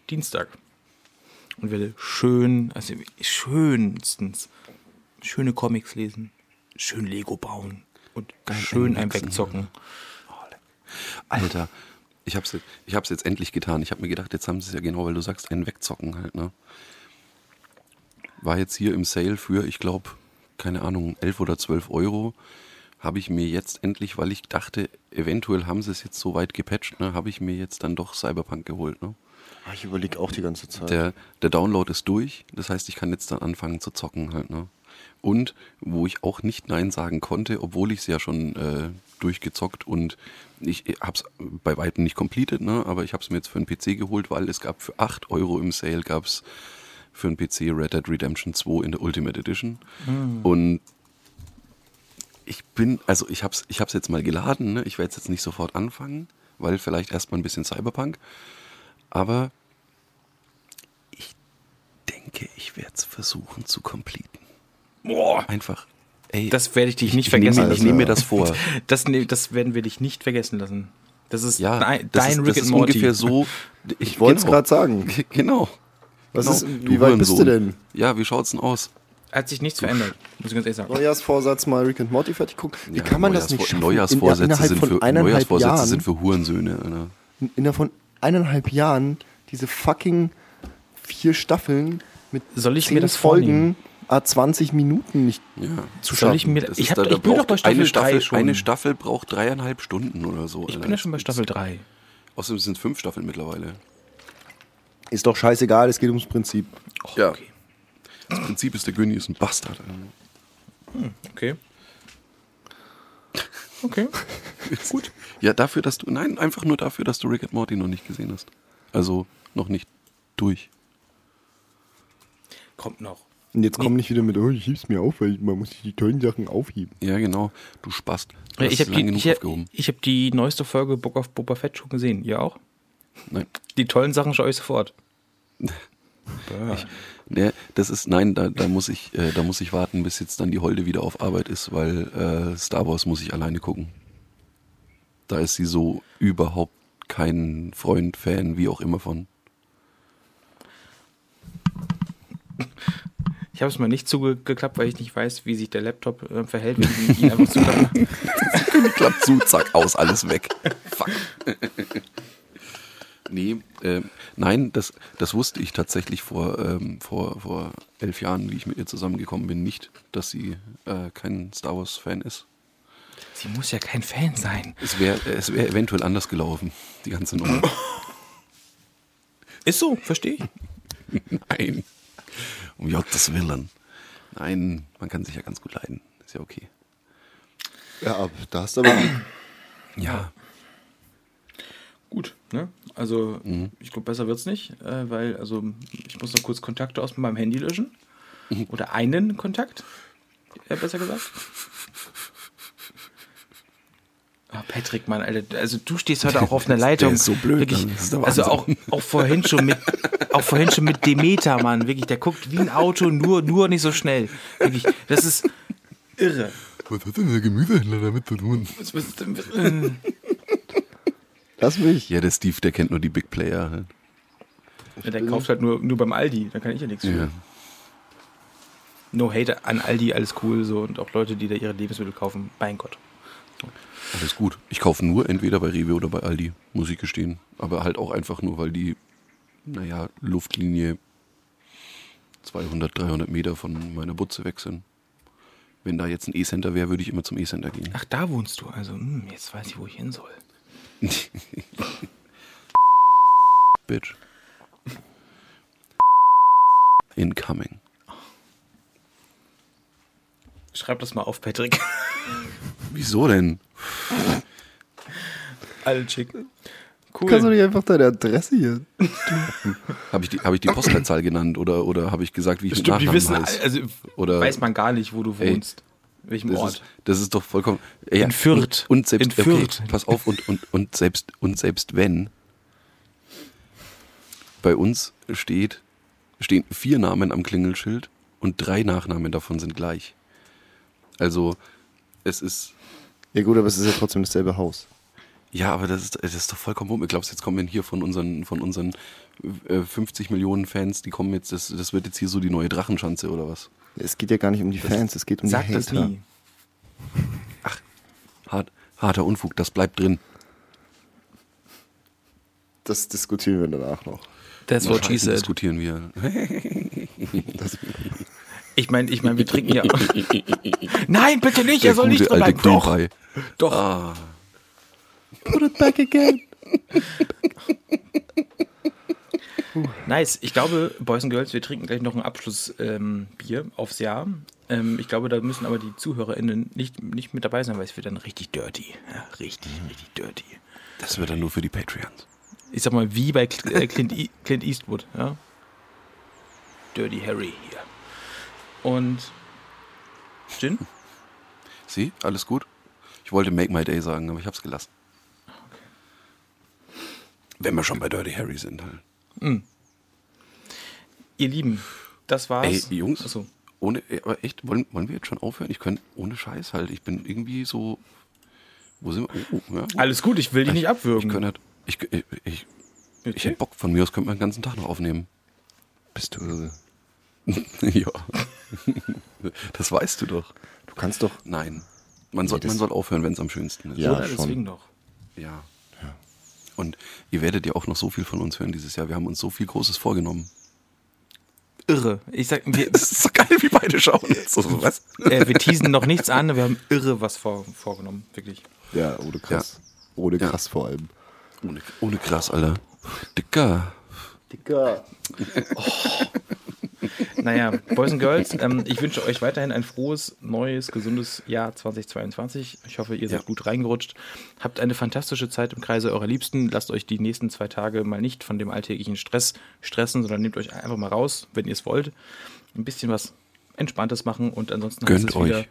A: Dienstag und werde schön, also schönstens, schöne Comics lesen, schön Lego bauen und schön ein wegzocken.
B: Alter. Ich hab's, jetzt- ich hab's jetzt endlich getan. Ich habe mir gedacht, jetzt haben sie es ja genau, weil du sagst, einen wegzocken halt, ne? War jetzt hier im Sale für, ich glaube, keine Ahnung, 11 oder 12 Euro. Habe ich mir jetzt endlich, weil ich dachte, eventuell haben sie es jetzt so weit gepatcht, ne, habe ich mir jetzt dann doch Cyberpunk geholt, ne?
C: Ah, Ich überlege auch die ganze Zeit.
B: Der, der Download ist durch, das heißt, ich kann jetzt dann anfangen zu zocken halt, ne? Und wo ich auch nicht Nein sagen konnte, obwohl ich es ja schon äh, durchgezockt und ich habe es bei weitem nicht completed, ne? aber ich habe es mir jetzt für einen PC geholt, weil es gab für 8 Euro im Sale gab es für einen PC Red Dead Redemption 2 in der Ultimate Edition. Und ich bin, also ich habe es ich hab's jetzt mal geladen, ne? ich werde jetzt nicht sofort anfangen, weil vielleicht erstmal ein bisschen Cyberpunk, aber ich denke, ich werde es versuchen zu completen.
A: Boah,
B: Einfach. Ey,
A: das werde ich dich nicht
B: ich nehme,
A: vergessen
B: mir- ich nehme mir das vor.
A: Das, ne, das werden wir dich nicht vergessen lassen. Das ist
B: Ja,
A: dein,
B: das
A: dein
B: ist,
A: Rick
B: das
A: and
B: ist
A: Morty.
B: ungefähr so.
C: Ich wollte es gerade sagen.
B: Genau.
C: Was
B: genau.
C: ist,
B: Du
C: wie weit bist du denn?
B: Ja, wie schaut's denn aus?
A: Hat sich nichts verändert, muss ich ganz ehrlich sagen.
C: Neujahrsvorsatz mal Rick and Morty fertig gucken. Wie
B: Ja,
C: kann man das nicht schaffen?
B: Neujahrsvorsätze,
C: In, innerhalb
B: sind,
C: von
B: für,
C: eineinhalb
B: Neujahrsvorsätze
C: Jahren,
B: sind für Hurensöhne. Alter.
C: innerhalb von eineinhalb Jahren diese fucking vier Staffeln mit
A: Soll ich
C: zehn
A: mir das
C: Folgen, a 20 Minuten nicht
B: Ja.
C: zu
A: Soll ich
C: schaffen.
A: mir, ich, hab,
B: da- da
A: ich bin doch bei Staffel
B: eine Staffel,
A: 3 schon.
B: Eine Staffel braucht dreieinhalb Stunden oder so.
A: ich
B: Alter.
A: bin ja schon bei Staffel 3.
B: Außerdem sind es fünf Staffeln mittlerweile.
C: Ist doch scheißegal, es geht ums Prinzip.
B: ja.
A: okay.
B: Das Prinzip ist, der Günni ist ein Bastard. Alter.
A: Okay. Okay.
B: Gut. Ja, dafür, dass du. Nein, einfach nur dafür, dass du Rick and Morty noch nicht gesehen hast. Also noch nicht durch.
A: Kommt noch.
C: Und jetzt komm nicht wieder mit, oh, ich heb's mir auf, weil man muss sich die tollen Sachen aufheben.
B: Ja, genau. Du Spast. Du
A: Ich habe die, ich hab,
B: aufgehoben.
A: ich hab die neueste Folge Book of Boba Fett schon gesehen. Ihr auch?
B: Nein.
A: Die tollen Sachen schaue ich sofort.
B: Nee, das ist, nein, da, da muss ich, äh, da muss ich warten, bis jetzt dann die Holde wieder auf Arbeit ist, weil äh, Star Wars muss ich alleine gucken. Da ist sie so überhaupt kein Freund, Fan, wie auch immer von.
A: Ich habe es mal nicht zugeklappt, weil ich nicht weiß, wie sich der Laptop äh, verhält, wenn ich ihn einfach zuklappe.
B: Klappt zu, zack, aus, alles weg. Fuck. nee, äh, nein, das, das wusste ich tatsächlich vor, ähm, vor, vor elf Jahren, wie ich mit ihr zusammengekommen bin, nicht, dass sie äh, kein Star Wars-Fan ist.
A: Sie muss ja kein Fan sein.
B: Es wäre es wär eventuell anders gelaufen, die ganze Nummer.
A: Ist so, verstehe ich.
B: Nein. Um Gottes Willen. Nein, man kann sich ja ganz gut leiden. Ist ja okay.
C: Ja, aber da hast du aber.
B: Ja.
A: Gut, ne? Also, ich glaube, besser wird's nicht, äh, weil, also, ich muss noch kurz Kontakte aus meinem Handy löschen. Oder einen Kontakt, äh, besser gesagt. Ah, Patrick, Mann, Alter, also du stehst heute auch auf einer Leitung.
B: ist so blöd,
A: Wirklich,
B: der
A: also auch, auch vorhin schon mit, auch vorhin schon mit Demeter, Mann. Wirklich, der guckt wie ein Auto, nur, nur nicht so schnell. Wirklich, das ist irre.
B: Was hat denn der Gemüsehändler damit zu tun?
A: Was- was- äh,
C: Lass mich.
B: Ja, der Steve, der kennt nur die Big Player. halt.
A: Ja, der kauft halt nur, nur beim Aldi, da kann ich ja nichts für.
B: Ja.
A: No hate an Aldi, alles cool so und auch Leute, die da ihre Lebensmittel kaufen, mein Gott.
B: Alles gut. Ich kaufe nur entweder bei Rewe oder bei Aldi, muss ich gestehen. Aber halt auch einfach nur, weil die, naja, Luftlinie 200, 300 Meter von meiner Butze weg sind. Wenn da jetzt ein E-Center wäre, würde ich immer zum E-Center gehen.
A: Ach, da wohnst du also. Hm, jetzt weiß ich, wo ich hin soll.
B: Bitch. Incoming.
A: Schreib das mal auf, Patrick.
B: Wieso denn?
A: Alle schick. Cool.
C: Kannst du nicht einfach deine Adresse hier?
B: Habe ich, die- hab ich die Postleitzahl genannt oder, oder habe ich gesagt, wie ich
A: Stimmt, die
B: mit
A: wissen,
B: Nachnamen heiße?
A: also
B: Oder-
A: weiß man gar nicht, wo du
B: Ey,
A: wohnst. welchem
B: Das
A: Ort.
B: ist, das ist doch vollkommen. Ja,
A: In Fürth.
B: Und, und selbst,
A: In
B: okay,
A: Fürth.
B: pass auf, und, und, und, selbst, und selbst wenn bei uns steht, stehen vier Namen am Klingelschild und drei Nachnamen davon sind gleich. Also, es ist.
C: Ja gut, aber es ist ja trotzdem dasselbe Haus.
B: Ja, aber das ist, das ist doch vollkommen dumm. Ich glaube, jetzt kommen wir hier von unseren, von unseren äh, 50 Millionen Fans, die kommen jetzt, das, das wird jetzt hier so die neue Drachenschanze oder was?
C: Es geht ja gar nicht um die Fans, es geht um die
A: das
C: Hater.
A: nie.
B: Hart, harter Unfug, das bleibt drin.
C: Das diskutieren wir danach noch.
A: That's what she said.
B: diskutieren wir.
A: Ich meine, ich mein, wir trinken ja. Nein, bitte nicht,
B: Der
A: er soll nicht drin
B: alte
A: bleiben. Doch, doch.
B: Ah,
C: Put it back again.
A: Nice. Ich glaube, Boys and Girls, wir trinken gleich noch ein Abschlussbier ähm, Bier aufs Jahr. Ähm, ich glaube, da müssen aber die ZuhörerInnen nicht, nicht mit dabei sein, weil es wird dann richtig dirty. Ja, richtig, richtig dirty.
B: das wird dann nur für die Patreons.
A: Ich sag mal, wie bei äh, Clint, E- Clint Eastwood. Ja? Dirty Harry hier. Und Gin?
B: Sie, alles gut? Ich wollte Make My Day sagen, aber ich hab's gelassen. Wenn wir schon bei Dirty Harry sind halt.
A: Ihr Lieben, das war's.
B: Ey, Jungs,
A: Achso.
B: ohne, aber echt, wollen, wollen wir jetzt schon aufhören? Ich könnte, ohne Scheiß halt, ich bin irgendwie so, wo sind wir? Oh, oh, ja.
A: Alles gut, ich will dich nicht
B: Ich
A: abwürgen.
B: könnte, halt- ich, ich, ich, ich
A: Okay.
B: hätte Bock, von mir aus könnte man den ganzen Tag noch aufnehmen.
C: Bist du?
B: ja. das weißt du doch.
C: Du kannst doch.
B: Nein. Man soll,
C: das-
B: man soll aufhören, wenn es am schönsten ist.
C: Ja,
A: Oder?
C: schon.
A: deswegen doch.
B: Ja. Und ihr werdet ja auch noch so viel von uns hören dieses Jahr. Wir haben uns so viel Großes vorgenommen.
A: Irre. Ich sag, wir,
B: Das ist so geil, wie beide schauen. So, so, was?
A: äh, wir teasen noch nichts an, wir haben irre was vor, vorgenommen, wirklich.
C: Ja, ohne krass. Ohne
B: Ja.
C: krass vor allem.
B: Ohne, ohne krass, Alter. Dicker.
C: Dicker.
A: Naja, Boys and Girls, ähm, ich wünsche euch weiterhin ein frohes, neues, gesundes Jahr 2022. Ich hoffe, ihr seid
B: Ja.
A: gut reingerutscht. Habt eine fantastische Zeit im Kreise eurer Liebsten. Lasst euch die nächsten zwei Tage mal nicht von dem alltäglichen Stress stressen, sondern nehmt euch einfach mal raus, wenn ihr es wollt. Ein bisschen was Entspanntes machen und ansonsten
B: Gönnt
A: heißt es
B: euch.
A: wieder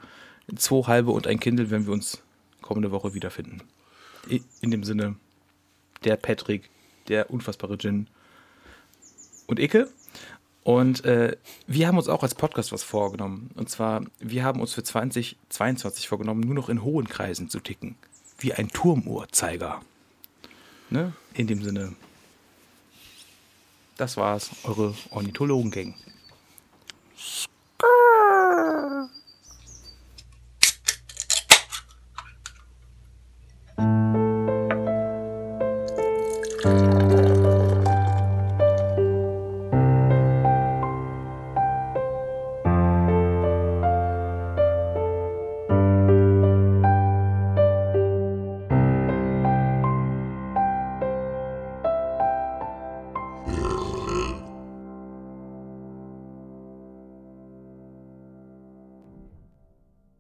A: zwei halbe und ein Kindle, wenn wir uns kommende Woche wiederfinden. In dem Sinne, der Patrick, der unfassbare Gin und Icke. Und äh, wir haben uns auch als Podcast was vorgenommen. Und zwar, wir haben uns für 2022 vorgenommen, nur noch in hohen Kreisen zu ticken. Wie ein Turmuhrzeiger. Ne? In dem Sinne. Das war's, eure Ornithologen-Gang.